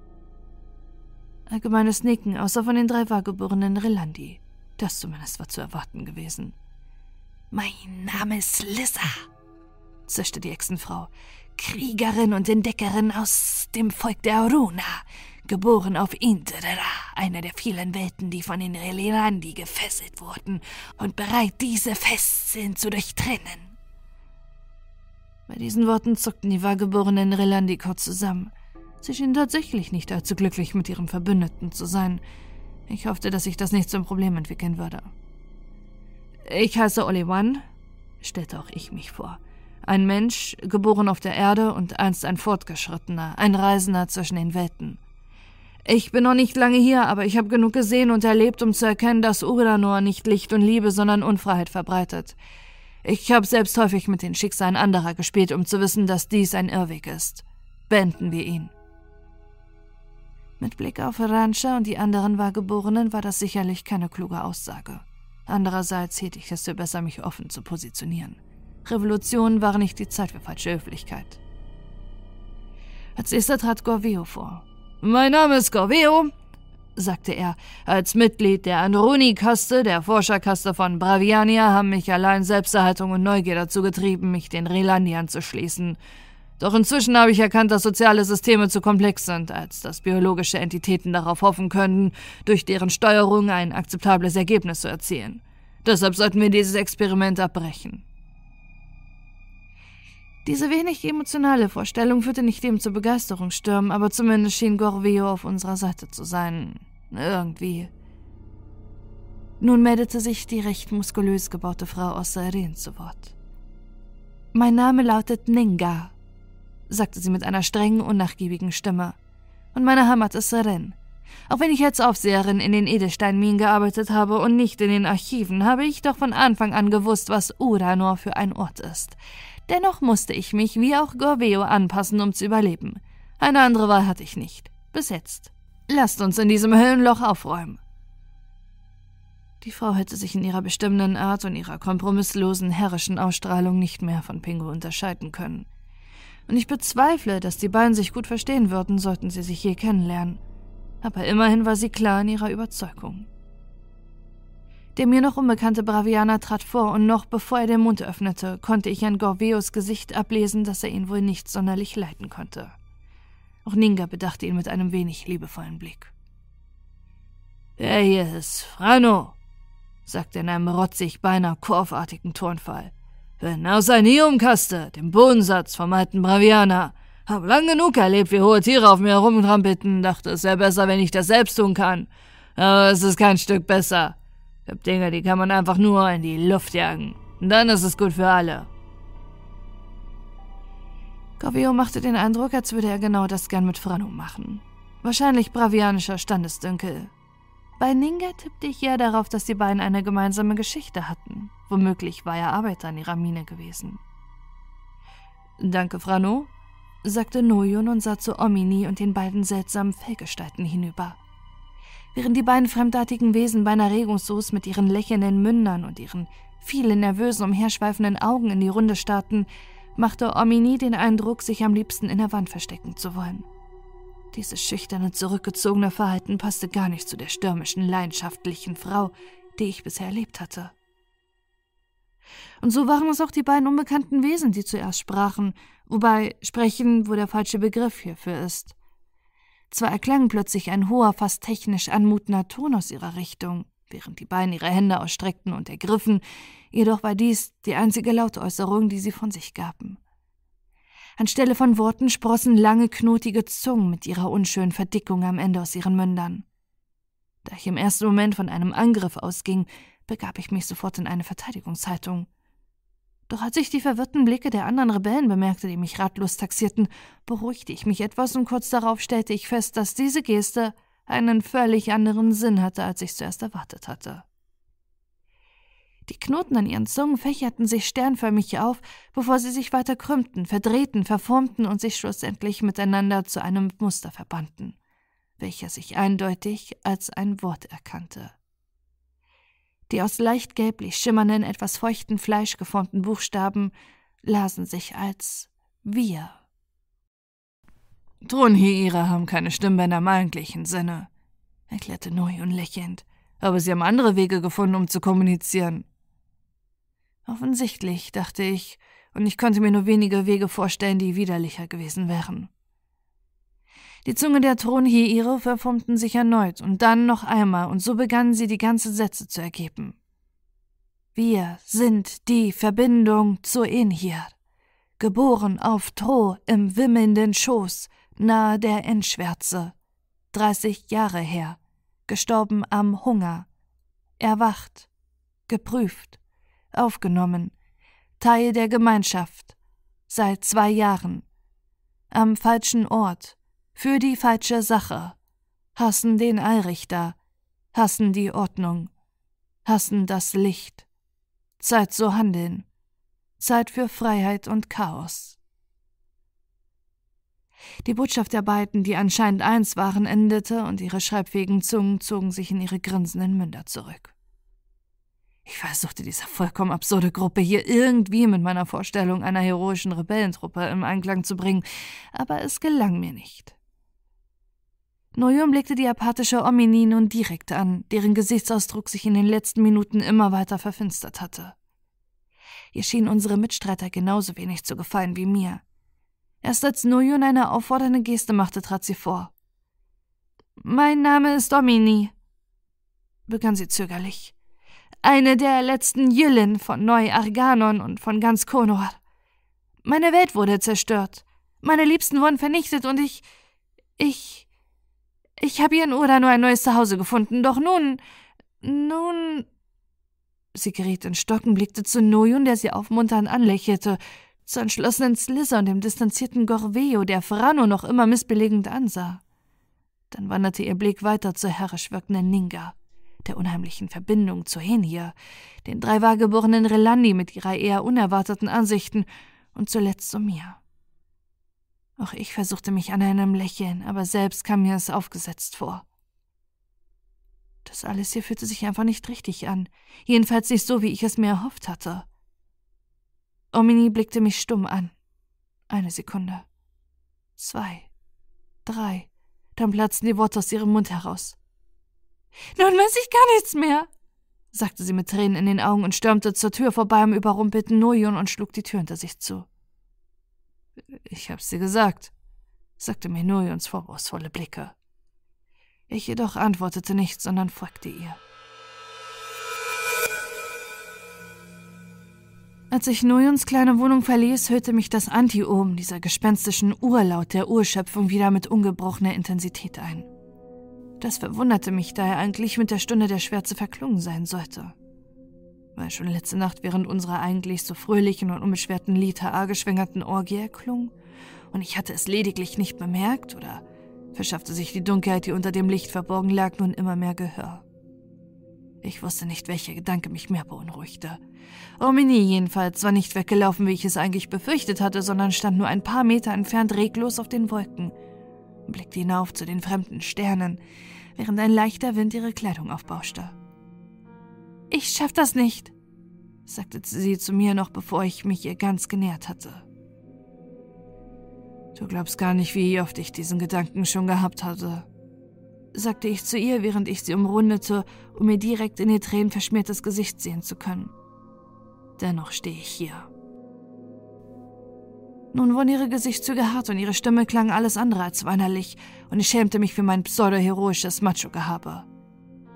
Allgemeines Nicken, außer von den drei wahrgeborenen Relandi. Das zumindest war zu erwarten gewesen. Mein Name ist Lissa, zischte die Echsenfrau. Kriegerin und Entdeckerin aus dem Volk der Aruna geboren auf Interera, einer der vielen Welten, die von den Relirandi gefesselt wurden und bereit, diese fest sind zu durchtrennen. Bei diesen Worten zuckten die wahrgeborenen Relandi kurz zusammen. Sie schienen tatsächlich nicht allzu glücklich mit ihrem Verbündeten zu sein. Ich hoffte, dass sich das nicht zum Problem entwickeln würde. Ich heiße Oliwan, stellte auch ich mich vor. Ein Mensch, geboren auf der Erde und einst ein Fortgeschrittener, ein Reisender zwischen den Welten. Ich bin noch nicht lange hier, aber ich habe genug gesehen und erlebt, um zu erkennen, dass Uranor nicht Licht und Liebe, sondern Unfreiheit verbreitet. Ich habe selbst häufig mit den Schicksalen anderer gespielt, um zu wissen, dass dies ein Irrweg ist. Beenden wir ihn. Mit Blick auf Rancha und die anderen Wahrgeborenen war das sicherlich keine kluge Aussage. Andererseits hielt ich es für besser, mich offen zu positionieren. Revolutionen waren nicht die Zeit für falsche Höflichkeit. Als erster trat Gorveo vor. Mein Name ist Gorveo, sagte er. Als Mitglied der Androni-Kaste, der Forscherkaste von Braviania, haben mich allein Selbsterhaltung und Neugier dazu getrieben, mich den Relandi anzuschließen. Doch inzwischen habe ich erkannt, dass soziale Systeme zu komplex sind, als dass biologische Entitäten darauf hoffen können, durch deren Steuerung ein akzeptables Ergebnis zu erzielen. Deshalb sollten wir dieses Experiment abbrechen. Diese wenig emotionale Vorstellung führte nicht dem zu Begeisterungsstürmen, aber zumindest schien Gorvio auf unserer Seite zu sein. Irgendwie. Nun meldete sich die recht muskulös gebaute Frau aus Sairen zu Wort. Mein Name lautet Ninga, sagte sie mit einer strengen, unnachgiebigen Stimme. Und meine Heimat ist Seren. Auch wenn ich als Aufseherin in den Edelsteinminen gearbeitet habe und nicht in den Archiven, habe ich doch von Anfang an gewusst, was Uranor für ein Ort ist. Dennoch musste ich mich wie auch Gorveo anpassen, um zu überleben. Eine andere Wahl hatte ich nicht. Bis jetzt. Lasst uns in diesem Höllenloch aufräumen. Die Frau hätte sich in ihrer bestimmenden Art und ihrer kompromisslosen, herrischen Ausstrahlung nicht mehr von Pingo unterscheiden können. Und ich bezweifle, dass die beiden sich gut verstehen würden, sollten sie sich je kennenlernen. Aber immerhin war sie klar in ihrer Überzeugung. Der mir noch unbekannte Bravianer trat vor, und noch bevor er den Mund öffnete, konnte ich an Gorveos Gesicht ablesen, dass er ihn wohl nicht sonderlich leiden konnte. Auch Ninga bedachte ihn mit einem wenig liebevollen Blick. Der hier ist Frano, sagte er in einem rotzig, beinahe kurvartigen Tonfall. Bin aus Aniumkaste, dem Bodensatz vom alten Bravianer. Hab lang genug erlebt, wie hohe Tiere auf mir herumtrampelten, dachte es wäre besser, wenn ich das selbst tun kann. Aber es ist kein Stück besser. Gibt Dinge, die kann man einfach nur in die Luft jagen. Und dann ist es gut für alle. Gorvio machte den Eindruck, als würde er genau das gern mit Frano machen. Wahrscheinlich bravianischer Standesdünkel. Bei Ninga tippte ich eher darauf, dass die beiden eine gemeinsame Geschichte hatten. Womöglich war er Arbeiter in ihrer Mine gewesen. Danke, Frano, sagte Noyun und sah zu Omini und den beiden seltsamen Fellgestalten hinüber. Während die beiden fremdartigen Wesen beinahe regungslos mit ihren lächelnden Mündern und ihren vielen nervösen, umherschweifenden Augen in die Runde starrten, machte Omini den Eindruck, sich am liebsten in der Wand verstecken zu wollen. Dieses schüchterne, zurückgezogene Verhalten passte gar nicht zu der stürmischen, leidenschaftlichen Frau, die ich bisher erlebt hatte. Und so waren es auch die beiden unbekannten Wesen, die zuerst sprachen, wobei sprechen wohl der falsche Begriff hierfür ist. Zwar erklang plötzlich ein hoher, fast technisch anmutender Ton aus ihrer Richtung, während die beiden ihre Hände ausstreckten und ergriffen, jedoch war dies die einzige Lautäußerung, die sie von sich gaben. Anstelle von Worten sprossen lange, knotige Zungen mit ihrer unschönen Verdickung am Ende aus ihren Mündern. Da ich im ersten Moment von einem Angriff ausging, begab ich mich sofort in eine Verteidigungshaltung. Doch als ich die verwirrten Blicke der anderen Rebellen bemerkte, die mich ratlos taxierten, beruhigte ich mich etwas und kurz darauf stellte ich fest, dass diese Geste einen völlig anderen Sinn hatte, als ich zuerst erwartet hatte. Die Knoten an ihren Zungen fächerten sich sternförmig auf, bevor sie sich weiter krümmten, verdrehten, verformten und sich schlussendlich miteinander zu einem Muster verbanden, welcher sich eindeutig als ein Wort erkannte. Die aus leicht gelblich schimmernden, etwas feuchten Fleisch geformten Buchstaben lasen sich als wir. Thronhiere haben keine Stimmbänder im eigentlichen Sinne, erklärte Noyun lächelnd. Aber sie haben andere Wege gefunden, um zu kommunizieren. Offensichtlich, dachte ich, und ich konnte mir nur wenige Wege vorstellen, die widerlicher gewesen wären. Die Zunge der Thronhiere verformten sich erneut und dann noch einmal, und so begannen sie die ganze Sätze zu ergeben. Wir sind die Verbindung zu Inhir, geboren auf Tro im wimmelnden Schoß, nahe der Endschwärze, dreißig Jahre her, gestorben am Hunger, erwacht, geprüft, aufgenommen, Teil der Gemeinschaft, seit zwei Jahren, am falschen Ort, für die falsche Sache, hassen den Allrichter, hassen die Ordnung, hassen das Licht. Zeit zu handeln, Zeit für Freiheit und Chaos. Die Botschaft der beiden, die anscheinend eins waren, endete und ihre schreibfähigen Zungen zogen sich in ihre grinsenden Münder zurück. Ich versuchte diese vollkommen absurde Gruppe hier irgendwie mit meiner Vorstellung einer heroischen Rebellentruppe im Einklang zu bringen, aber es gelang mir nicht. Noyum blickte die apathische Omini nun direkt an, deren Gesichtsausdruck sich in den letzten Minuten immer weiter verfinstert hatte. Ihr schien unsere Mitstreiter genauso wenig zu gefallen wie mir. Erst als Noyun eine auffordernde Geste machte, trat sie vor. Mein Name ist Omini, begann sie zögerlich. Eine der letzten Jüllen von Neu-Arganon und von ganz Konor. Meine Welt wurde zerstört. Meine Liebsten wurden vernichtet und ich. Ich. Ich habe hier in Ura nur ein neues Zuhause gefunden, doch nun. Nun. Sie geriet in Stocken, blickte zu Noyun, der sie aufmunternd anlächelte, zu entschlossenen Slizzer und dem distanzierten Gorveo, der Frano noch immer missbelegend ansah. Dann wanderte ihr Blick weiter zur herrisch wirkenden Ninga der unheimlichen Verbindung zu Henhir, den drei wahrgeborenen Relandi mit ihrer eher unerwarteten Ansichten und zuletzt zu mir. Auch ich versuchte mich an einem Lächeln, aber selbst kam mir es aufgesetzt vor. Das alles hier fühlte sich einfach nicht richtig an, jedenfalls nicht so, wie ich es mir erhofft hatte. Omini blickte mich stumm an. Eine Sekunde. Zwei. Drei. Dann platzten die Worte aus ihrem Mund heraus. Nun weiß ich gar nichts mehr, sagte sie mit Tränen in den Augen und stürmte zur Tür vorbei am überrumpelten Nojon und schlug die Tür hinter sich zu. Ich hab's dir gesagt, sagte mir Nojons vorwurfsvolle Blicke. Ich jedoch antwortete nichts, sondern folgte ihr. Als ich Nojons kleine Wohnung verließ, hörte mich das Anti-Ohm, dieser gespenstischen Urlaut der Urschöpfung, wieder mit ungebrochener Intensität ein. Das verwunderte mich, da er eigentlich mit der Stunde der Schwärze verklungen sein sollte. Weil schon letzte Nacht während unserer eigentlich so fröhlichen und unbeschwerten Liter geschwängerten Orgie erklung und ich hatte es lediglich nicht bemerkt oder verschaffte sich die Dunkelheit, die unter dem Licht verborgen lag, nun immer mehr Gehör. Ich wusste nicht, welcher Gedanke mich mehr beunruhigte. Omini jedenfalls war nicht weggelaufen, wie ich es eigentlich befürchtet hatte, sondern stand nur ein paar Meter entfernt reglos auf den Wolken und blickte hinauf zu den fremden Sternen, während ein leichter Wind ihre Kleidung aufbauschte. Ich schaff das nicht, sagte sie zu mir noch, bevor ich mich ihr ganz genähert hatte. Du glaubst gar nicht, wie oft ich diesen Gedanken schon gehabt hatte, sagte ich zu ihr, während ich sie umrundete, um mir direkt in ihr tränenverschmiertes Gesicht sehen zu können. Dennoch stehe ich hier. Nun wurden ihre Gesichtszüge hart und ihre Stimme klang alles andere als weinerlich, und ich schämte mich für mein pseudo-heroisches Macho-Gehabe.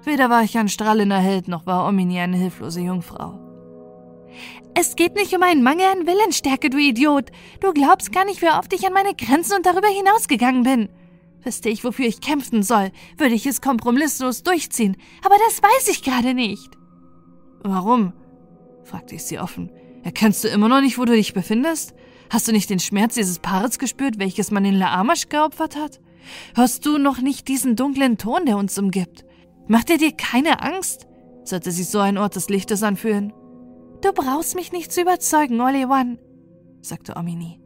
Weder war ich ein strahlender Held, noch war Omini eine hilflose Jungfrau. Es geht nicht um einen Mangel an Willensstärke, du Idiot. Du glaubst gar nicht, wie oft ich an meine Grenzen und darüber hinausgegangen bin. Wüsste ich, wofür ich kämpfen soll, würde ich es kompromisslos durchziehen, aber das weiß ich gerade nicht. Warum? fragte ich sie offen. Erkennst du immer noch nicht, wo du dich befindest? Hast du nicht den Schmerz dieses Paares gespürt, welches man in Laamash geopfert hat? Hörst du noch nicht diesen dunklen Ton, der uns umgibt? Macht er dir keine Angst? Sollte sich so ein Ort des Lichtes anfühlen? Du brauchst mich nicht zu überzeugen, Oli One, sagte Omini.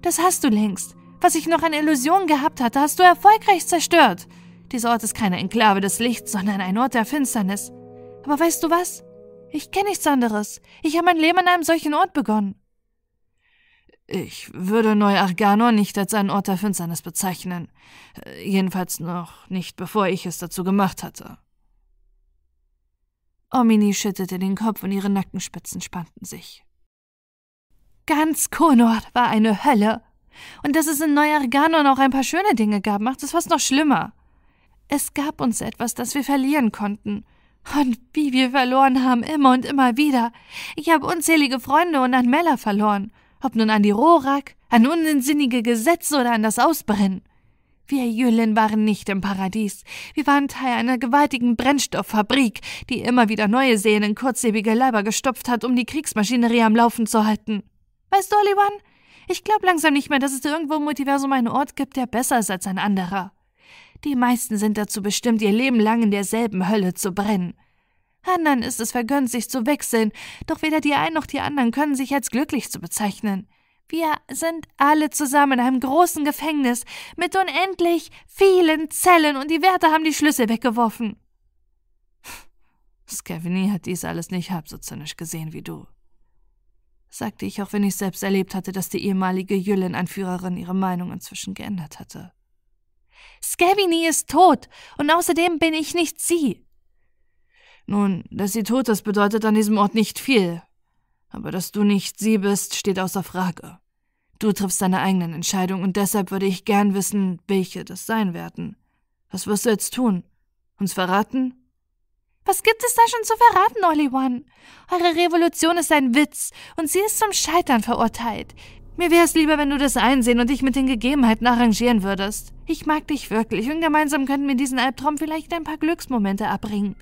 Das hast du längst. Was ich noch an Illusionen gehabt hatte, hast du erfolgreich zerstört. Dieser Ort ist keine Enklave des Lichts, sondern ein Ort der Finsternis. Aber weißt du was? Ich kenne nichts anderes. Ich habe mein Leben an einem solchen Ort begonnen. Ich würde Neu-Arganor nicht als einen Ort der Finsternis bezeichnen. Jedenfalls noch nicht, bevor ich es dazu gemacht hatte. Omini schüttelte den Kopf und ihre Nackenspitzen spannten sich. Ganz Konord war eine Hölle, und dass es in Neuargano noch ein paar schöne Dinge gab, macht es fast noch schlimmer. Es gab uns etwas, das wir verlieren konnten. Und wie wir verloren haben, immer und immer wieder. Ich habe unzählige Freunde und an Meller verloren. Ob nun an die Rorak, an unsinnige Gesetze oder an das Ausbrennen. Wir Jüllen waren nicht im Paradies. Wir waren Teil einer gewaltigen Brennstofffabrik, die immer wieder neue Seelen in kurzlebige Leiber gestopft hat, um die Kriegsmaschinerie am Laufen zu halten. Weißt du, Olivan, ich glaube langsam nicht mehr, dass es irgendwo im Multiversum einen Ort gibt, der besser ist als ein anderer. Die meisten sind dazu bestimmt, ihr Leben lang in derselben Hölle zu brennen. Anderen ist es vergönnt, sich zu wechseln, doch weder die einen noch die anderen können sich als glücklich zu bezeichnen. Wir sind alle zusammen in einem großen Gefängnis mit unendlich vielen Zellen und die Wärter haben die Schlüssel weggeworfen. Scavini hat dies alles nicht halb so zynisch gesehen wie du sagte ich, auch wenn ich selbst erlebt hatte, dass die ehemalige Jüllen-Anführerin ihre Meinung inzwischen geändert hatte. Scavini ist tot, und außerdem bin ich nicht sie. Nun, dass sie tot ist, bedeutet an diesem Ort nicht viel. Aber dass du nicht sie bist, steht außer Frage. Du triffst deine eigenen Entscheidungen, und deshalb würde ich gern wissen, welche das sein werden. Was wirst du jetzt tun? Uns verraten? Was gibt es da schon zu verraten, Olli One? Eure Revolution ist ein Witz und sie ist zum Scheitern verurteilt. Mir wäre es lieber, wenn du das einsehen und dich mit den Gegebenheiten arrangieren würdest. Ich mag dich wirklich und gemeinsam könnten wir diesen Albtraum vielleicht ein paar Glücksmomente abbringen.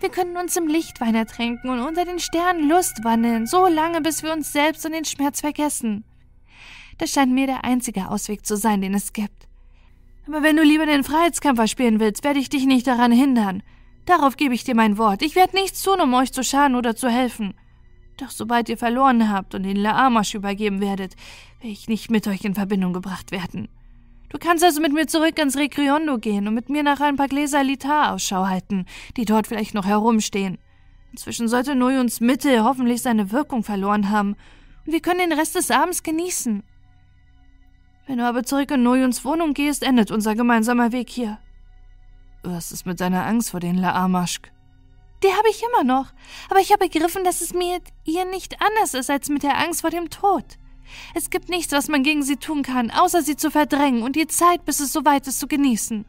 Wir können uns im Lichtwein ertränken und unter den Sternen Lust wandeln, so lange, bis wir uns selbst und den Schmerz vergessen. Das scheint mir der einzige Ausweg zu sein, den es gibt. Aber wenn du lieber den Freiheitskämpfer spielen willst, werde ich dich nicht daran hindern. Darauf gebe ich dir mein Wort. Ich werde nichts tun, um euch zu schaden oder zu helfen. Doch sobald ihr verloren habt und den Laamash übergeben werdet, werde ich nicht mit euch in Verbindung gebracht werden. Du kannst also mit mir zurück ins Rekriondo gehen und mit mir nach ein paar Gläser Litar Ausschau halten, die dort vielleicht noch herumstehen. Inzwischen sollte Nojuns Mittel hoffentlich seine Wirkung verloren haben, und wir können den Rest des Abends genießen. Wenn du aber zurück in Nojuns Wohnung gehst, endet unser gemeinsamer Weg hier. Was ist mit deiner Angst vor den Laamaschk? Die habe ich immer noch, aber ich habe begriffen, dass es mit ihr nicht anders ist als mit der Angst vor dem Tod. Es gibt nichts, was man gegen sie tun kann, außer sie zu verdrängen und die Zeit, bis es soweit ist, zu genießen.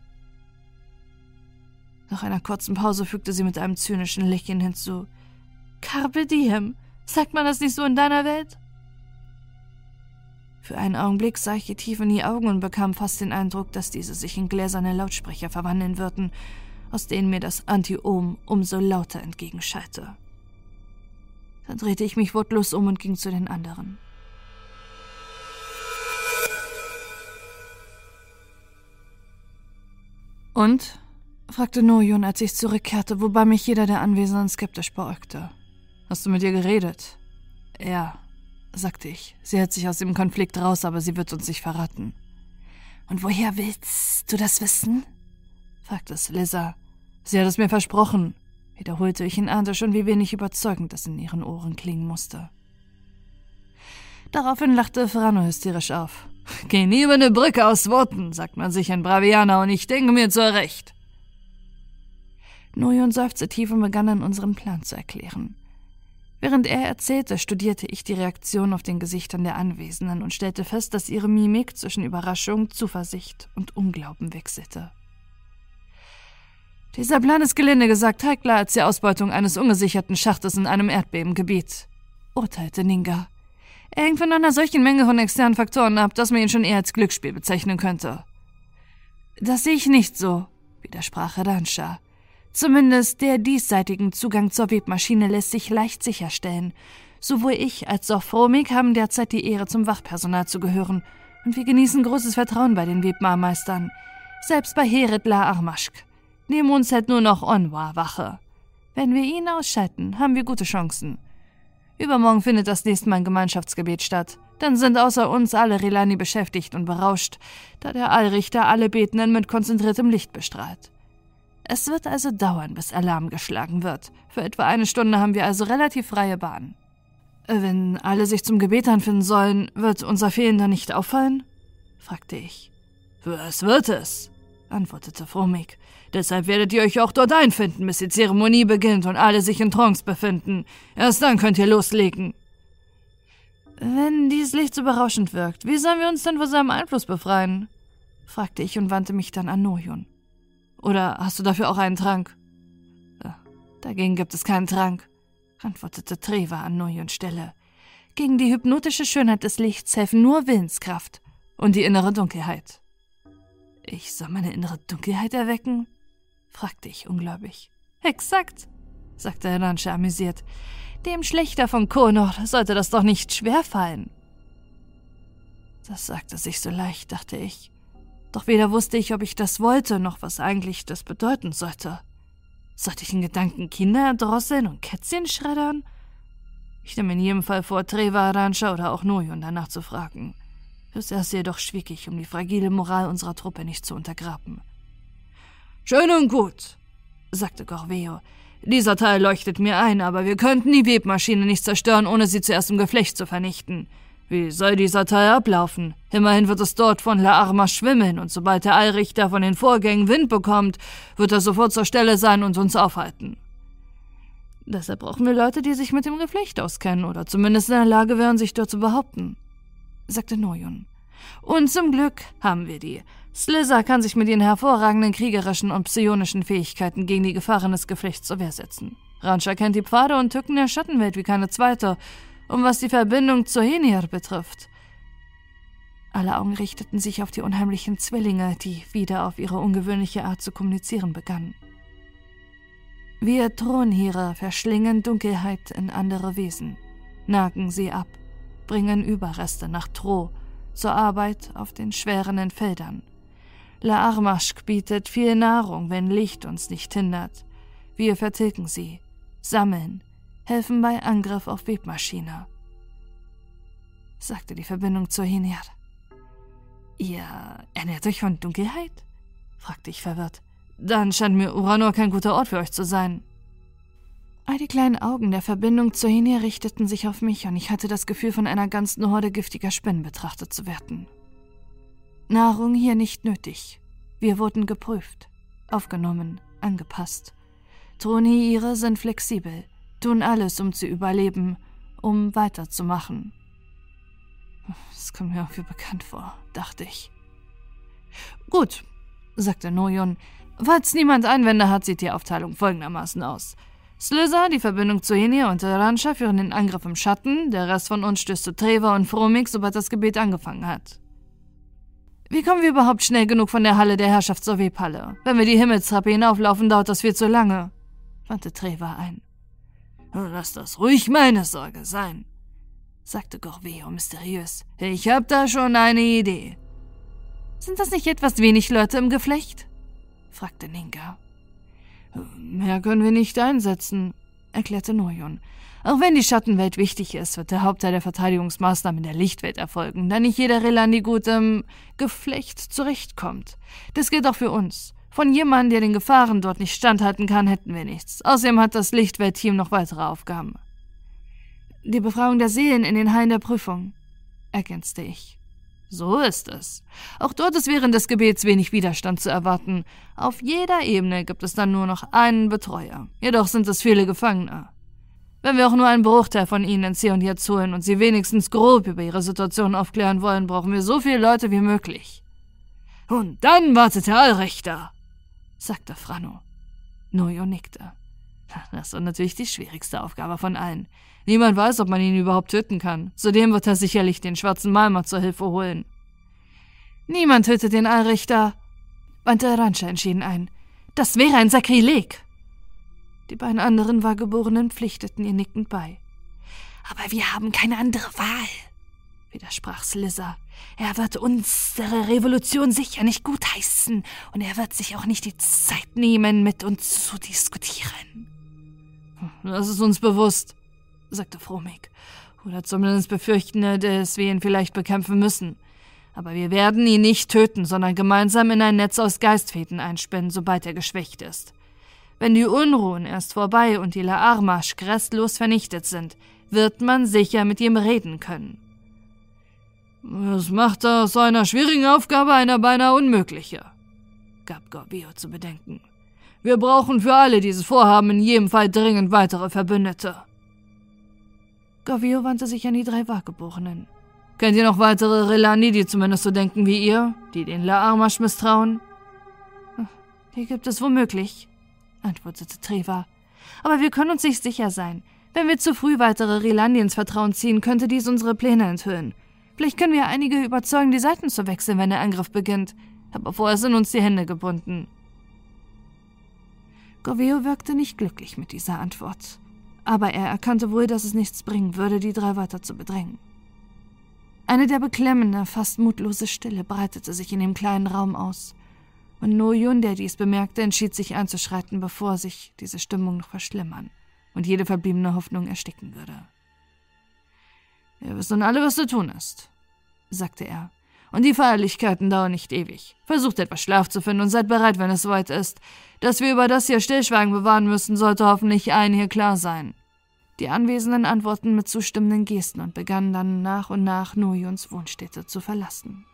Nach einer kurzen Pause fügte sie mit einem zynischen Lächeln hinzu. Carpe diem. Sagt man das nicht so in deiner Welt? Für einen Augenblick sah ich ihr tief in die Augen und bekam fast den Eindruck, dass diese sich in gläserne Lautsprecher verwandeln würden, aus denen mir das Anti-Ohm umso lauter entgegenschallte. Dann drehte ich mich wortlos um und ging zu den anderen. Und? fragte Noyun, als ich zurückkehrte, wobei mich jeder der Anwesenden skeptisch beäugte. Hast du mit ihr geredet? Ja, sagte ich. Sie hält sich aus dem Konflikt raus, aber sie wird uns nicht verraten. Und woher willst du das wissen? fragte Slizzer. Sie hat es mir versprochen, wiederholte ich und ahnte schon, wie wenig überzeugend das in ihren Ohren klingen musste. Daraufhin lachte Ferrano hysterisch auf. Geh nie über eine Brücke aus Worten, sagt man sich in Braviana, und ich denke mir zu Recht. Noyon seufzte tief und begann an unseren Plan zu erklären. Während er erzählte, studierte ich die Reaktion auf den Gesichtern der Anwesenden und stellte fest, dass ihre Mimik zwischen Überraschung, Zuversicht und Unglauben wechselte. Dieser Plan ist gelinde gesagt heikler als die Ausbeutung eines ungesicherten Schachtes in einem Erdbebengebiet, urteilte Ninga. Er hängt von einer solchen Menge von externen Faktoren ab, dass man ihn schon eher als Glücksspiel bezeichnen könnte. Das sehe ich nicht so, widersprach Ranscha. Zumindest der diesseitigen Zugang zur Webmaschine lässt sich leicht sicherstellen. Sowohl ich als auch Fromig haben derzeit die Ehre, zum Wachpersonal zu gehören, und wir genießen großes Vertrauen bei den Webmarmeistern. Selbst bei Herit La Armaschk. Neben uns hält nur noch Onwa Wache. Wenn wir ihn ausschalten, haben wir gute Chancen. Übermorgen findet das nächste Mal ein Gemeinschaftsgebet statt. Dann sind außer uns alle Relani beschäftigt und berauscht, da der Allrichter alle Betenden mit konzentriertem Licht bestrahlt. Es wird also dauern, bis Alarm geschlagen wird. Für etwa eine Stunde haben wir also relativ freie Bahn. Wenn alle sich zum Gebet anfinden sollen, wird unser Fehlen dann nicht auffallen? fragte ich. Was wird es? antwortete Fromig. Deshalb werdet ihr euch auch dort einfinden, bis die Zeremonie beginnt und alle sich in Trance befinden. Erst dann könnt ihr loslegen. Wenn dieses Licht so berauschend wirkt, wie sollen wir uns denn vor seinem Einfluss befreien? fragte ich und wandte mich dann an Noyun. Oder hast du dafür auch einen Trank? Dagegen gibt es keinen Trank, antwortete Treva an Noyuns Stelle. Gegen die hypnotische Schönheit des Lichts helfen nur Willenskraft und die innere Dunkelheit. Ich soll meine innere Dunkelheit erwecken? fragte ich ungläubig. Exakt, sagte Herr Lansche amüsiert. Dem Schlechter von Konor sollte das doch nicht schwerfallen. Das sagte sich so leicht, dachte ich. Doch weder wusste ich, ob ich das wollte, noch was eigentlich das bedeuten sollte. Sollte ich in Gedanken Kinder erdrosseln und Kätzchen schreddern? Ich nehme in jedem Fall vor, Treva, Rancha oder auch Noyon danach zu fragen. Fürs Erste jedoch schwieg ich, um die fragile Moral unserer Truppe nicht zu untergraben. Schön und gut, sagte Gorveo. Dieser Teil leuchtet mir ein, aber wir könnten die Webmaschine nicht zerstören, ohne sie zuerst im Geflecht zu vernichten. Wie soll dieser Teil ablaufen? Immerhin wird es dort von La Arma schwimmeln, und sobald der Allrichter von den Vorgängen Wind bekommt, wird er sofort zur Stelle sein und uns aufhalten. Deshalb brauchen wir Leute, die sich mit dem Geflecht auskennen oder zumindest in der Lage wären, sich dort zu behaupten, sagte Noyun. Und zum Glück haben wir die. Slizzer kann sich mit ihren hervorragenden kriegerischen und psionischen Fähigkeiten gegen die Gefahren des Geflechts zur Wehr setzen. Rancha kennt die Pfade und Tücken der Schattenwelt wie keine zweite und was die Verbindung zu Henir betrifft. Alle Augen richteten sich auf die unheimlichen Zwillinge, die wieder auf ihre ungewöhnliche Art zu kommunizieren begannen. Wir Thronheere verschlingen Dunkelheit in andere Wesen, nagen sie ab, bringen Überreste nach Troh zur Arbeit auf den schweren Feldern. La Armaschk bietet viel Nahrung, wenn Licht uns nicht hindert. Wir vertilgen sie, sammeln, helfen bei Angriff auf Webmaschine, sagte die Verbindung zur Hiniar. Ihr ernährt euch von Dunkelheit? fragte ich verwirrt. Dann scheint mir Uranor kein guter Ort für euch zu sein. All die kleinen Augen der Verbindung zur Hiniar richteten sich auf mich und ich hatte das Gefühl, von einer ganzen Horde giftiger Spinnen betrachtet zu werden. Nahrung hier nicht nötig. Wir wurden geprüft, aufgenommen, angepasst. Troniere sind flexibel tun alles, um zu überleben, um weiterzumachen. Das kommt mir irgendwie bekannt vor, dachte ich. Gut, sagte Noyon. Falls niemand Einwände hat, sieht die Aufteilung folgendermaßen aus. Slizzer, die Verbindung zu Henia und Ranscha führen den Angriff im Schatten, der Rest von uns stößt zu Treva und Fromik, sobald das Gebet angefangen hat. Wie kommen wir überhaupt schnell genug von der Halle der Herrschaft zur Webhalle? Wenn wir die Himmelstrappe hinauflaufen, dauert das viel zu lange, wandte Treva ein. Lass das ruhig meine Sorge sein, sagte Gorveo mysteriös. Ich hab da schon eine Idee. Sind das nicht etwas wenig Leute im Geflecht? fragte Ninka. Mehr können wir nicht einsetzen, erklärte Noyon. Auch wenn die Schattenwelt wichtig ist, wird der Hauptteil der Verteidigungsmaßnahmen in der Lichtwelt erfolgen, da nicht jeder Relandi gut im Geflecht zurechtkommt. Das gilt auch für uns. Von jemandem, der den Gefahren dort nicht standhalten kann, hätten wir nichts. Außerdem hat das Lichtweltteam noch weitere Aufgaben. Die Befreiung der Seelen in den Hallen der Prüfung, ergänzte ich. So ist es. Auch dort ist während des Gebets wenig Widerstand zu erwarten. Auf jeder Ebene gibt es dann nur noch einen Betreuer. Jedoch sind es viele Gefangene. Wenn wir auch nur einen Bruchteil von ihnen ins Hier und Jetzt holen und sie wenigstens grob über ihre Situation aufklären wollen, brauchen wir so viele Leute wie möglich. Und dann wartet der Allrichter, sagte Franno. Nojo nickte. Das ist natürlich die schwierigste Aufgabe von allen. Niemand weiß, ob man ihn überhaupt töten kann. Zudem wird er sicherlich den schwarzen Malmer zur Hilfe holen. Niemand tötet den Allrichter, wandte Rancha entschieden ein. Das wäre ein Sakrileg. Die beiden anderen Wahrgeborenen pflichteten ihr nickend bei. Aber wir haben keine andere Wahl, widersprach Slizzer. Er wird unsere Revolution sicher nicht gutheißen und er wird sich auch nicht die Zeit nehmen, mit uns zu diskutieren. Das ist uns bewusst, sagte Fromig. Oder zumindest befürchten dass wir ihn vielleicht bekämpfen müssen. Aber wir werden ihn nicht töten, sondern gemeinsam in ein Netz aus Geistfäden einspinnen, sobald er geschwächt ist. Wenn die Unruhen erst vorbei und die La Armasch restlos vernichtet sind, wird man sicher mit ihm reden können. Das macht aus einer schwierigen Aufgabe eine beinahe unmögliche, gab Gorbio zu bedenken. Wir brauchen für alle dieses Vorhaben in jedem Fall dringend weitere Verbündete. Gorbio wandte sich an die drei Wahrgeborenen. Kennt ihr noch weitere Relani, die zumindest so denken wie ihr, die den La Armasch misstrauen? Die gibt es womöglich, antwortete Treva. Aber wir können uns nicht sicher sein. Wenn wir zu früh weitere Relandiens Vertrauen ziehen, könnte dies unsere Pläne enthüllen. Vielleicht können wir einige überzeugen, die Seiten zu wechseln, wenn der Angriff beginnt. Aber vorher sind uns die Hände gebunden. Goveo wirkte nicht glücklich mit dieser Antwort. Aber er erkannte wohl, dass es nichts bringen würde, die drei weiter zu bedrängen. Eine der beklemmende, fast mutlose Stille breitete sich in dem kleinen Raum aus. Und No Yun, der dies bemerkte, entschied sich einzuschreiten, bevor sich diese Stimmung noch verschlimmern und jede verbliebene Hoffnung ersticken würde. Wir wissen alle, was zu tun ist, sagte er. Und die Feierlichkeiten dauern nicht ewig. Versucht etwas Schlaf zu finden und seid bereit, wenn es soweit ist. Dass wir über das hier Stillschweigen bewahren müssen, sollte hoffentlich allen hier klar sein. Die Anwesenden antworten mit zustimmenden Gesten und begannen dann nach und nach Nuyuns Wohnstätte zu verlassen.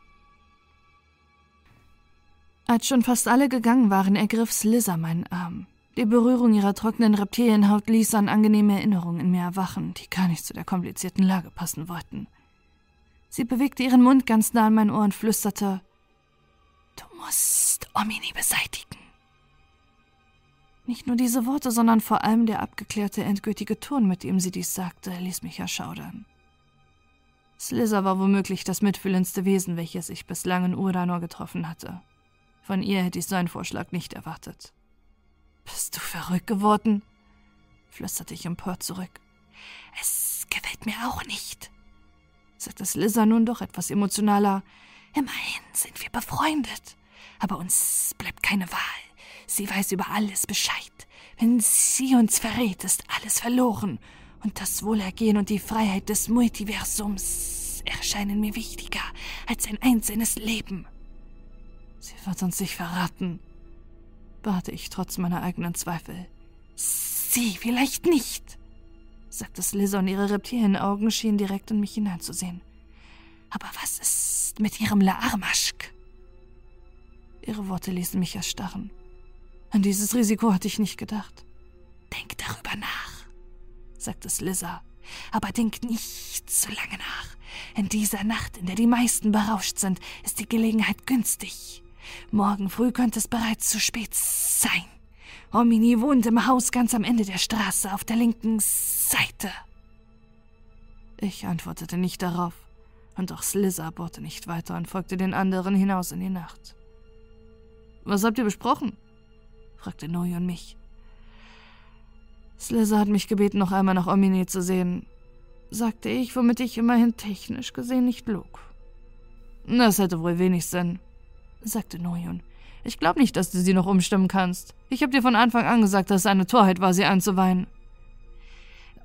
Als schon fast alle gegangen waren, ergriff Slizzer meinen Arm. Die Berührung ihrer trockenen Reptilienhaut ließ an angenehme Erinnerungen in mir erwachen, die gar nicht zu der komplizierten Lage passen wollten. Sie bewegte ihren Mund ganz nah an mein Ohr und flüsterte: Du musst Omini beseitigen. Nicht nur diese Worte, sondern vor allem der abgeklärte, endgültige Ton, mit dem sie dies sagte, ließ mich erschaudern. Slizzer war womöglich das mitfühlendste Wesen, welches ich bislang in Uranor getroffen hatte. Von ihr hätte ich so einen Vorschlag nicht erwartet. Bist du verrückt geworden? flüsterte ich empört zurück. Es gefällt mir auch nicht, sagte Slizzer nun doch etwas emotionaler. Immerhin sind wir befreundet. Aber uns bleibt keine Wahl. Sie weiß über alles Bescheid. Wenn sie uns verrät, ist alles verloren. Und das Wohlergehen und die Freiheit des Multiversums erscheinen mir wichtiger als ein einzelnes Leben. Sie wird uns nicht verraten, bate ich trotz meiner eigenen Zweifel. Sie vielleicht nicht, sagte Slizzer und ihre Reptilienaugen schienen direkt in mich hineinzusehen. Aber was ist mit ihrem Laarmaschk? Ihre Worte ließen mich erstarren. An dieses Risiko hatte ich nicht gedacht. Denk darüber nach, sagte Slizzer. Aber denk nicht zu lange nach. In dieser Nacht, in der die meisten berauscht sind, ist die Gelegenheit günstig. Morgen früh könnte es bereits zu spät sein. Omini wohnt im Haus ganz am Ende der Straße auf der linken Seite. Ich antwortete nicht darauf, und auch Slizzer bohrte nicht weiter und folgte den anderen hinaus in die Nacht. Was habt ihr besprochen? fragte Noyon mich. Slizzer hat mich gebeten, noch einmal nach Omini zu sehen, sagte ich, womit ich immerhin technisch gesehen nicht log. Das hätte wohl wenig Sinn, sagte Noyun. Ich glaube nicht, dass du sie noch umstimmen kannst. Ich habe dir von Anfang an gesagt, dass es eine Torheit war, sie einzuweihen.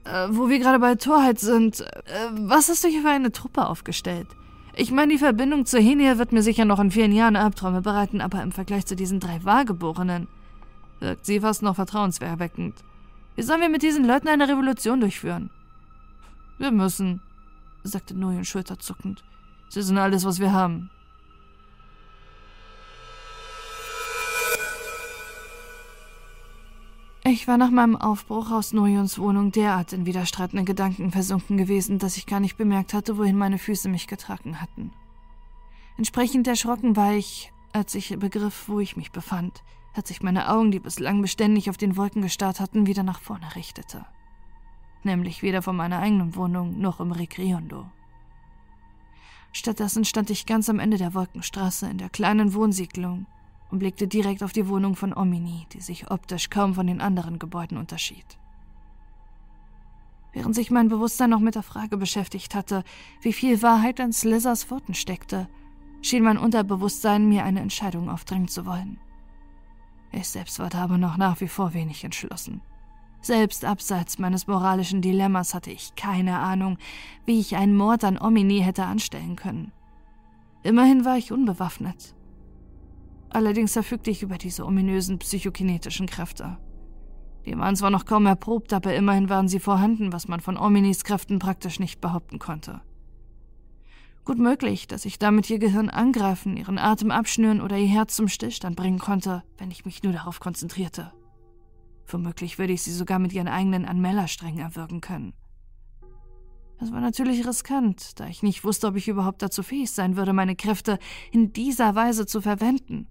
Äh, wo wir gerade bei Torheit sind, äh, was hast du hier für eine Truppe aufgestellt? Ich meine, die Verbindung zu Henia wird mir sicher noch in vielen Jahren Albträume bereiten, aber im Vergleich zu diesen drei Wahrgeborenen wirkt sie fast noch vertrauenserweckend. Wie sollen wir mit diesen Leuten eine Revolution durchführen? Wir müssen, sagte Noyon schulterzuckend. Sie sind alles, was wir haben. Ich war nach meinem Aufbruch aus Noyons Wohnung derart in widerstreitende Gedanken versunken gewesen, dass ich gar nicht bemerkt hatte, wohin meine Füße mich getragen hatten. Entsprechend erschrocken war ich, als ich begriff, wo ich mich befand, als ich meine Augen, die bislang beständig auf den Wolken gestarrt hatten, wieder nach vorne richtete. Nämlich weder vor meiner eigenen Wohnung noch im Rekriondo. Stattdessen stand ich ganz am Ende der Wolkenstraße in der kleinen Wohnsiedlung und blickte direkt auf die Wohnung von Omini, die sich optisch kaum von den anderen Gebäuden unterschied. Während sich mein Bewusstsein noch mit der Frage beschäftigt hatte, wie viel Wahrheit in Slithers Worten steckte, schien mein Unterbewusstsein mir eine Entscheidung aufdrängen zu wollen. Ich selbst war da aber noch nach wie vor wenig entschlossen. Selbst abseits meines moralischen Dilemmas hatte ich keine Ahnung, wie ich einen Mord an Omini hätte anstellen können. Immerhin war ich unbewaffnet Allerdings verfügte ich über diese ominösen psychokinetischen Kräfte. Die waren zwar noch kaum erprobt, aber immerhin waren sie vorhanden, was man von Ominis Kräften praktisch nicht behaupten konnte. Gut möglich, dass ich damit ihr Gehirn angreifen, ihren Atem abschnüren oder ihr Herz zum Stillstand bringen konnte, wenn ich mich nur darauf konzentrierte. Womöglich würde ich sie sogar mit ihren eigenen Anmellersträngen erwürgen können. Das war natürlich riskant, da ich nicht wusste, ob ich überhaupt dazu fähig sein würde, meine Kräfte in dieser Weise zu verwenden.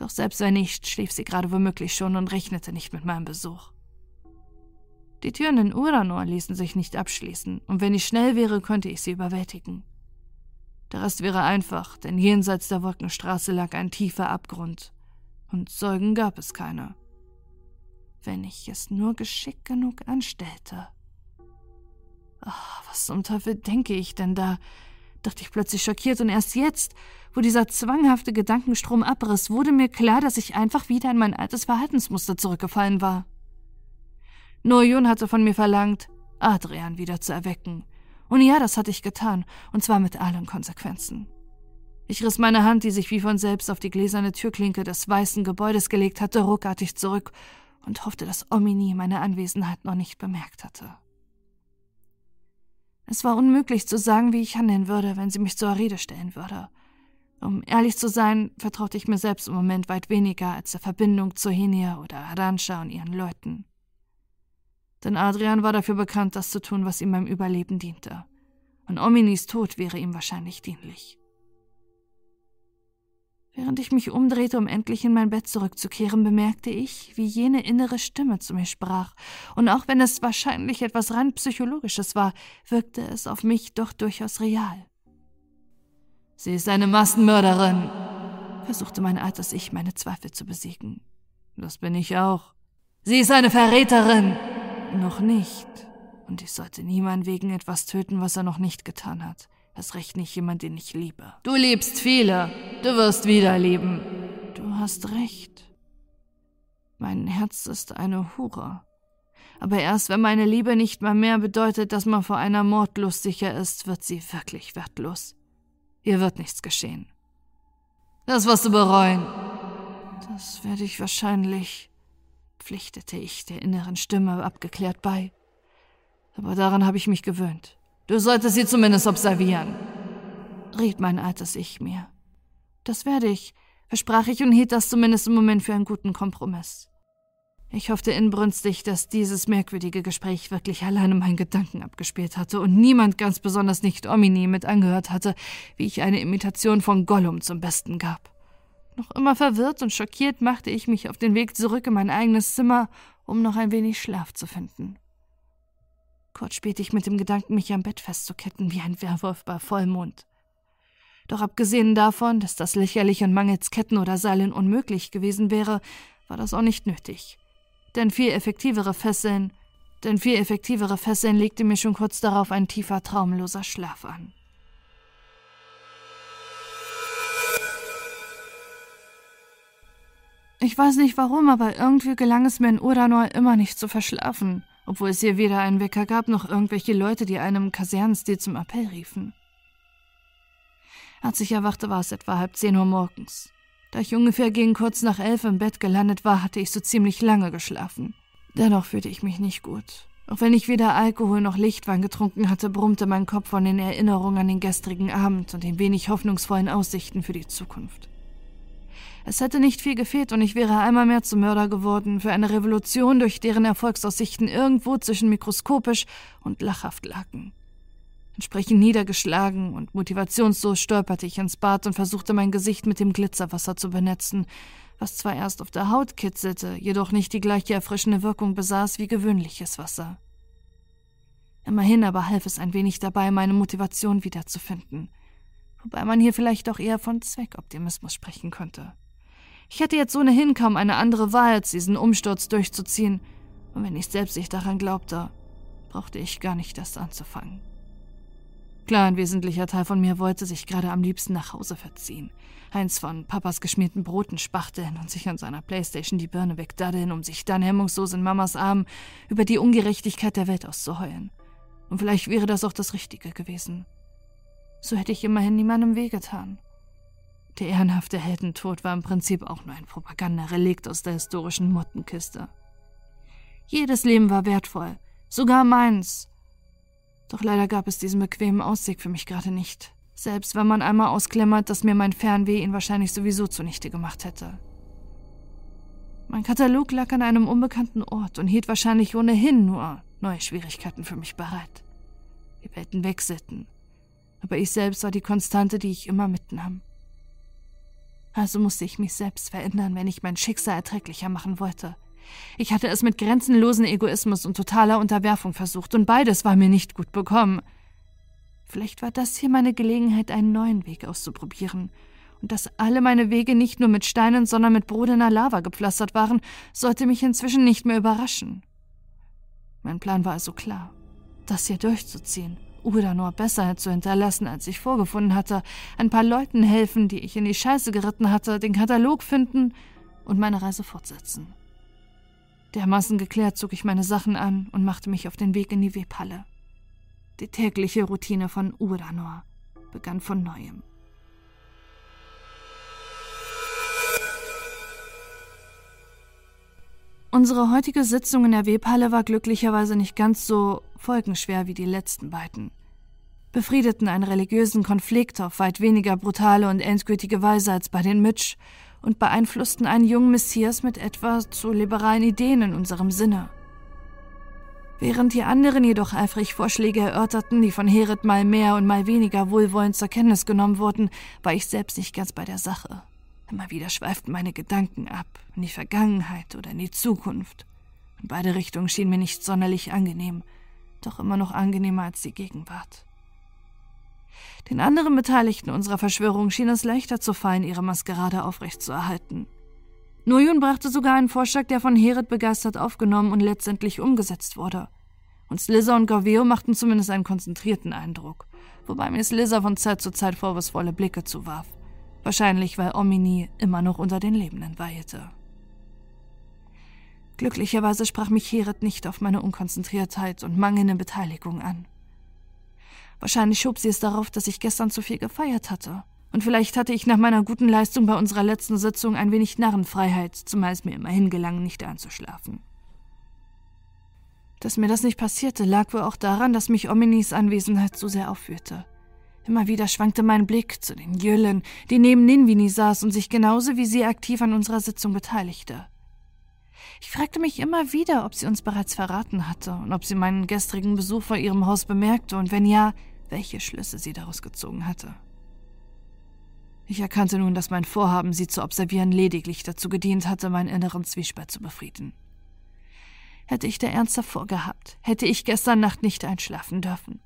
Doch selbst wenn nicht, schlief sie gerade womöglich schon und rechnete nicht mit meinem Besuch. Die Türen in Uranor ließen sich nicht abschließen, und wenn ich schnell wäre, könnte ich sie überwältigen. Der Rest wäre einfach, denn jenseits der Wolkenstraße lag ein tiefer Abgrund, und Zeugen gab es keine. Wenn ich es nur geschickt genug anstellte. Ach, was zum Teufel denke ich denn da? Dachte ich plötzlich schockiert, und erst jetzt, wo dieser zwanghafte Gedankenstrom abriss, wurde mir klar, dass ich einfach wieder in mein altes Verhaltensmuster zurückgefallen war. Noyun hatte von mir verlangt, Adrian wieder zu erwecken. Und ja, das hatte ich getan, und zwar mit allen Konsequenzen. Ich riss meine Hand, die sich wie von selbst auf die gläserne Türklinke des weißen Gebäudes gelegt hatte, ruckartig zurück und hoffte, dass Omini meine Anwesenheit noch nicht bemerkt hatte. Es war unmöglich zu sagen, wie ich handeln würde, wenn sie mich zur Rede stellen würde. Um ehrlich zu sein, vertraute ich mir selbst im Moment weit weniger als der Verbindung zu Henia oder Aransha und ihren Leuten. Denn Adrian war dafür bekannt, das zu tun, was ihm beim Überleben diente. Und Ominis Tod wäre ihm wahrscheinlich dienlich. Während ich mich umdrehte, um endlich in mein Bett zurückzukehren, bemerkte ich, wie jene innere Stimme zu mir sprach, und auch wenn es wahrscheinlich etwas rein psychologisches war, wirkte es auf mich doch durchaus real. Sie ist eine Massenmörderin, versuchte mein altes Ich, meine Zweifel zu besiegen. Das bin ich auch. Sie ist eine Verräterin. Noch nicht. Und ich sollte niemand wegen etwas töten, was er noch nicht getan hat. Erst recht nicht jemand, den ich liebe. Du liebst viele. Du wirst wieder lieben. Du hast recht. Mein Herz ist eine Hure. Aber erst wenn meine Liebe nicht mal mehr bedeutet, dass man vor einer Mordlust sicher ist, wird sie wirklich wertlos. Ihr wird nichts geschehen. Das wirst du bereuen. Das werde ich wahrscheinlich, pflichtete ich der inneren Stimme abgeklärt bei. Aber daran habe ich mich gewöhnt. Du solltest sie zumindest observieren, riet mein altes Ich mir. Das werde ich, versprach ich und hielt das zumindest im Moment für einen guten Kompromiss. Ich hoffte inbrünstig, dass dieses merkwürdige Gespräch wirklich alleine meinen Gedanken abgespielt hatte und niemand, ganz besonders nicht Omini, mit angehört hatte, wie ich eine Imitation von Gollum zum Besten gab. Noch immer verwirrt und schockiert machte ich mich auf den Weg zurück in mein eigenes Zimmer, um noch ein wenig Schlaf zu finden. Kurz spielte ich mit dem Gedanken, mich am Bett festzuketten wie ein Werwolf bei Vollmond. Doch abgesehen davon, dass das lächerlich und mangels Ketten oder Seilen unmöglich gewesen wäre, war das auch nicht nötig. Denn viel effektivere Fesseln, denn viel effektivere Fesseln legte mir schon kurz darauf ein tiefer, traumloser Schlaf an. Ich weiß nicht warum, aber irgendwie gelang es mir in Uranor immer nicht zu verschlafen, obwohl es hier weder einen Wecker gab noch irgendwelche Leute, die einem Kasernenstil zum Appell riefen. Als ich erwachte, war es etwa halb zehn Uhr morgens. Da ich ungefähr gegen kurz nach elf im Bett gelandet war, hatte ich so ziemlich lange geschlafen. Dennoch fühlte ich mich nicht gut. Auch wenn ich weder Alkohol noch Lichtwein getrunken hatte, brummte mein Kopf von den Erinnerungen an den gestrigen Abend und den wenig hoffnungsvollen Aussichten für die Zukunft. Es hätte nicht viel gefehlt und ich wäre einmal mehr zum Mörder geworden für eine Revolution, durch deren Erfolgsaussichten irgendwo zwischen mikroskopisch und lachhaft lagen. Entsprechend niedergeschlagen und motivationslos stolperte ich ins Bad und versuchte mein Gesicht mit dem Glitzerwasser zu benetzen, was zwar erst auf der Haut kitzelte, jedoch nicht die gleiche erfrischende Wirkung besaß wie gewöhnliches Wasser. Immerhin aber half es ein wenig dabei, meine Motivation wiederzufinden, wobei man hier vielleicht auch eher von Zweckoptimismus sprechen könnte. Ich hätte jetzt ohnehin kaum eine andere Wahl, als diesen Umsturz durchzuziehen. Und wenn ich selbst nicht daran glaubte, brauchte ich gar nicht erst anzufangen. Klar, ein wesentlicher Teil von mir wollte sich gerade am liebsten nach Hause verziehen. Eins von Papas geschmierten Broten spachteln und sich an seiner Playstation die Birne wegdaddeln, um sich dann hemmungslos in Mamas Armen über die Ungerechtigkeit der Welt auszuheulen. Und vielleicht wäre das auch das Richtige gewesen. So hätte ich immerhin niemandem wehgetan. Der ehrenhafte Heldentod war im Prinzip auch nur ein Propagandarelikt aus der historischen Mottenkiste. Jedes Leben war wertvoll, sogar meins. Doch leider gab es diesen bequemen Ausweg für mich gerade nicht, selbst wenn man einmal ausklemmert, dass mir mein Fernweh ihn wahrscheinlich sowieso zunichte gemacht hätte. Mein Katalog lag an einem unbekannten Ort und hielt wahrscheinlich ohnehin nur neue Schwierigkeiten für mich bereit. Die Welten wechselten, aber ich selbst war die Konstante, die ich immer mitnahm. Also musste ich mich selbst verändern, wenn ich mein Schicksal erträglicher machen wollte. Ich hatte es mit grenzenlosen Egoismus und totaler Unterwerfung versucht, und beides war mir nicht gut bekommen. Vielleicht war das hier meine Gelegenheit, einen neuen Weg auszuprobieren. Und dass alle meine Wege nicht nur mit Steinen, sondern mit brodener Lava gepflastert waren, sollte mich inzwischen nicht mehr überraschen. Mein Plan war also klar, das hier durchzuziehen oder nur besser zu hinterlassen, als ich vorgefunden hatte, ein paar Leuten helfen, die ich in die Scheiße geritten hatte, den Katalog finden und meine Reise fortsetzen. Dermaßen geklärt zog ich meine Sachen an und machte mich auf den Weg in die Webhalle. Die tägliche Routine von Uranor begann von neuem. Unsere heutige Sitzung in der Webhalle war glücklicherweise nicht ganz so folgenschwer wie die letzten beiden. Befriedeten einen religiösen Konflikt auf weit weniger brutale und endgültige Weise als bei den Mitch und beeinflussten einen jungen Messias mit etwa zu liberalen Ideen in unserem Sinne. Während die anderen jedoch eifrig Vorschläge erörterten, die von Herod mal mehr und mal weniger wohlwollend zur Kenntnis genommen wurden, war ich selbst nicht ganz bei der Sache. Immer wieder schweiften meine Gedanken ab, in die Vergangenheit oder in die Zukunft. In beide Richtungen schien mir nicht sonderlich angenehm, doch immer noch angenehmer als die Gegenwart. Den anderen Beteiligten unserer Verschwörung schien es leichter zu fallen, ihre Maskerade aufrechtzuerhalten. Nuyun brachte sogar einen Vorschlag, der von Herod begeistert aufgenommen und letztendlich umgesetzt wurde. Und Slizzer und Gaveo machten zumindest einen konzentrierten Eindruck, wobei mir Slizzer von Zeit zu Zeit vorwurfsvolle Blicke zuwarf. Wahrscheinlich, weil Omini immer noch unter den Lebenden weilte. Glücklicherweise sprach mich Heret nicht auf meine Unkonzentriertheit und mangelnde Beteiligung an. Wahrscheinlich schob sie es darauf, dass ich gestern zu viel gefeiert hatte. Und vielleicht hatte ich nach meiner guten Leistung bei unserer letzten Sitzung ein wenig Narrenfreiheit, zumal es mir immerhin gelang, nicht einzuschlafen. Dass mir das nicht passierte, lag wohl auch daran, dass mich Ominis Anwesenheit zu sehr aufführte. Immer wieder schwankte mein Blick zu den Jüllen, die neben Ninvini saß und sich genauso wie sie aktiv an unserer Sitzung beteiligte. Ich fragte mich immer wieder, ob sie uns bereits verraten hatte und ob sie meinen gestrigen Besuch vor ihrem Haus bemerkte und wenn ja, welche Schlüsse sie daraus gezogen hatte. Ich erkannte nun, dass mein Vorhaben, sie zu observieren, lediglich dazu gedient hatte, meinen inneren Zwiespalt zu befrieden. Hätte ich der Ernst davor gehabt, hätte ich gestern Nacht nicht einschlafen dürfen.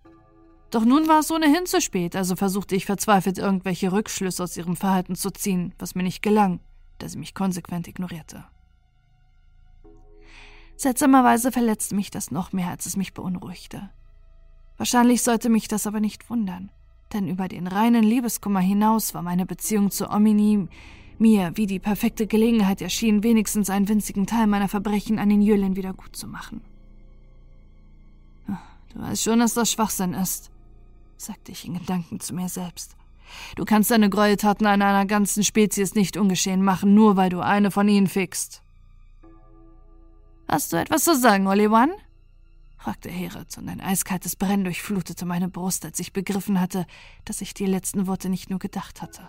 Doch nun war es ohnehin zu spät, also versuchte ich verzweifelt irgendwelche Rückschlüsse aus ihrem Verhalten zu ziehen, was mir nicht gelang, da sie mich konsequent ignorierte. Seltsamerweise verletzte mich das noch mehr, als es mich beunruhigte. Wahrscheinlich sollte mich das aber nicht wundern, denn über den reinen Liebeskummer hinaus war meine Beziehung zu Omini Mir wie die perfekte Gelegenheit erschien, wenigstens einen winzigen Teil meiner Verbrechen an den Jüllen wieder gut zu machen. Du weißt schon, dass das Schwachsinn ist, sagte ich in Gedanken zu mir selbst. Du kannst deine Gräueltaten an einer ganzen Spezies nicht ungeschehen machen, nur weil du eine von ihnen fixt. Hast du etwas zu sagen, Oliwan? fragte Heret, und ein eiskaltes Brennen durchflutete meine Brust, als ich begriffen hatte, dass ich die letzten Worte nicht nur gedacht hatte.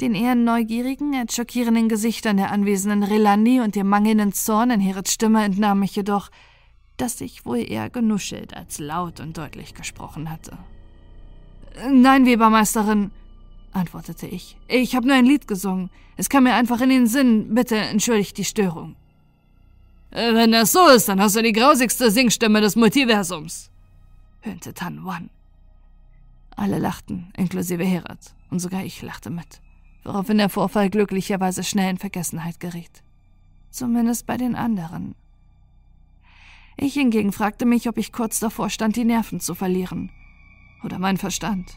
Den eher neugierigen, als schockierenden Gesichtern der anwesenden Relandi und dem mangelnden Zorn in Herets Stimme entnahm ich jedoch, dass ich wohl eher genuschelt als laut und deutlich gesprochen hatte. Nein, Webermeisterin, antwortete ich. Ich habe nur ein Lied gesungen. Es kam mir einfach in den Sinn. Bitte entschuldigt die Störung. Wenn das so ist, dann hast du die grausigste Singstimme des Multiversums, höhnte Tan Wan. Alle lachten, inklusive Herat, und sogar ich lachte mit, woraufhin der Vorfall glücklicherweise schnell in Vergessenheit geriet. Zumindest bei den anderen. Ich hingegen fragte mich, ob ich kurz davor stand, die Nerven zu verlieren. Oder mein Verstand.